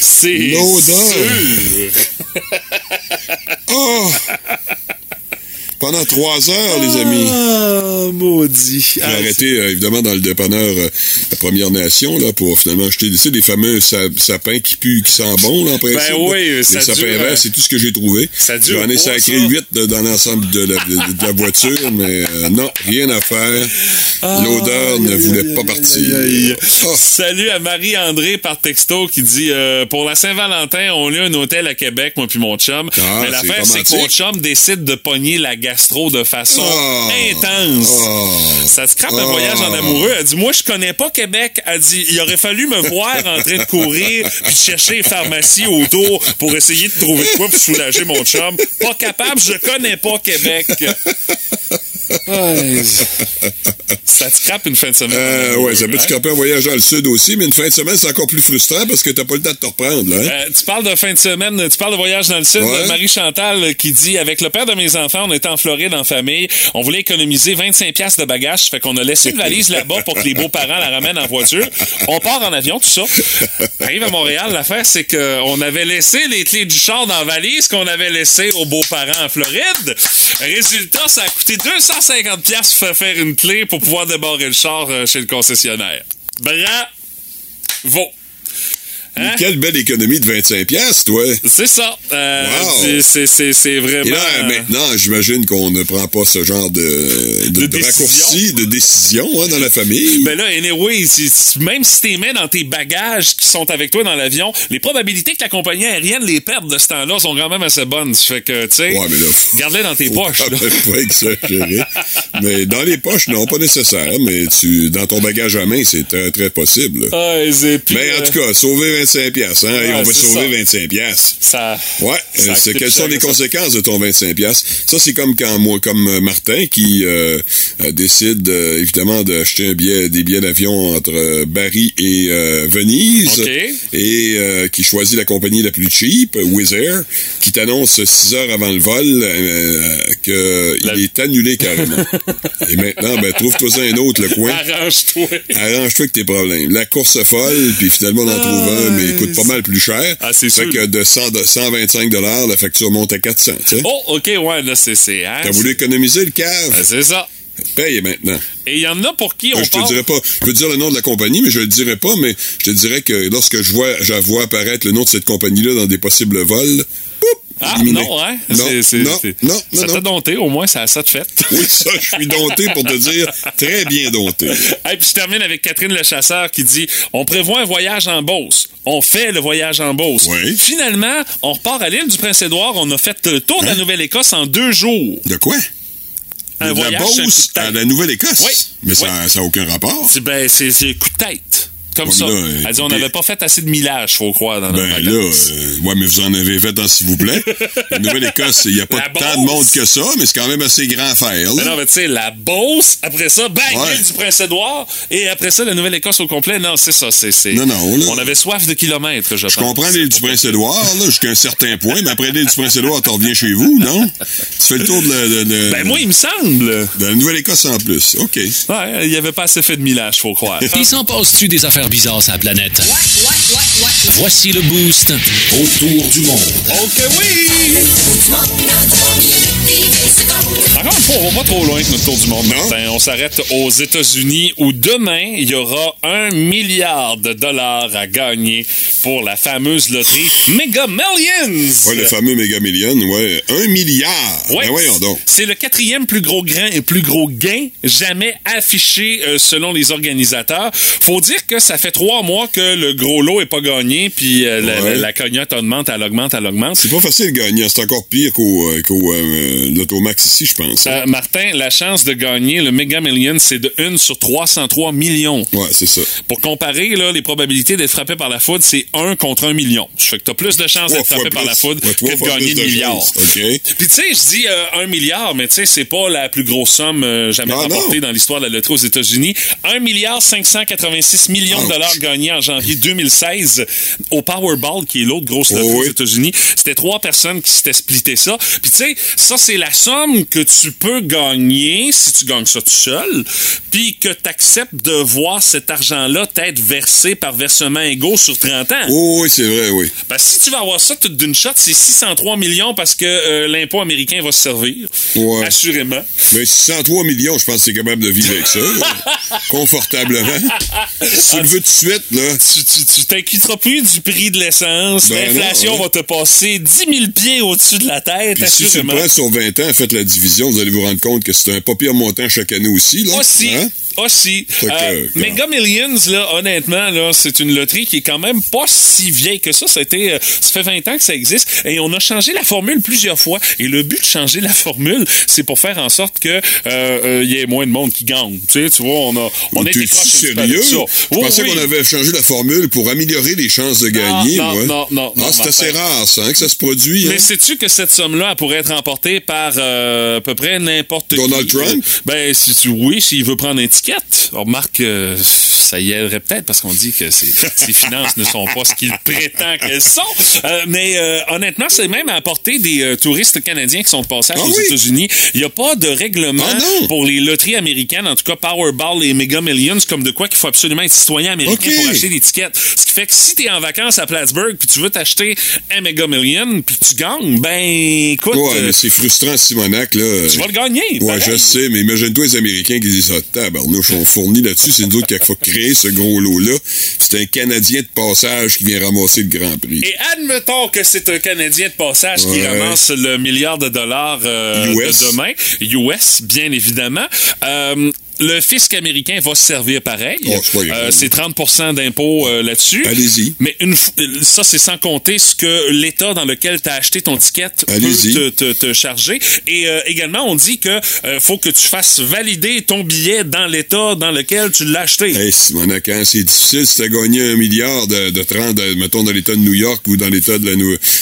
C'est L'odeur. sûr. Oh! *laughs* Pendant trois heures, les amis. Ah, maudit. J'ai Ah, arrêté, euh, évidemment, dans le dépanneur euh, la Première Nation, là, pour finalement acheter tu sais, des fameux sa- sapins qui puent, qui sentent bon, là, en principe. Ben là. oui, Les ça sapins dure, verts, euh, c'est tout ce que j'ai trouvé. ça dure J'en ai sacré huit dans l'ensemble de la, de- de la voiture, mais euh, non, rien à faire. L'odeur ne voulait pas partir. Oh. Salut à Marie-André par texto qui dit euh, Pour la Saint-Valentin, on a un hôtel à Québec, moi puis mon chum. Ah, Mais l'affaire, c'est c'est que mon chum décide de pogner la gastro de façon Oh. intense. Oh. Ça scrape un Oh. voyage en amoureux. Elle dit Moi, je connais pas Québec. Elle dit Il aurait fallu me voir en train de courir puis de chercher les pharmacies autour pour essayer de trouver quoi pour soulager mon chum. Pas capable, je connais pas Québec. *laughs* Ça te scrape une fin de semaine. Euh, amoureux, ouais, ça peut te hein? scraper un voyage dans le sud aussi, mais une fin de semaine, c'est encore plus frustrant parce que t'as pas le temps de te reprendre, là. hein? Euh, tu parles de fin de semaine, tu parles de voyage dans le sud. Ouais. Marie Chantal euh, qui dit avec le père de mes enfants, on était en Floride en famille, on voulait économiser 25 pièces de bagages, fait qu'on a laissé une valise là-bas pour que les beaux-parents la ramènent en voiture. On part en avion, tout ça. Arrive à Montréal, l'affaire c'est que on avait laissé les clés du char dans la valise qu'on avait laissé aux beaux-parents en Floride. Résultat, ça a coûté 250 pièces pour faire une clé pour pouvoir débarrer le char euh, chez le concessionnaire. Bravo. Hein? Quelle belle économie de 25 pièces, toi. C'est ça. Euh, Wow. c'est- vraiment. Et là, maintenant, j'imagine qu'on ne prend pas ce genre de, de, De de décision. raccourci, de décision hein, dans la famille. Ben là, anyway, même si t'es mets dans tes bagages qui sont avec toi dans l'avion, les probabilités que la compagnie aérienne les perde de ce temps-là sont quand même assez bonnes. Fait que, tu sais, Ouais, garde-les dans tes poches. là. *laughs* pas exagérer. mais dans les poches, non, pas nécessaire. Mais tu, dans ton bagage à main, c'est très, très possible. Ah, mais en euh, tout cas, sauver 25 pièces, hein, ouais, on va sauver ça. 25 pièces. ça. Ouais, Ça euh, quelles sont les ça. conséquences de ton 25 pièces Ça c'est comme quand moi comme euh, Martin qui euh, décide euh, évidemment d'acheter un billet des billets d'avion entre Paris et Venise et qui choisit la compagnie la plus cheap, Wizz Air, qui t'annonce six heures avant le vol qu'il est annulé carrément. Et maintenant, ben, trouve-toi un autre, le coin. Arrange-toi. Arrange-toi avec tes problèmes. La course folle, puis finalement, on en trouve un, mais il coûte pas mal plus cher. Ah, c'est Fait sûr. que de, 100 de 125 la facture monte à 400, tu sais. Oh, OK, ouais, là, c'est... c'est hein, T'as voulu économiser le cave? c'est ça. Paye maintenant. Et il y en a pour qui on Euh, je te pas, je peux te dire le nom de la compagnie, mais je le dirai pas, mais je te dirais que lorsque je vois, je vois apparaître le nom de cette compagnie-là dans des possibles vols, Ah, éliminé. non, hein? Non, C'est- non, non, non, Ça t'a dompté, au moins, ça a ça de fait. *laughs* Oui, ça, je suis dompté pour te dire, très bien dompté. Et puis je termine avec Catherine Le Chasseur qui dit On prévoit un voyage en Beauce. On fait le voyage en Beauce. Oui. Finalement, on repart à l'île du Prince-Édouard. On a fait le tour de la Hein? Nouvelle-Écosse en deux jours. De quoi? Un de la voyage coup Beauce à la Nouvelle-Écosse? Oui. Mais ça n'a aucun rapport. C'est- Ben, c'est c'est coup de tête. Comme Ouais, ça. mais là, Elle dit On n'avait pas fait assez de millage, faut croire, dans notre Ben là, euh, ouais, mais vous en avez fait un s'il vous plaît. *laughs* La Nouvelle-Écosse, il n'y a pas tant de monde que ça, mais c'est quand même assez grand à faire. Mais là. non, mais tu sais, la Beauce, après ça, bang, Ouais. du Prince-Édouard, et après ça, la Nouvelle-Écosse au complet. Non, c'est ça. c'est Non, non, là- On avait soif de kilomètres, je, Je pense. comprends l'île du Prince-Édouard, là, jusqu'à un certain point, mais après l'île du Prince-Édouard, tu reviens chez vous, non? Tu fais le tour de la, de- de- Ben, moi, il me semble. de la Nouvelle-Écosse en plus. OK. Ouais, il n'y avait pas assez fait de millage, faut croire. Il s'en passe-tu des affaires bizarres sur la planète? Voici le boost autour du monde. Ok, oui! Encore une fois, on va pas trop loin avec notre tour du monde, Non. Martin. On s'arrête aux États-Unis où demain, il y aura un milliard de dollars à gagner pour la fameuse loterie Mega Millions! Ouais, le fameux Mega Million, ouais. Un milliard. Ouais, Ben voyons donc. C'est le quatrième plus gros grain et plus gros gain jamais affiché euh, selon les organisateurs. Faut dire que ça fait trois mois que le gros lot est pas gagné, puis euh, la, Ouais. la- augmente, elle augmente, elle augmente. C'est pas facile de gagner. C'est encore pire qu'au euh, euh, l'Automax ici, je pense. hein. Euh, Martin, la chance de gagner le Mega Million, c'est de 1 sur 303 millions. Ouais, c'est ça. Pour comparer, là, les probabilités d'être frappé par la foudre, c'est 1 contre 1 million. Ça fait que t'as plus de chances d'être frappé par la foudre Ouais, que de gagner le de milliard. chances. OK. Puis tu sais, je dis euh, 1 milliard, mais tu sais, c'est pas la plus grosse somme jamais Ah, remportée non. dans l'histoire de la loterie aux États-Unis. 1 milliard 586 millions de dollars gagnés en janvier 2016 au Powerball, qui est l'autre grosse loterie Oh, aux oui. États-Unis. C'était trois personnes qui s'étaient splitté ça. Puis tu sais, ça c'est la somme que tu peux gagner si tu gagnes ça tout seul, puis que tu acceptes de voir cet argent-là t'être versé par versement égaux sur 30 ans. Oh, oui, c'est vrai, oui. Parce que si tu vas avoir ça tout d'une shot, c'est 603 millions parce que euh, l'impôt américain va se servir. Ouais. Assurément. Mais 603 millions, je pense que c'est capable de vivre avec ça. *laughs* Confortablement. Si tu tout de suite, là. Tu, t'inquiéteras plus du prix de l'essence. Ben L'inflation ouais. va te passer 10 000 pieds au-dessus de la tête, Puis si tu prends sur 20 ans, faites la division, vous allez vous rendre compte que c'est un pas pire montant chaque année aussi, là. Aussi. Hein? Aussi. Euh, Mega Millions, là, honnêtement, là, c'est une loterie qui est quand même pas si vieille que ça. Été, euh, ça fait 20 ans que ça existe. Et on a changé la formule plusieurs fois. Et le but de changer la formule, c'est pour faire en sorte que euh, euh, il y ait moins de monde qui gagne. Tu sais, tu vois, on a, on petit peu sérieux? Je Oui, pensais oui. qu'on avait changé la formule pour améliorer les chances de gagner, non, moi. non, non, Ah, c'est assez Martin. rare, ça, hein, que ça se produit. Mais hein? sais-tu que cette somme-là pourrait être remportée par euh, à peu près n'importe qui? Donald Trump? Ben, si tu, oui, s'il veut prendre un On remarque que ça y aiderait peut-être parce qu'on dit que ses, ses finances ne sont pas ce qu'il prétend qu'elles sont. Euh, mais euh, honnêtement, c'est même à apporter des euh, touristes canadiens qui sont de passage Ah aux oui? États-Unis. Il n'y a pas de règlement Ah pour les loteries américaines, en tout cas Powerball et Mega Millions, comme de quoi qu'il faut absolument être citoyen américain pour acheter des tickets. Ce qui fait que si tu es en vacances à Plattsburgh puis tu veux t'acheter un Mega Million puis tu gagnes, ben écoute, Ouais, euh, mais c'est frustrant, Simonac, là. tu vas le gagner. Ouais, pareil. je sais, mais imagine-toi les Américains qui disent ça. Tabarnouche, on fournit là-dessus. C'est nous autres qui a créé ce gros lot-là. C'est un Canadien de passage qui vient ramasser le Grand Prix. Et admettons que c'est un Canadien de passage qui ramasse le milliard de dollars euh, US. de demain. US, bien évidemment. Euh, le fisc américain va se servir pareil. Oh. Euh, c'est 30% d'impôt euh, là-dessus. Allez-y. Mais une, f- euh, ça, c'est sans compter ce que l'État dans lequel tu as acheté ton ticket peut te, te- te charger. Et euh, également, on dit que euh, faut que tu fasses valider ton billet dans l'État dans lequel tu l'as acheté. Hey, Simonac, hein, c'est difficile si t'as gagné un milliard de, de 30, de- mettons, dans l'État de New York ou dans l'État de la,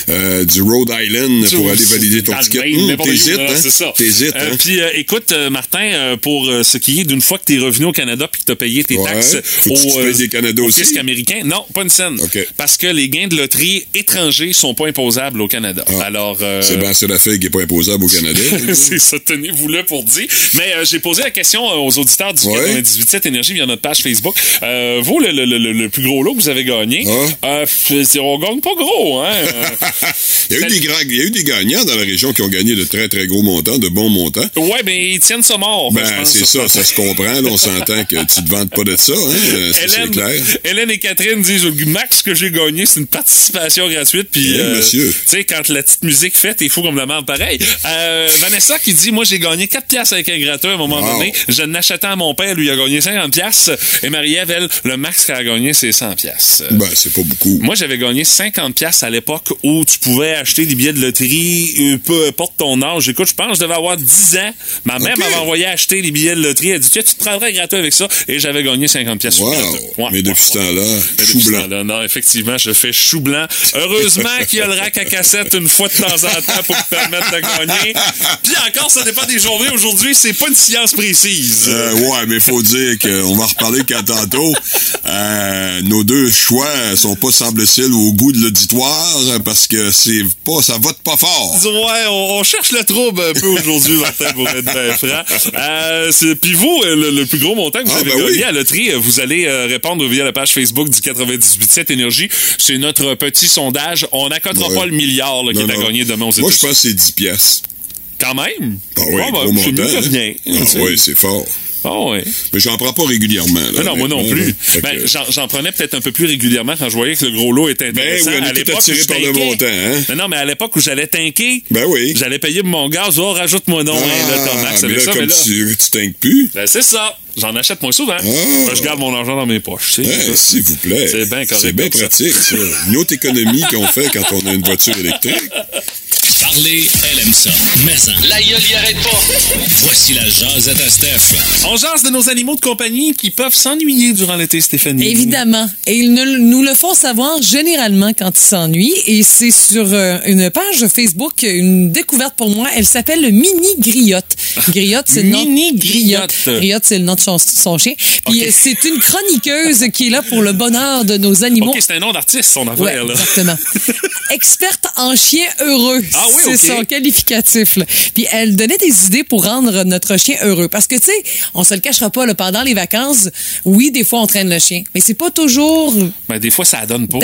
euh, du Rhode Island pour aller valider ton ticket. Hum, T'hésites, hein? C'est ça. T'hésites, Euh, hein? Puis, euh, écoute, Martin, euh, pour ce qui est d'une fois que tu es revenu au Canada puis que tu as payé tes Ouais. taxes Faut-tu que tu au, payes des Canada au aussi? fisc américain? Non, pas une scène. Parce que les gains de loterie étrangers sont pas imposables au Canada. Alors, euh, Sébastien Lafayette qui n'est pas imposable au Canada. *laughs* c'est ça, tenez-vous là pour dire. Mais euh, j'ai posé la question euh, aux auditeurs du Ouais. 98.7 Énergie via notre page Facebook. Euh, vous, le, le, le, le plus gros lot que vous avez gagné, euh, c'est- on gagne pas gros, hein? Euh, *laughs* Il y, a eu des grands- il y a eu des gagnants dans la région qui ont gagné de très, très gros montants, de bons montants. ouais, mais ils tiennent ça mort. Ben, c'est ça, ça se comprends, là, on s'entend que tu te vantes pas de ça, hein, euh, c'est clair. Hélène et Catherine disent Max, ce que j'ai gagné, c'est une participation gratuite. Puis, oui, euh, monsieur. Tu sais, quand la petite musique fait, il faut qu'on me demande pareil. Euh, Vanessa qui dit Moi, j'ai gagné 4 piastres avec un gratteur à un moment donné. Je l'achetais à mon père, lui, il a gagné 50 piastres. Et Marie-Ève, elle, le max qu'elle a gagné, c'est 100 piastres. Ben, c'est pas beaucoup. Moi, j'avais gagné 50 piastres à l'époque où tu pouvais acheter des billets de loterie, peu importe ton âge. Écoute, je pense que je devais avoir 10 ans. Ma mère m'avait envoyé acheter des billets de loterie à 10 tu te prendrais gratuit avec ça. Et j'avais gagné 50 pièces. Wow. Ouais, mais depuis ce temps-là, chou blanc. -là, non, effectivement, je fais chou blanc. Heureusement qu'il y a le rack à cassette une fois de temps en temps pour te permettre de gagner. Puis encore, ça dépend des journées. Aujourd'hui, c'est pas une science précise. Euh, ouais, mais faut dire qu'on va reparler qu'à tantôt. Euh, nos deux choix sont pas, semblables au goût de l'auditoire parce que c'est pas, ça vote pas fort. Ouais, on, cherche le trouble un peu aujourd'hui, Martin, pour être bien franc. Euh, puis vous, euh, le, le plus gros montant que vous Ah, avez ben gagné oui. à loterie, euh, vous allez euh, répondre via la page Facebook du 98.7 Énergie. C'est notre petit sondage. On n'accotera Ouais. pas le milliard là, qui Non, est à non. gagner demain aux Moi, je pense que c'est 10 piastres. Quand même? Ah oui, Ah, ben, gros c'est montant. mieux que rien. Ah *laughs* oui, c'est fort. Ah ouais. Mais j'en prends pas régulièrement. là, non, moi non plus. Ben, j'en, prenais peut-être un peu plus régulièrement quand je voyais que le gros lot était Ben intéressant. oui, on est à tout l'époque où attiré je par le tanquais- montant, hein? Non, non, mais à l'époque où j'allais tanker, Ben oui. j'allais payer mon gaz. Oh, rajoute-moi non, hein, là, Ah, mais fait là, ça, comme mais là- tu, tu t'inquiètes plus, Ben, c'est ça. J'en achète moins souvent. Ah. Ben, je garde mon argent dans mes poches. hein, s'il vous plaît. C'est bien correct C'est bien pratique, ça. Une autre économie qu'on fait quand on a une voiture électrique. Parler, elle aime ça. Mais en, La gueule y arrête pas. *laughs* voici la jasette à Steph. On jase de nos animaux de compagnie qui peuvent s'ennuyer durant l'été, Stéphanie. Évidemment. Et ils ne- nous le font savoir généralement quand ils s'ennuient. Et c'est sur euh, une page Facebook, une découverte pour moi. Elle s'appelle le Mini Griotte. Griotte, c'est le nom. Mini Griotte. Griotte, c'est le nom de son, son chien. Puis euh, c'est une chroniqueuse qui est là pour le bonheur de nos animaux. OK, c'est un nom d'artiste, son affaire, Ouais, là. exactement. *laughs* Experte en chien heureux. Ah oui, C'est son qualificatif. là. Puis elle donnait des idées pour rendre notre chien heureux. Parce que, tu sais, on se le cachera pas, là, pendant les vacances, oui, des fois, on traîne le chien. Mais c'est pas toujours Ben, des fois, ça donne pas.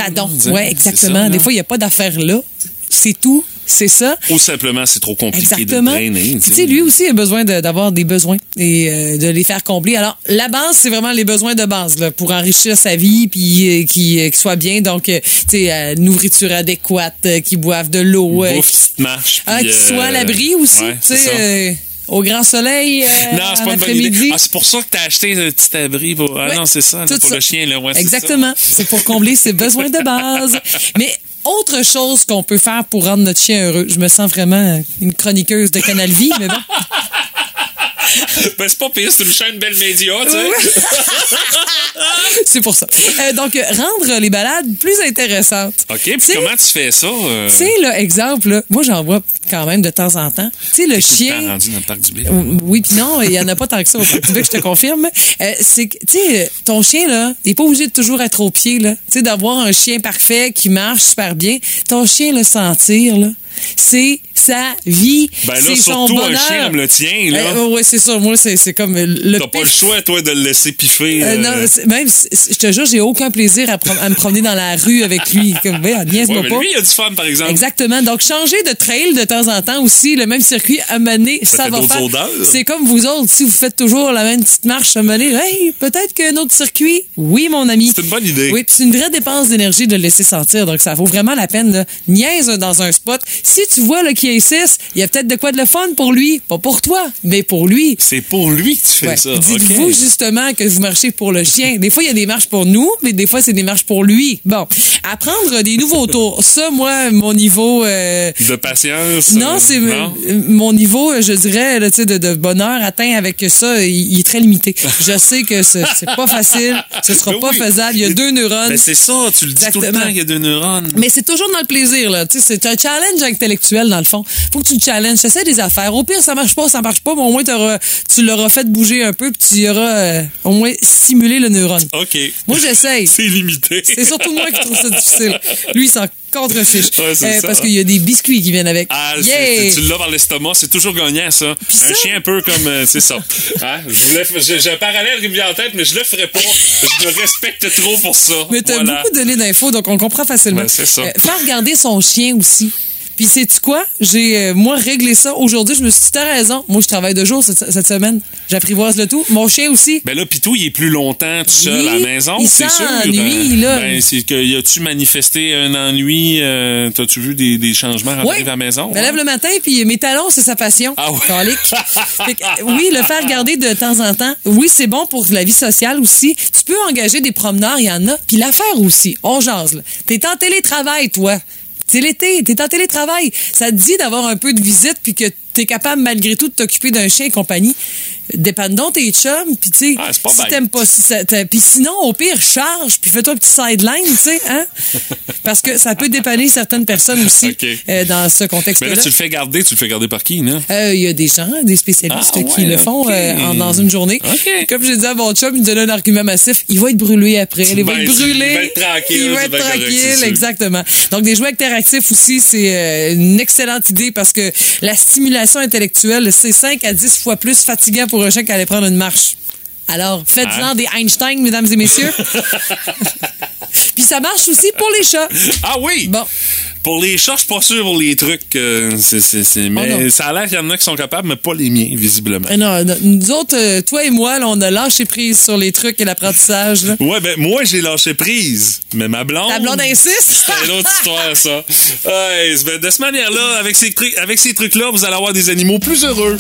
là, Ouais, c'est exactement. ça, des fois, il n'y a pas d'affaire là. C'est tout. C'est ça. Ou simplement, c'est trop compliqué Exactement. de traîner. Tu sais, lui aussi a besoin de- d'avoir des besoins et euh, de les faire combler. Alors, la base, c'est vraiment les besoins de base là, pour enrichir sa vie puis euh, qu'il euh, soit bien. Donc, euh, tu sais, nourriture adéquate, qu'il boive de l'eau, Bouffe, petite marche. ah, qu'il soit à l'abri aussi. ouais, tu sais, au grand soleil, euh, Non, c'est pas une bonne idée. après-midi. Ah, c'est pour ça que t'as acheté un petit abri pour. Ah Ouais, non, c'est ça, là, pour ça. le chien, là. Ouais, Exactement. C'est pour combler ses besoins de base. *laughs* Mais autre chose qu'on peut faire pour rendre notre chien heureux. Je me sens vraiment une chroniqueuse de Canal Vie, mais bon. *laughs* *laughs* Ben, c'est pas pire, c'est une chaîne belle média, tu sais. *laughs* C'est pour ça. Euh, donc, rendre les balades plus intéressantes. OK, puis comment tu fais ça? euh, Tu sais, là, exemple, là, moi, j'en vois quand même de temps en temps. Tu sais, le tout le temps chien. rendu dans le parc du Bill. Oui, puis non, il y en a pas tant que ça au Parc du Bec, je te confirme. Euh, c'est que, tu sais, ton chien, là, il est pas obligé de toujours être au pied, là. Tu sais, d'avoir un chien parfait qui marche super bien. Ton chien, le sentir, là, c'est sa vie. Ben là, c'est son surtout un bonheur. chien comme le tien, là. Euh, ouais, c'est ça. Moi, c'est, c'est comme le T'as pas le choix, toi, de le laisser piffer. Euh, euh, non, même, je te jure, j'ai aucun plaisir à, me promener dans la rue avec lui. Comme, ouais, mais pas. lui, il a du fun, par exemple. Exactement. Donc, changer de trail de temps en temps aussi, le même circuit à mener, Ça ça, va faire. C'est comme vous autres, si vous faites toujours la même petite marche à mener, hey, peut-être qu'un autre circuit. Oui, mon ami. C'est une bonne idée. Oui, puis c'est une vraie dépense d'énergie de le laisser sentir. Donc, ça vaut vraiment la peine, là. Niaise dans un spot. Si tu vois, là, qu'il il y a peut-être de quoi de le fun pour lui. Pas pour toi, mais pour lui. C'est pour lui que tu fais Ouais. ça. Dites-vous justement que vous marchez pour le chien. Des fois, il y a des marches pour nous, mais des fois, c'est des marches pour lui. Bon, apprendre des nouveaux tours. Ça, moi, mon niveau... euh, De patience. non, euh, c'est mon niveau, euh, je dirais, là, de, de bonheur atteint avec ça, il, il est très limité. *laughs* Je sais que c'est pas facile, ce sera Ben pas oui. faisable. Il y a deux neurones. Ben, c'est ça, tu le dis tout le Exactement. temps, il y a deux neurones. Mais c'est toujours dans le plaisir, là. C'est un challenge intellectuel, dans le fond. Faut que tu le challenges. Essaie des affaires. Au pire, ça marche pas, ça marche pas, mais au moins, t'auras- tu l'auras fait bouger un peu, puis tu auras euh, au moins stimulé le neurone. OK. Moi, j'essaye. *laughs* C'est limité. C'est surtout moi qui trouve ça difficile. Lui, il s'en contrefiche. Ouais, c'est Euh, parce qu'il y a des biscuits qui viennent avec. Ah, Yeah! tu l'as dans l'estomac, c'est toujours gagnant, ça. un chien un peu comme. euh, c'est ça. *laughs* Hein? J'ai un parallèle qui me vient en tête, mais je le ferai pas. Je me respecte trop pour ça. Mais t'as Voilà. beaucoup donné d'infos, donc on comprend facilement. Ben, c'est ça. Euh, faire regarder son chien aussi. Puis sais-tu quoi? J'ai, euh, moi, réglé ça aujourd'hui. Je me suis dit, t'as raison. Moi, je travaille deux jours cette, cette semaine. J'apprivoise le tout. Mon chien aussi. Ben là, Pitou, il est plus longtemps tout seul Oui, à la maison, c'est sûr. s'ennuie, là. Ben, c'est que, y a-tu manifesté un ennui? euh, T'as-tu vu des, des changements Oui. à la maison? Je me lève le matin, puis mes talons, c'est sa passion. Ah ouais? *laughs* Que, euh, oui, le faire garder de temps en temps. Oui, c'est bon pour la vie sociale aussi. Tu peux engager des promeneurs, il y en a. Puis l'affaire aussi, on jase. là. T'es en télétravail, toi. C'est l'été, t'es en télétravail. Ça te dit d'avoir un peu de visite, puis que t'es capable malgré tout de t'occuper d'un chien et compagnie? Dépanne donc tes chums, puis tu sais, Ah, si t'aimes pas, si ça- t'as- puis sinon, au pire, charge, puis fais-toi un petit sideline, tu sais, hein? *laughs* Parce que ça peut dépanner certaines personnes aussi euh, dans ce Mais contexte-là. là, tu le fais garder, tu le fais garder par qui, non? Euh, Il y a des gens, des spécialistes Ah, qui le font euh, en- dans une journée. Ok. Comme j'ai dit à mon chum, il me donnait un argument massif. Il va être brûlé après. Il va Ben, être brûlé. il va être tranquille, Il va être tranquille, exactement. Donc, des jouets interactifs aussi, c'est euh, une excellente idée parce que la stimulation intellectuelle, c'est 5 à 10 fois plus fatigant pour un chien qu'aller prendre une marche. Alors, faites-en Hein? des Einstein, mesdames et messieurs. *laughs* *laughs* Puis ça marche aussi pour les chats. Ah oui! Bon. Pour les chats, je suis pas sûr pour les trucs. euh, mais Oh ça a l'air qu'il y en a qui sont capables, mais pas les miens, visiblement. Euh, Non, non, nous autres, euh, toi et moi, là, on a lâché prise sur les trucs et l'apprentissage. Ouais, ben moi j'ai lâché prise, mais ma blonde. Ta blonde insiste? *laughs* C'est une autre histoire, ça. Ouais, ben, de cette manière-là, avec ces, trucs- avec ces trucs-là, vous allez avoir des animaux plus heureux.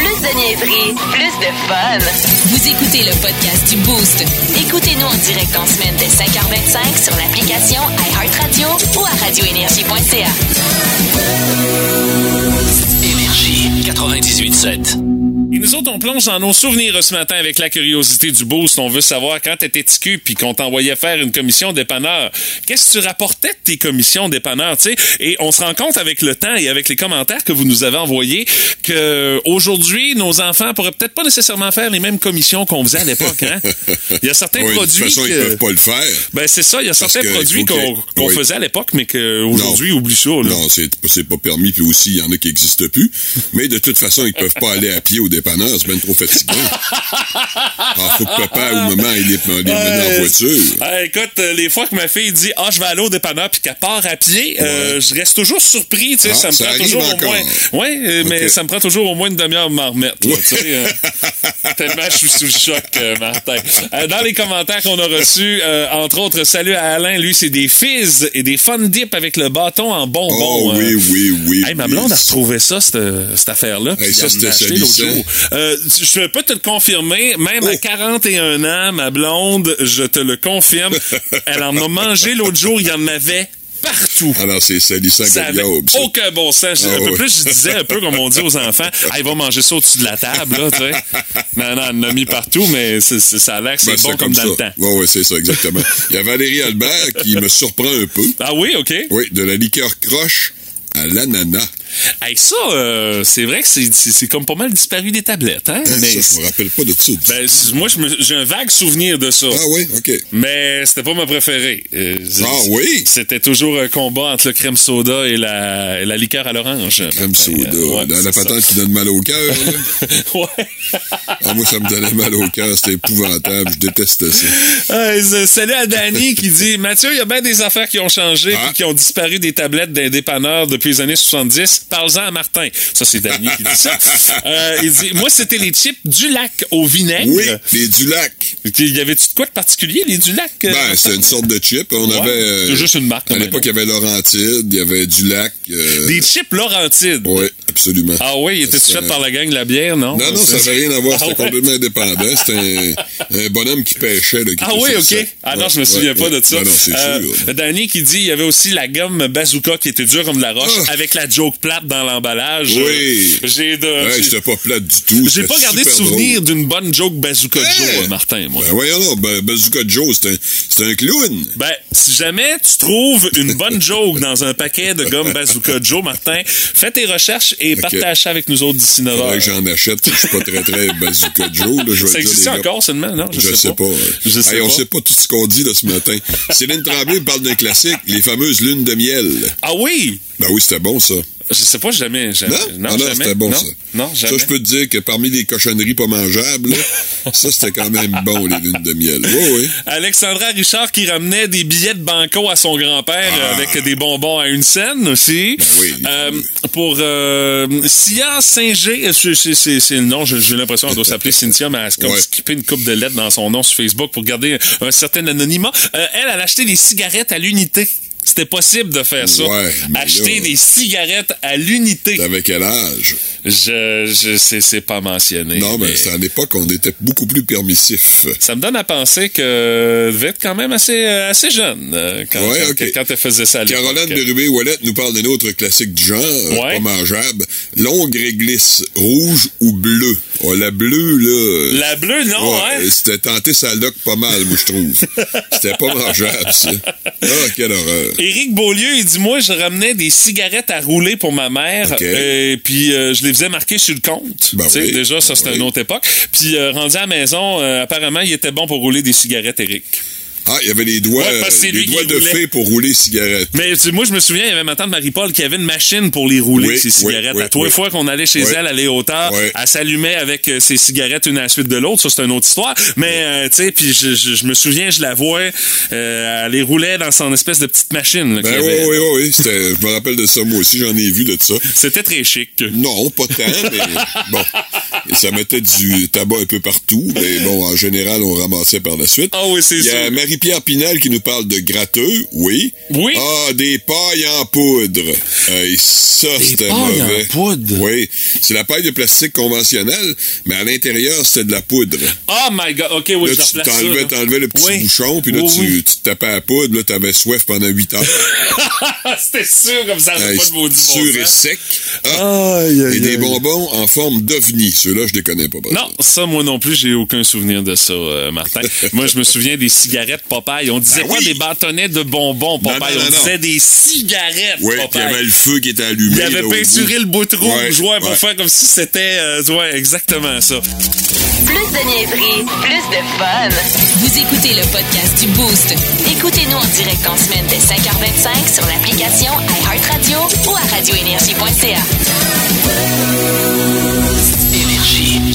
Plus de niaiserie, plus de fun. Vous écoutez le podcast du Boost. Écoutez-nous en direct en semaine dès 5h25 sur l'application iHeartRadio ou à radioénergie.ca. Énergie 98.7. Et nous autres, on plonge dans nos souvenirs ce matin avec la curiosité du boost. On veut savoir quand t'étais TQ puis qu'on t'envoyait faire une commission dépanneur. Qu'est-ce que tu rapportais de tes commissions dépanneur, tu sais? Et on se rend compte avec le temps et avec les commentaires que vous nous avez envoyés que aujourd'hui, nos enfants pourraient peut-être pas nécessairement faire les mêmes commissions qu'on faisait à l'époque, hein? Il y a certains *laughs* Oui, de toute produits façon, ils peuvent pas le faire. Ben, c'est ça. Il y a certains produits qu'on oui. faisait à l'époque, mais qu'aujourd'hui, oublie ça, là. Non, c'est c'est pas permis, puis aussi, il y en a qui n'existent plus. Mais de toute façon, ils peuvent pas aller à pied au dépanneur, c'est bien trop fatigant. *laughs* Ah, faut que papa ou maman aille les, les en Ouais. voiture. Ah, écoute, euh, les fois que ma fille dit ah je vais aller au dépanneur puis qu'elle part à pied, euh, je reste toujours surpris, tu sais, Ah, ça me ça prend toujours au moins, ouais, euh, mais ça me prend toujours au moins une demi-heure de m'en remettre, là, tu sais, euh, *laughs* tellement je suis sous le choc, euh, Martin. Euh, dans les commentaires qu'on a reçus, euh, entre autres, salut à Alain, lui c'est des fizz et des fun dip avec le bâton en bonbon. Oh, hein. oui, oui, oui. Hey, ma oui. blonde a retrouvé ça, cette, cette affaire-là. Hey, ça, c'était l'autre jour. Euh, je peux te le confirmer, même à Oh. 41 ans, ma blonde, je te le confirme, *laughs* elle en a mangé l'autre jour, il y en avait partout. Alors, c'est salissant Ça avait aucun bon sens. Ah un peu plus, je disais un peu comme on dit aux enfants, *laughs* ah, il va manger ça au-dessus de la table, là, tu sais. Non, non, elle en a mis partout, mais ça a l'air que c'est Ben, bon comme, dans ça. le temps. Ouais, ouais, c'est ça, exactement. Il y a Valérie Albert qui me surprend un peu. Ah oui, OK. Oui, de la liqueur croche à l'ananas. Hey, ça, euh, c'est vrai que c'est- comme pas mal disparu des tablettes, hein? Hein, Mais ça, je me rappelle pas de ça. ben, c- moi, je me- j'ai un vague souvenir de ça. Ah oui, OK. Mais c'était pas ma préférée. Euh, Ah oui? C'était toujours un combat entre le crème soda et la, et la liqueur à l'orange. Crème soda. Euh, ouais, dans la patente qui donne mal au cœur. *laughs* ouais. Ah, moi, ça me donnait mal au cœur. C'était épouvantable. Je détestais ça. C'est- salut à Danny qui dit Mathieu, il y a bien des affaires qui ont changé Ah. et qui ont disparu des tablettes d'un dépanneur depuis les années 70. Parle-en à Martin. Ça, c'est Danny qui dit ça. Euh, il dit Moi, c'était les chips du lac au vinaigre. Oui, les Dulac. Il y avait-tu de quoi de particulier, les du lac? euh, Ben, c'est une sorte de chip. On Ouais, avait. euh, c'est juste une marque, À l'époque, il y avait Laurentide, il y avait Dulac. Euh, Des chips Laurentides. Oui, absolument. Ah oui, était-tu C'est fait par la gang de la bière, non? Non, non, ça n'avait rien à voir. Ah C'était ouais? complètement indépendant. C'était un, un bonhomme qui pêchait. Là, qui Ah était oui, ok. set. Ah non, Ouais, je me souviens pas de ça. Non, non, c'est sûr. Danny qui dit il y avait aussi la gomme bazooka qui était dure comme de la roche Ah. avec la joke plate dans dans l'emballage. Oui. J'ai de. Ouais, j'ai- j'étais pas plate du tout. j'ai c'était pas gardé souvenir d'une bonne joke Bazooka Joe, euh, Martin, moi. Ben voyons là, ben, Bazooka Joe, c'est un, un clown. Ben, si jamais tu trouves une bonne *laughs* joke dans un paquet de gomme Bazooka Joe, Martin, fais tes recherches et partage ça avec nous autres d'ici 9 Faudrait heures. que j'en achète. Je suis pas très, très Bazooka Joe. Là, Ça existe encore seulement, non? Je, sais pas. Je sais Hey, on pas. sait pas tout ce qu'on dit là, ce matin. Céline Tremblay parle d'un classique, les fameuses lunes de miel. Ah oui! Ben oui, c'était bon, ça. Je sais pas, jamais. jamais. Non? non, ah non, jamais. c'était bon, non, ça. Non, jamais. Ça, je peux te dire que parmi les cochonneries pas mangeables, ça, c'était quand même bon, les lunes de miel. Oui, oui. Alexandra Richard qui ramenait des billets de banco à son grand-père euh, avec des bonbons à une scène aussi. Ah. Ben oui. Euh, pour euh, Sia Singer, c'est- le nom, j'ai l'impression qu'elle doit s'appeler Cynthia, mais elle a comme Ouais. skippé une coupe de lettres dans son nom sur Facebook pour garder un certain anonymat. Euh, elle, elle a acheté des cigarettes à l'unité. C'était possible de faire ça. Ouais, Acheter là- des cigarettes à l'unité. T'avais quel âge? Je, je sais, c'est pas mentionné. Non, mais mais- c'était à l'époque, on était beaucoup plus permissif. Ça me donne à penser que tu devais être quand même assez, euh, assez jeune euh, quand, Ouais, quand, elle faisait ça à. Caroline Bérubé-Ouellette nous parle d'un autre classique du genre, euh, Ouais. pas mangeable. Longue réglisse, rouge ou bleu. Oh, la bleue, là... La bleue, non, Ouais, hein? C'était tenté sa loque pas mal, moi, je trouve. *laughs* C'était pas mangeable, ça. Ah, quelle horreur. Éric Beaulieu, il dit Moi, je ramenais des cigarettes à rouler pour ma mère, Ok. et puis euh, je les faisais marquer sur le compte. Ben oui. Déjà, ça, c'était Oui. une autre époque. Puis, euh, rendu à la maison, euh, apparemment, il était bon pour rouler des cigarettes, Éric. Ah, il y avait les doigts, Ouais, c'est les doigts de roulait. fée pour rouler cigarette. Mais tu sais, moi, je me souviens, il y avait ma tante Marie-Paul qui avait une machine pour les rouler, Oui, oui, cigarettes. oui, à les oui. fois qu'on allait chez elle, aller au tard, elle s'allumait avec euh, ses cigarettes une à la suite de l'autre. Ça, c'est une autre histoire. Mais, euh, tu sais, puis je, je- je me souviens, je la vois, euh, elle les roulait dans son espèce de petite machine. là, Ben oui, oui, oui, Je me rappelle de ça, moi aussi, j'en ai vu de ça. C'était très chic. Non, pas tant, mais *laughs* bon. Et ça mettait du tabac un peu partout, mais bon, en général, on ramassait par la suite. Ah oui, c'est Il y a sûr. Marie-Pierre Pinal qui nous parle de gratteux, oui. Oui. Ah, des pailles en poudre. Euh, et ça, c'était pailles en mauvais. poudre? Oui. C'est la paille de plastique conventionnelle, mais à l'intérieur, c'était de la poudre. Oh my god, ok, oui, là, je tu t'enlevais, t'enlevais le petit Oui. bouchon, puis là, Oui, tu, oui. tu te tapais à la poudre, là, t'avais soif pendant 8 heures. *laughs* C'était sûr comme ça, Hey, pas de maudit bon sûr et sens. sec. Ah, Aïe, aïe, et des aïe. bonbons en forme d'ovni. Ceux-là, je les connais pas. Non, ça, moi non plus, j'ai aucun souvenir de ça, euh, Martin. *laughs* moi, je me souviens des cigarettes Popeye. On disait Ben pas oui. des bâtonnets de bonbons Popeye. Non, non, on non, disait des cigarettes Oui, puis il y avait le feu qui était allumé. Il avait peinturé le bout de rouge, Ouais, ouais, pour faire comme si c'était, euh, ouais, exactement ça. Plus de niaiserie, plus de fun. Vous écoutez le podcast du Boost. Écoutez-nous en direct en semaine dès 5h25 sur l'application iHeartRadio ou à radioénergie.ca.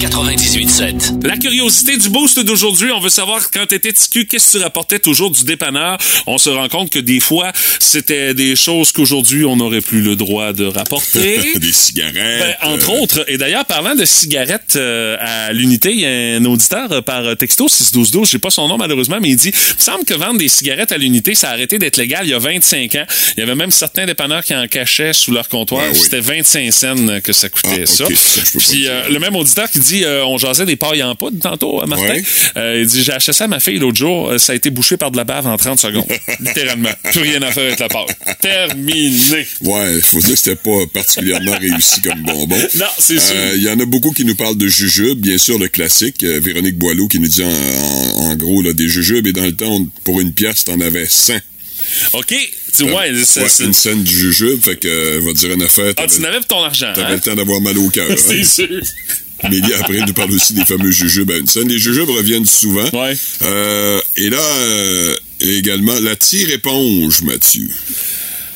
Énergie 98.7. La curiosité du boost d'aujourd'hui, on veut savoir quand t'étais TQ, qu'est-ce que tu rapportais toujours du dépanneur? On se rend compte que des fois, c'était des choses qu'aujourd'hui, on n'aurait plus le droit de rapporter. *laughs* des cigarettes. Ben, entre euh, autres, et d'ailleurs, parlant de cigarettes euh, à l'unité, il y a un auditeur euh, par texto 61212, j'ai pas son nom malheureusement, mais il dit, il me semble que vendre des cigarettes à l'unité, ça a arrêté d'être légal il y a 25 ans. Il y avait même certains dépanneurs qui en cachaient sous leur comptoir. Ben oui. C'était 25 cents que ça coûtait Ah, ça. ça, je Puis le même auditeur qui dit, euh, on jasait des pailles en poudre tantôt, euh, Martin. Ouais. Euh, il dit, j'ai acheté ça à ma fille l'autre jour, ça a été bouché par de la bave en 30 secondes. *laughs* Littéralement. Plus rien à faire avec la paille. Terminé. Ouais, faut dire que c'était pas particulièrement réussi comme bonbon. *laughs* Non, c'est sûr. Il y en a beaucoup qui nous parlent de jujubes, bien sûr, le classique. Véronique Boileau qui nous dit en, en- en gros là, des jujubes, et dans le temps, on- pour une pièce, t'en avais 100. OK. Tu ouais, c'est- Ouais, c'est- une scène du jujube, fait que, euh, va dire une affaire, Ah, tu n'avais pas ton argent, t'avais hein? le temps d'avoir mal au cœur. *laughs* hein? C'est sûr. Mélie, après, nous parle aussi des fameux jujubes à une scène. Les jujubes reviennent souvent. Ouais. Euh, et là, euh, également, la tire-éponge, Mathieu.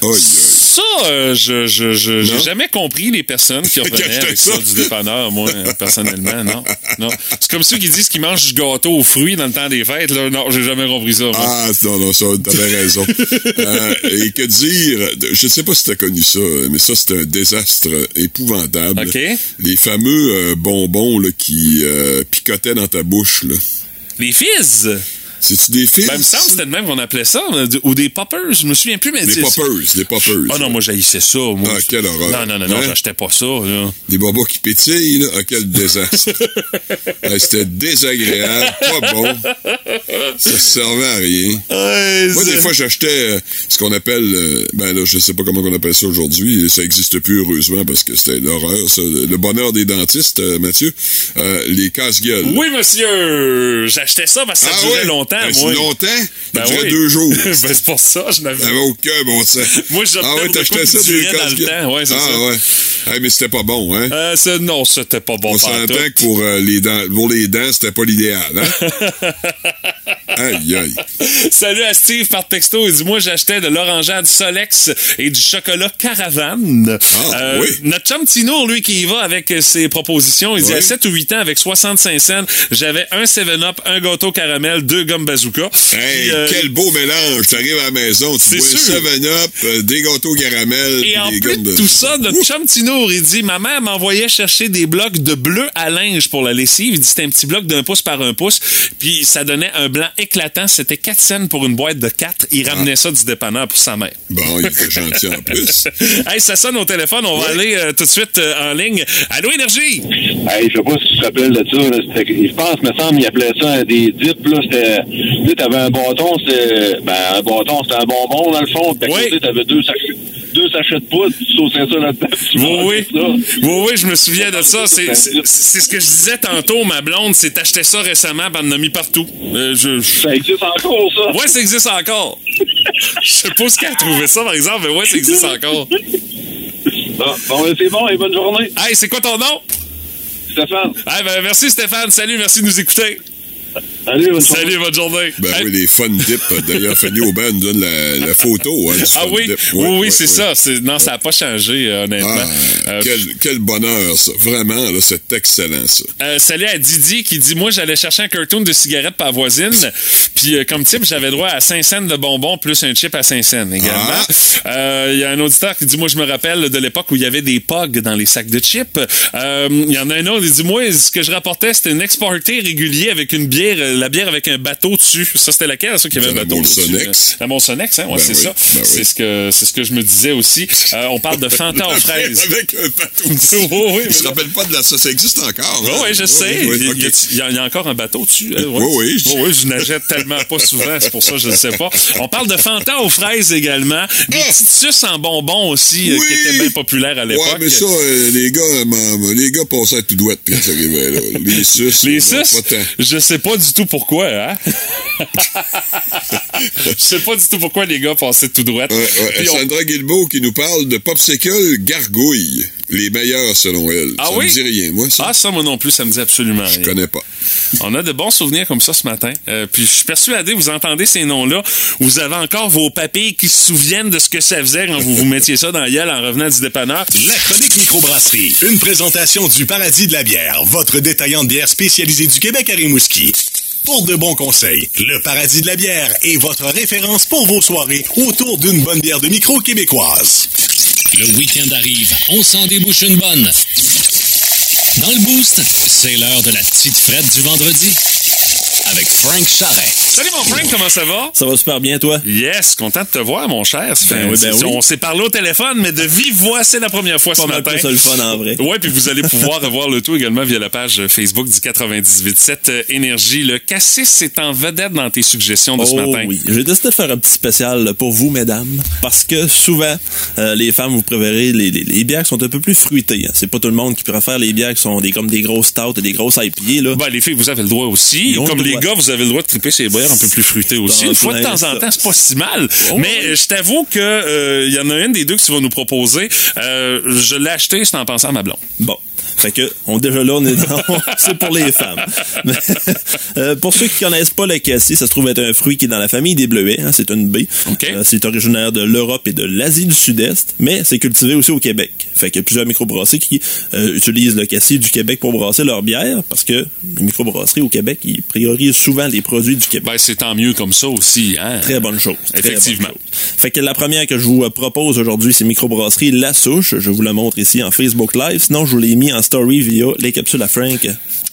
Aïe, aïe. Ça, euh, je, je, je, j'ai jamais compris les personnes qui *laughs* revenaient avec ça du dépanneur, moi, personnellement, non. non. C'est comme ceux qui disent qu'ils mangent du gâteau aux fruits dans le temps des fêtes, là. Non, j'ai jamais compris ça, moi. Ah, non, non, ça, t'avais raison. *laughs* Euh, et que dire, je sais pas si t'as connu ça, mais ça, c'est un désastre épouvantable. OK. Les fameux euh, bonbons là, qui picotaient dans ta bouche. Là. Les fizz! C'est-tu des fils? Ben, il me semble que c'était de même qu'on appelait ça, euh, ou des poppers, je me souviens plus, mais Des poppers, des poppers. Ah non, moi j'haïssais ça. Moi. Ah, quelle horreur. Non, non, non, non, Hein? j'achetais pas ça. Là. Des bobos qui pétillent, là. Ah, quel désastre. *laughs* C'était désagréable, pas bon. Ça servait à rien. Moi, des fois, j'achetais euh, ce qu'on appelle, euh, ben là, je sais pas comment on appelle ça aujourd'hui, ça existe plus heureusement parce que c'était l'horreur. Le bonheur des dentistes, euh, Mathieu. Euh, les casse-gueules. Oui, monsieur! J'achetais ça parce que ça Ah durait ouais? Longtemps, Ben, moi. longtemps? Ben oui. deux jours. *laughs* ben, c'est pour ça, je n'avais Ça avait aucun bon sens. Moi, j'optais ah ouais, pour ça durait dans le temps, ouais, c'est ah ça. ouais. Hey, mais c'était pas bon, hein? Euh, non, c'était pas bon. On s'entend que pour, euh, les dents, pour les dents, c'était pas l'idéal, hein? *laughs* aïe, aïe. Salut à Steve par texto. Il dit Moi, j'achetais de l'orangeade Solex et du chocolat Caravane. Ah, oui. Notre chum Tino, lui, qui y va avec euh, ses propositions, il dit Oui. à 7 ou 8 ans, avec 65 cents, j'avais un 7-Up, un gâteau caramel, deux gommes bazooka. Hey, Puis, euh, quel beau mélange! T'arrives à la maison, tu C'est bois sûr. 7-up, euh, des gâteaux caramel, Et puis en des plus de tout ça, notre chum Tino, il dit, ma mère m'envoyait chercher des blocs de bleu à linge pour la lessive. Il dit, c'était un petit bloc d'un pouce par un pouce. Puis ça donnait un blanc éclatant. C'était 4 cents pour une boîte de 4. Il Ah. ramenait ça du dépanneur pour sa mère. Bon, il était gentil en plus. *laughs* hey, ça sonne au téléphone. On va aller euh, tout de suite euh, en ligne. Allô, Énergie? Hey, je sais pas si tu te rappelles de ça. Là, c'était- je pense, me semble, il appelait ça des dips. Là, c'était, tu sais, t'avais un bâton, c'était, ben, un bâton, c'était un bonbon dans le fond. Puis Oui. côté, t'avais deux sachets, deux sachets de poudre, tu sautais ça là-dedans. tu Oui, oui. Oui, oui, je me souviens de ça. C'est c'est- c'est ce que je disais tantôt, ma blonde. C'est acheté ça récemment, puis elle en a mis partout. Euh, je... Ça existe encore, ça? Ouais, ça existe encore. Je sais pas ce qu'elle a trouvé ça, par exemple, mais ouais, ça existe encore. Bon, bon, ben, c'est bon, et bonne journée. Hey, c'est quoi ton nom? Stéphane. Hey, ben, merci Stéphane. Salut, merci de nous écouter. Salut, bonne Salut, bonne journée. Ben Hey. oui, les fun dips. D'ailleurs, Fanny Aubin nous donne la, la photo. Hein, Ah oui, oui, Ouais, oui, ouais, c'est ouais. ça. Non, ça n'a pas changé, euh, honnêtement. Ah, Euh, quel, quel bonheur, ça. Vraiment, là, c'est excellent, ça. Euh, salut à Didi qui dit Moi, j'allais chercher un cartoon de cigarettes par voisine. Puis, euh, comme type, j'avais droit à 5 cents de bonbons plus un chip à 5 cents également. Euh, Il y a un auditeur qui dit Moi, je me rappelle de l'époque où il y avait des pogs dans les sacs de chips. Euh, Il y en a un autre qui dit Moi, ce que je rapportais, c'était une exportée régulier avec une bière, euh, la bière avec un bateau dessus. Ça, c'était laquelle, ça, qui avait un la bateau dessus? Molsonex. La Molsonex, hein, ouais, Ben c'est oui, ça. ben oui. C'est ce que c'est ce que je me disais aussi. Euh, on parle de *laughs* Fanta aux fraises. Avec un bateau. *laughs* Oui, oui, Je me rappelle pas de la... Ça, ça existe encore. Oui, hein? oui, je sais. Oui, il, y a, ok. il y a- il y a encore un bateau dessus. hein, Oui, oui. Oui, oui, je nageais tellement pas souvent, c'est pour ça que je ne sais pas. On parle de Fanta aux fraises également. Des petites suces en bonbons aussi, euh, qui étaient bien populaires à l'époque. Ouais, mais ça, euh, les gars, euh, les gars passaient à tout droit quand ça arrivait, là. Les *laughs* suces. Les suces, je sais pas du tout pourquoi, hein? *laughs* je sais pas du tout pourquoi les gars passaient tout droit. Ouais, ouais. Puis on- Sandra Guilbeault qui nous parle de popsicle gargouille. Les meilleurs selon elle. Ah ça oui? me dit rien, moi, ça. Ah, ça, moi non plus, ça me dit absolument je rien. connais pas. On a de bons souvenirs comme ça ce matin. Euh, puis je suis persuadé, vous entendez ces noms-là, vous avez encore vos papilles qui se souviennent de ce que ça faisait quand vous vous mettiez ça dans la gueule en revenant du dépanneur. La chronique microbrasserie. Une présentation du Paradis de la bière, votre détaillant de bière spécialisé du Québec à Rimouski. Pour de bons conseils, le Paradis de la bière est votre référence pour vos soirées autour d'une bonne bière de micro québécoise. Le week-end arrive, on s'en débouche une bonne. Dans le boost, c'est l'heure de la petite frette du vendredi. Avec Frank Charret. Salut mon Frank, comment ça va? Ça va super bien, toi? Yes, content de te voir, mon cher. Ben oui, ben c'est- oui. On s'est parlé au téléphone, mais de vive voix, c'est la première fois Pas ce mal matin. ça le fun en vrai. Ouais, puis vous allez pouvoir *laughs* revoir le tout également via la page Facebook du 98.7 euh, Énergie. Le cassis est en vedette dans tes suggestions de ce Oh matin. oui, j'ai décidé de faire un petit spécial pour vous, mesdames, parce que souvent, euh, les femmes, vous préférez les, les, les bières qui sont un peu plus fruitées. hein. C'est pas tout le monde qui préfère les bières qui sont des, comme des grosses stouts et des grosses IPA. Là. Ben, les filles, vous avez le droit aussi. Comme le les. Gars, vous avez le droit de triper ces bières un peu plus fruitées aussi. Une fois de temps en temps, c'est pas si mal. Oh, Mais oui. je t'avoue que euh, il y en a une des deux que tu vas nous proposer. Euh, je l'ai acheté, c'est en pensant à ma blonde. Bon. Fait que, on, déjà là, on est dans, *laughs* c'est pour les femmes. *laughs* Mais, euh, pour ceux qui connaissent pas le cassis, ça se trouve être un fruit qui est dans la famille des bleuets, hein, c'est une baie. Euh, c'est originaire de l'Europe et de l'Asie du Sud-Est, mais c'est cultivé aussi au Québec. Fait qu'il y a plusieurs microbrasseries qui euh, utilisent le cassis du Québec pour brasser leur bière, parce que les microbrasseries au Québec, ils priorisent souvent les produits du Québec. Ben, c'est tant mieux comme ça aussi. Hein? Très bonne chose. Effectivement. bonne chose. Fait que la première que je vous propose aujourd'hui, c'est microbrasserie La Souche. Je vous la montre ici en Facebook Live. Sinon, je vous l'ai mis en story via les capsules à Frank.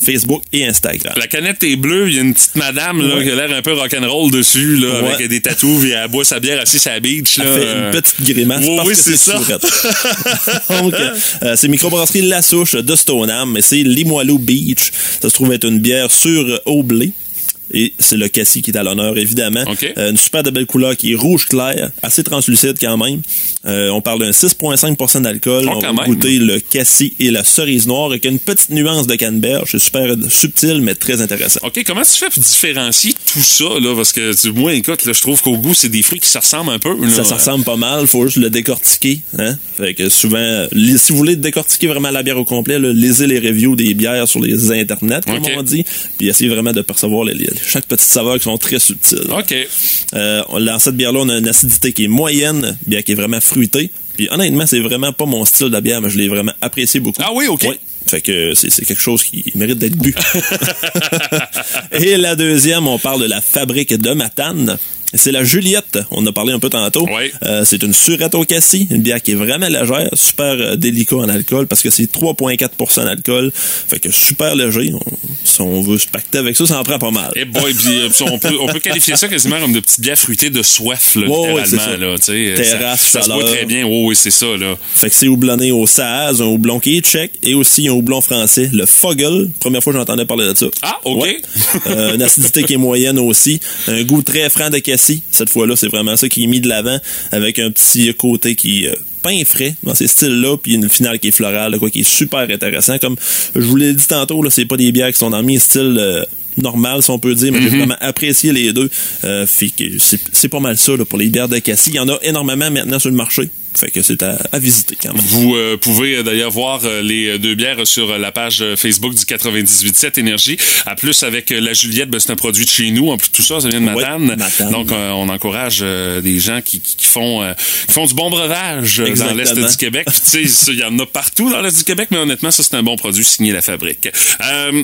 Facebook et Instagram. La canette est bleue, il y a une petite madame là, Ouais. qui a l'air un peu rock'n'roll dessus, là, Ouais. avec des tatous, puis elle boit sa bière assise à la beach. Là. Elle fait une petite grimace Oui, parce oui, que c'est ça. *laughs* Donc, euh, c'est microbrasserie La Souche de Stoneham, et c'est Limoilou Beach. Ça se trouve être une bière sur au blé. Et c'est le cassis qui est à l'honneur, évidemment. Euh, une super de belle couleur qui est rouge clair, assez translucide quand même. Euh, on parle d'un 6,5 d'alcool. Oh, on va même. goûter le cassis et la cerise noire avec une petite nuance de canneberge. C'est super subtil, mais très intéressant. OK, comment tu fais pour différencier tout ça, là? Parce que, tu, moi, écoute, là, je trouve qu'au goût, c'est des fruits qui se ressemblent un peu. là. Ça, ça ressemble pas mal, faut juste le décortiquer. Hein? Fait que souvent, si vous voulez décortiquer vraiment la bière au complet, là, lisez les reviews des bières sur les internets, comme on dit, puis essayez vraiment de percevoir les, les- chaque petite saveur qui sont très subtiles. OK. Euh, dans cette bière-là, on a une acidité qui est moyenne, bière qui est vraiment fruitée. Puis honnêtement, c'est vraiment pas mon style de bière, mais je l'ai vraiment apprécié beaucoup. Ah oui, OK. Fait que c'est quelque chose qui mérite d'être bu. *laughs* *laughs* Et la deuxième, on parle de la fabrique de Matane. C'est la Juliette, on a parlé un peu tantôt. Euh, c'est une surette au cassis, une bière qui est vraiment légère, super euh, délicat en alcool parce que c'est 3,4% d'alcool. Fait que super léger. On- si on veut se pacter avec ça, ça en prend pas mal. Eh boy, puis, euh, on, peut, on peut qualifier ça quasiment comme de petites bières fruitées de soif, là, littéralement. là. Terrasse, ça, ça se voit très bien. Oui, oui, c'est ça. Là. Fait que c'est houblonné au Saaz, un houblon qui est tchèque, et aussi un houblon français, le Fogel. Première fois que j'entendais parler de ça. Ah, OK. Ouais. Euh, une acidité qui est moyenne aussi. Un goût très franc de cassis. Cette fois-là, c'est vraiment ça qui est mis de l'avant, avec un petit côté qui est euh, pain frais dans ces styles-là, puis une finale qui est florale, quoi, qui est super intéressant. Comme je vous l'ai dit tantôt, là, c'est pas des bières qui sont dans mes styles euh, normal, si on peut dire, mais j'ai Mhm. vraiment apprécié les deux. Euh, fait que c'est c'est pas mal ça là, pour les bières de cassis. Il y en a énormément maintenant sur le marché. Fait que c'est à, à visiter quand même. Vous euh, pouvez euh, d'ailleurs voir euh, les deux bières sur la page Facebook du 98.7 Énergie. À plus, avec la Juliette, ben, c'est un produit de chez nous. En plus tout ça, ça vient de Matane. Matane. Donc, euh, on encourage euh, des gens qui, qui- qui font qui font du bon breuvage dans l'Est du Québec. Tu sais, il y en a partout dans l'Est du Québec, mais honnêtement, ça, c'est un bon produit signé la fabrique.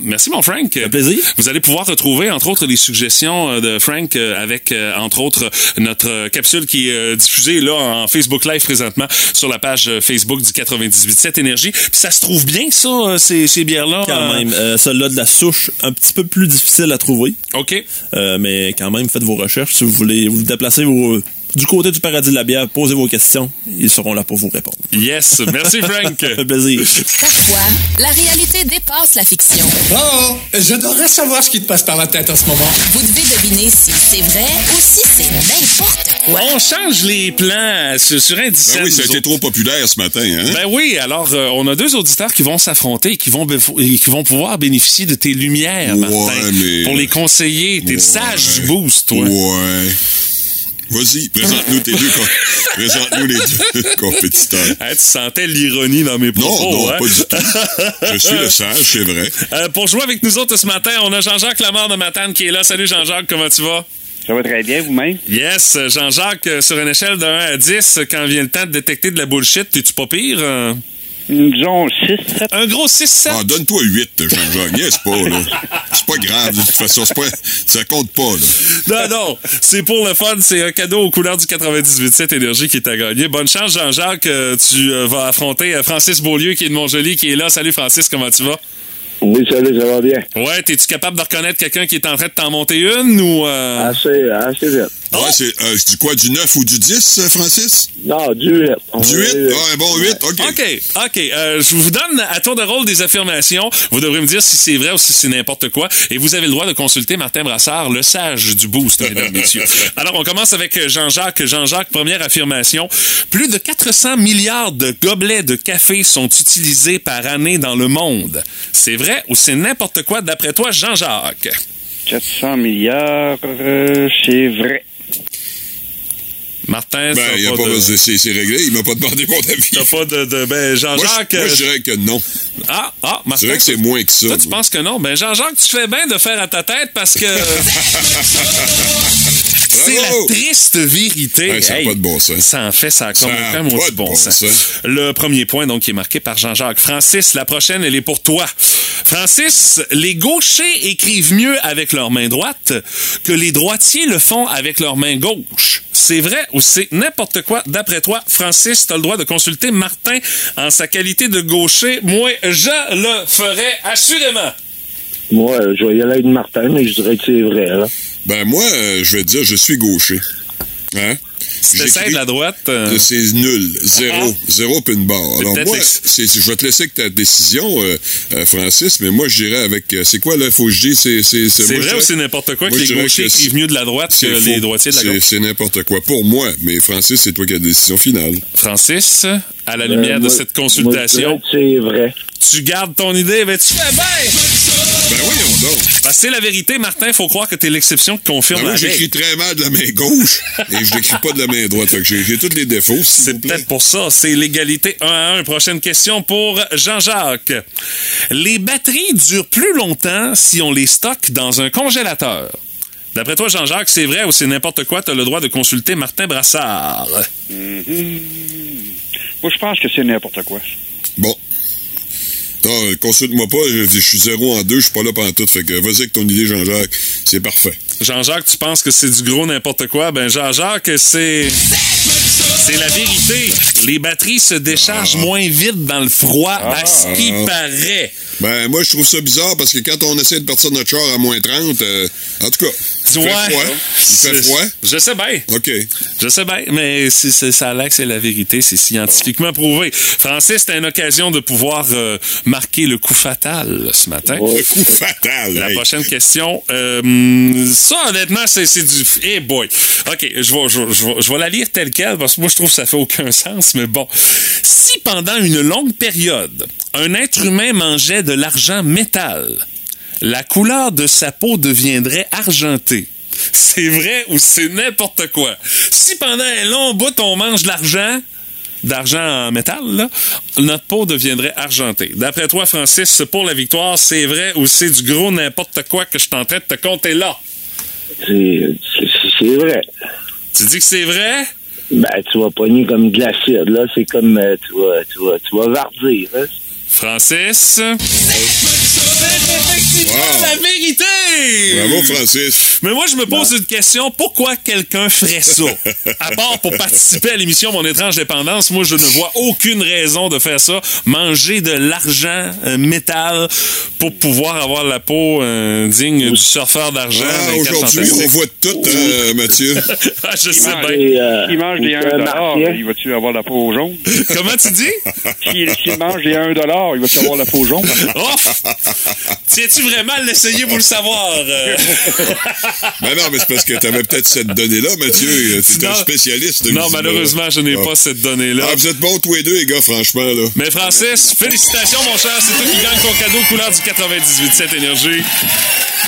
Merci, mon Frank. plaisir. Vous allez pouvoir retrouver, entre autres, les suggestions de Frank avec, entre autres, notre capsule qui est diffusée là en Facebook Live présentement sur la page euh, Facebook du 98.7 Énergie. Puis ça se trouve bien, ça, euh, ces, ces bières-là? Quand euh, même. Euh, Celle-là de la souche, un petit peu plus difficile à trouver. OK. Euh, mais quand même, faites vos recherches. Si vous voulez vous déplacer vos- du côté du paradis de la bière, posez vos questions. Ils seront là pour vous répondre. Yes. Merci, Frank. *laughs* Ça fait plaisir. Parfois, la réalité dépasse la fiction. Oh, j'adorerais savoir ce qui te passe par la tête en ce moment. Vous devez deviner si c'est vrai ou si c'est n'importe quoi. On change les plans sur, Indicène. Ben oui, ça a été trop populaire ce matin, hein? Ben oui, alors euh, on a deux auditeurs qui vont s'affronter et qui vont, et qui vont pouvoir bénéficier de tes lumières, Martin, mais- pour les conseiller. T'es le sage du boost, toi. Ouais. Vas-y, présente-nous tes deux *laughs* présente-nous les deux *laughs* compétiteurs. Hein, tu sentais l'ironie dans mes propos, Non, non, hein? pas du tout. Je suis le sage, c'est vrai. *laughs* Euh, pour jouer avec nous autres ce matin, on a Jean-Jacques Lamar de Matane qui est là. Salut Jean-Jacques, comment tu vas? Ça va très bien, vous-même? Yes, Jean-Jacques, euh, sur une échelle de 1 à 10, quand vient le temps de détecter de la bullshit, t'es-tu pas pire? euh? Disons 6, 7. Un gros 6-7. Ah, donne-toi 8, Jean-Jacques. Niaise pas, là. C'est pas grave, de toute façon. c'est Pas, ça compte pas, là. Non, non, c'est pour le fun. C'est un cadeau aux couleurs du 98.7 Énergie qui est à gagner. Bonne chance, Jean-Jacques. Euh, tu euh, vas affronter euh, Francis Beaulieu qui est de Montjoli qui est là. Salut Francis, comment tu vas? Oui, salut, ça va bien. Ouais, t'es-tu capable de reconnaître quelqu'un qui est en train de t'en monter une ou... euh? Assez, assez vite. Ouais, c'est, euh, c'est quoi, du 9 ou du 10, euh, Francis? Non, du 8. Du 8? Ah, un bon 8, OK. OK, OK. Euh, je vous donne à tour de rôle des affirmations. Vous devrez me dire si c'est vrai ou si c'est n'importe quoi. Et vous avez le droit de consulter Martin Brassard, le sage du boost, mesdames, *laughs* messieurs. Alors, on commence avec Jean-Jacques. Jean-Jacques, première affirmation. Plus de 400 milliards de gobelets de café sont utilisés par année dans le monde. C'est vrai? Ou c'est n'importe quoi d'après toi, Jean-Jacques? 400 milliards, euh, c'est vrai. Martin, Ben, y a pas pas, de- c'est, réglé. Il m'a pas demandé mon avis. T'as pas de... de- ben, Moi, Jean-Jacques... je, moi, je euh, dirais que non. Ah, ah, Martin... Je dirais que c'est moins que ça. Toi, tu penses que non? Ben, Jean-Jacques, tu fais bien de faire à ta tête parce que. *laughs* *laughs* C'est la triste vérité. Hey, ça a pas de bon sens. Ça en fait, ça a comme de bon, bon sens. sens. Le premier point, donc, qui est marqué par Jean-Jacques. Francis, la prochaine, elle est pour toi. Francis, les gauchers écrivent mieux avec leur main droite que les droitiers le font avec leur main gauche. C'est vrai ou c'est n'importe quoi? D'après toi, Francis, tu as le droit de consulter Martin en sa qualité de gaucher. Moi, je le ferai assurément. Moi, euh, je vais y aller avec Martin, mais je dirais que c'est vrai, là. Ben, moi, euh, je vais te dire, je suis gaucher. Hein? Si t'essaies de la droite... euh, C'est nul. Zéro. Zéro puis une barre. Alors, moi, c'est- je vais te laisser avec ta décision, euh, euh, Francis, mais moi, je dirais avec. euh, c'est quoi, là, faut que je dise? C'est c'est- C'est vrai dirais- ou c'est n'importe quoi moi, que les gauchers que écrivent c'est- mieux de la droite que c'est les droitiers de la C'est- gauche? C'est n'importe quoi. Pour moi, mais Francis, c'est toi qui as la décision finale. Francis, à la lumière Euh, de cette consultation, je dirais que c'est vrai. tu gardes ton idée, ben tu fais bien! Ben voyons donc. Parce que c'est la vérité, Martin, il faut croire que t'es l'exception qui confirme Ben, moi, la j'écris règle. très mal de la main gauche et je n'écris pas de la main droite. J'ai j'ai tous les défauts, C'est peut-être pour ça. C'est l'égalité 1 à 1. Prochaine question pour Jean-Jacques. Les batteries durent plus longtemps si on les stocke dans un congélateur. D'après toi, Jean-Jacques, c'est vrai ou c'est n'importe quoi? Tu as le droit de consulter Martin Brassard. Mhm. Moi, je pense que c'est n'importe quoi. Bon. Non, euh, consulte-moi pas. Je, je suis zéro en deux. Je suis pas là pendant tout. Fait que vas-y avec ton idée, Jean-Jacques. C'est parfait. Jean-Jacques, tu penses que c'est du gros n'importe quoi? Ben, Jean-Jacques, c'est. C'est la vérité. Les batteries se déchargent moins vite dans le froid, à ce qui Ah. paraît. Ben, moi, je trouve ça bizarre parce que quand on essaie de partir de notre char à moins 30, euh, en tout cas, il Ouais. fait froid. Il fait froid. Je sais bien. OK. Je sais bien, mais ça a l'air que c'est la vérité, c'est scientifiquement prouvé. Francis, c'était une occasion de pouvoir euh, marquer le coup fatal ce matin. Le coup fatal. La hey. prochaine question, euh, ça honnêtement, c'est du... Eh boy! OK, je vais, je, vais- je vais- je vais la lire telle quelle parce que moi je trouve que ça fait aucun sens, mais bon. Si pendant une longue période, un être humain mangeait de l'argent métal, la couleur de sa peau deviendrait argentée. C'est vrai ou c'est n'importe quoi? Si pendant un long bout on mange de l'argent, d'argent en métal, là, notre peau deviendrait argentée. D'après toi, Francis, pour la victoire, c'est vrai ou c'est du gros n'importe quoi que je suis en train de te compter là? C'est vrai. Tu dis que c'est vrai? Ben, tu vas pogner comme de l'acide, là. C'est comme, euh, tu vas, tu vas, tu vas vardir, hein. Francis? Wow. La vérité! Bravo, Francis. Mais moi, je me pose une question. Pourquoi quelqu'un ferait ça? À part pour participer à l'émission Mon étrange dépendance, moi, je ne vois aucune raison de faire ça. Manger de l'argent, un métal, pour pouvoir avoir la peau euh, digne du surfeur d'argent. Ah, aujourd'hui, on voit tout, euh, Mathieu. *laughs* Ah, je sais mange- bien. Et, euh, S'il mange des et 1 un dollar, marquet. il va-tu avoir la peau jaune? Comment tu dis? S'il s'il mange des 1 il va-tu avoir la peau jaune? Oh! *laughs* Tiens-tu vraiment à l'essayer pour le savoir? euh? *laughs* Ben non, mais c'est parce que t'avais peut-être cette donnée-là, Mathieu. Tu es un spécialiste. Non, malheureusement, je n'ai Ah. pas cette donnée-là. Ah, vous êtes bons tous les deux, les gars, franchement, là. Mais Francis, félicitations, mon cher. C'est toi qui gagne ton cadeau couleur du 98.7 Énergie.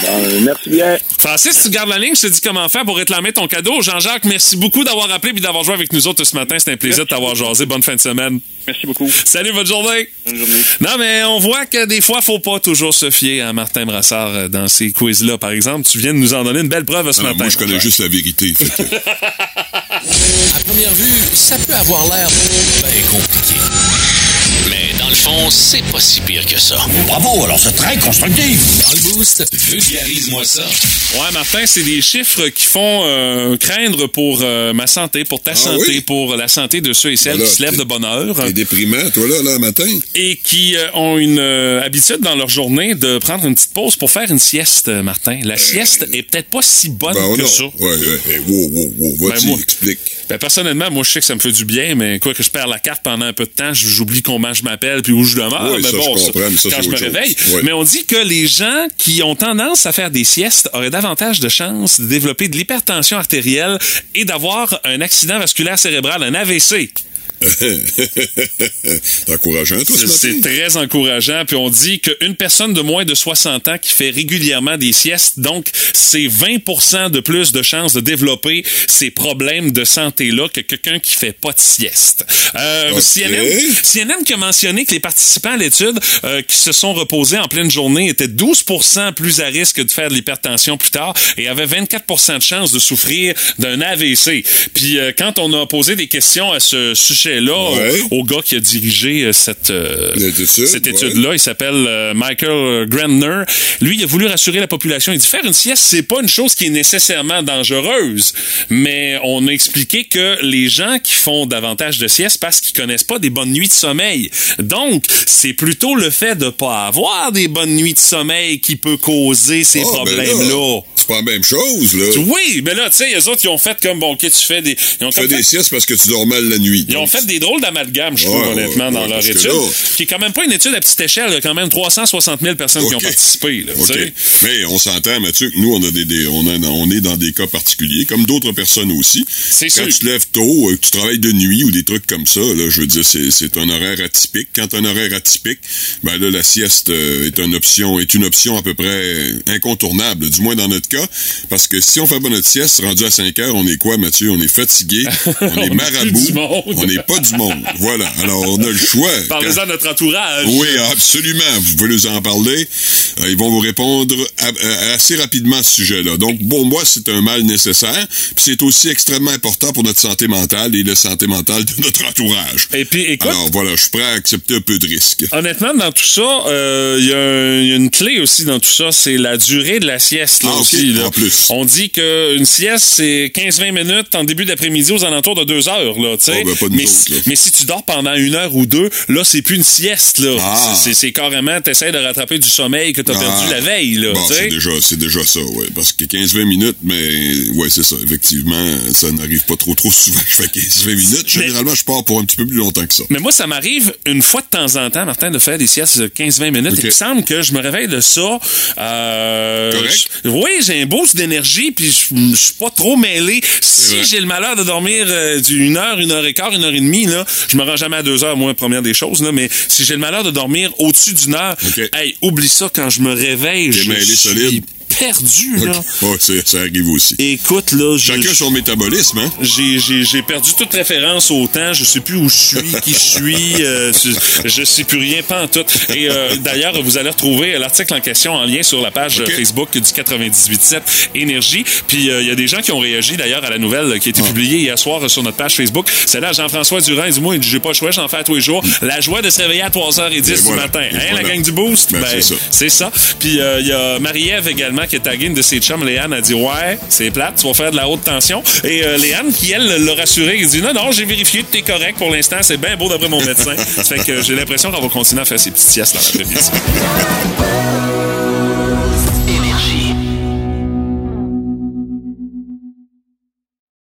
Ben, merci bien. Francis, tu gardes la ligne. Je te dis comment faire pour réclamer ton cadeau. Jean-Jacques, merci beaucoup d'avoir appelé et d'avoir joué avec nous autres ce matin. C'était un plaisir de t'avoir jasé. Bonne fin de semaine. Merci beaucoup. Salut, bonne journée. Bonne journée. Non, mais on voit que des fois, faut pas toujours se fier à Martin Brassard euh, dans ces quiz-là, par exemple. Tu viens de nous en donner une belle preuve ce matin. moi, je connais juste la vérité. fait que- *laughs* À première vue, ça peut avoir l'air bien compliqué. Mais dans le fond, c'est pas si pire que ça. Bravo, alors c'est très constructif. Dans le boost, vulgarise-moi ça. Ouais, Martin, c'est des chiffres qui font euh, craindre pour euh, ma santé, pour ta Ah santé, oui? pour la santé de ceux et celles Voilà, qui se lèvent de bonne heure. T'es déprimant, toi, là, là, matin? et qui euh, ont une euh, habitude dans leur journée de prendre une petite pause pour faire une sieste, Martin. La sieste est peut-être pas si bonne Ben que non. ça. Ouais, ouais, ouais, wow, wow, wow. Vas-y, Ben, moi- explique. Ben, personnellement, moi, je sais que ça me fait du bien, mais quoi que je perds la carte pendant un peu de temps, j'oublie comment je m'appelle puis où je demeure. Oui, mais ça, bon, je comprends, mais ça, quand je me réveille. Oui. Mais on dit que les gens qui ont tendance à faire des siestes auraient davantage de chances de développer de l'hypertension artérielle et d'avoir un accident vasculaire cérébral, un AVC. *laughs* C'est encourageant, toi, ce C'est matin? très encourageant. Puis on dit qu'une personne de moins de 60 ans qui fait régulièrement des siestes, donc c'est 20 de plus de chances de développer ces problèmes de santé-là que quelqu'un qui fait pas de sieste. Euh, Ok. CNN, CNN qui a mentionné que les participants à l'étude euh, qui se sont reposés en pleine journée étaient 12 plus à risque de faire de l'hypertension plus tard et avaient 24 de chances de souffrir d'un AVC. Puis euh, quand on a posé des questions à ce sujet sujet-là au, au gars qui a dirigé euh, cette, euh, cette étude-là. Il s'appelle euh, Michael Grandner. Lui, il a voulu rassurer la population. Il dit faire une sieste, c'est pas une chose qui est nécessairement dangereuse, mais on a expliqué que les gens qui font davantage de sieste parce qu'ils connaissent pas des bonnes nuits de sommeil. Donc, c'est plutôt le fait de pas avoir des bonnes nuits de sommeil qui peut causer ces Ah, ben problèmes-là. C'est pas la même chose, là. Oui, mais là, tu sais, les autres, ils ont fait comme, bon, ok, tu fais des... Ils ont Tu fais fait- des siestes parce que tu dors mal la nuit. ils ont fait des drôles d'amalgames, je trouve, Ouais, honnêtement, ouais, dans ouais, leur étude. là- Qui est quand même pas une étude à petite échelle. Il y a quand même 360 000 personnes qui ont participé. Là. Mais on s'entend, Mathieu, que nous, on, a des, des- on, a- on est dans des cas particuliers, comme d'autres personnes aussi. C'est Quand sûr. tu te lèves tôt, euh, que tu travailles de nuit ou des trucs comme ça, là, je veux dire, c'est, c'est un horaire atypique. Quand un horaire atypique, ben là, la sieste euh, est une option, est une option à peu près incontournable, du moins dans notre cas, parce que si on fait pas notre sieste, rendu à 5 heures, on est quoi, Mathieu? On est fatigué, *laughs* on est marabout, on n'est pas du monde. Voilà. Alors, on a le choix. Parlez-en à notre entourage. Oui, absolument. Vous pouvez nous en parler. Euh, ils vont vous répondre à- à- assez rapidement à ce sujet-là. Donc, pour moi, c'est un mal nécessaire. Puis c'est aussi extrêmement important pour notre santé mentale et la santé mentale de notre entourage. Et puis, écoute, Alors, voilà, je suis prêt à accepter un peu de risque. Honnêtement, dans tout ça, euh, il y, a y une clé aussi dans tout ça, c'est la durée de la sieste. Là, Ah, aussi, là. en plus. On dit qu'une sieste, c'est 15-20 minutes en début d'après-midi aux alentours de 2 heures. Là. Oh, ben, pas mais, si- autres, là. mais si tu dors pendant une heure ou deux, là, c'est plus une sieste. là. Ah. C'est- carrément, tu de rattraper du sommeil que tu as perdu Ah. la veille. Là, Bon, c'est déjà, c'est déjà ça, ouais. Parce que 15-20 minutes, mais, ouais, c'est ça. Effectivement, ça n'arrive pas trop, trop souvent *laughs* je fais 15-20 minutes. Généralement, je pars pour un petit peu plus longtemps que ça. Mais moi, ça m'arrive une fois de temps en temps, Martin, de faire des siestes de 15-20 minutes. Et il me semble que je me réveille de ça. Euh, Correct. je- oui, j'ai un boost d'énergie, puis je suis pas trop mêlé. Si j'ai le malheur de dormir euh, d'une heure, une heure et quart, une heure et demie, là, je me rends jamais à deux heures, moi, première des choses, là, mais si j'ai le malheur de dormir au-dessus d'une heure, hey, oublie ça, quand je me réveille, je suis solide. Perdu, là. Ça arrive aussi. Écoute, là, je- Chacun son métabolisme, hein? j'ai, perdu toute référence au temps. Je sais plus où je suis, qui je suis. euh, je, sais plus rien, pas en tout. Et euh, d'ailleurs, vous allez retrouver l'article en question en lien sur la page euh, Facebook du 98.7 Énergie. Puis euh, il y a des gens qui ont réagi d'ailleurs à la nouvelle qui a été publiée hier soir sur notre page Facebook. C'est là Jean-François Durand. Il dit moi, il dit, j'ai pas le choix, j'en fais à tous les jours. La joie de se réveiller à 3h10 du voilà. matin. Et Hein, la gang du Boost? Ben, c'est ça. C'est ça. Puis il y a Marie-Ève également qui est une de ses chums, Léane, a dit Ouais, c'est plate, tu vas faire de la haute tension. Et euh, Léane, qui elle l'a rassuré, il dit Non, non, j'ai vérifié, est correct pour l'instant, c'est bien beau d'après mon médecin. Ça *laughs* fait que j'ai l'impression qu'on va continuer à faire ces petites siestes dans l'après-midi. *laughs*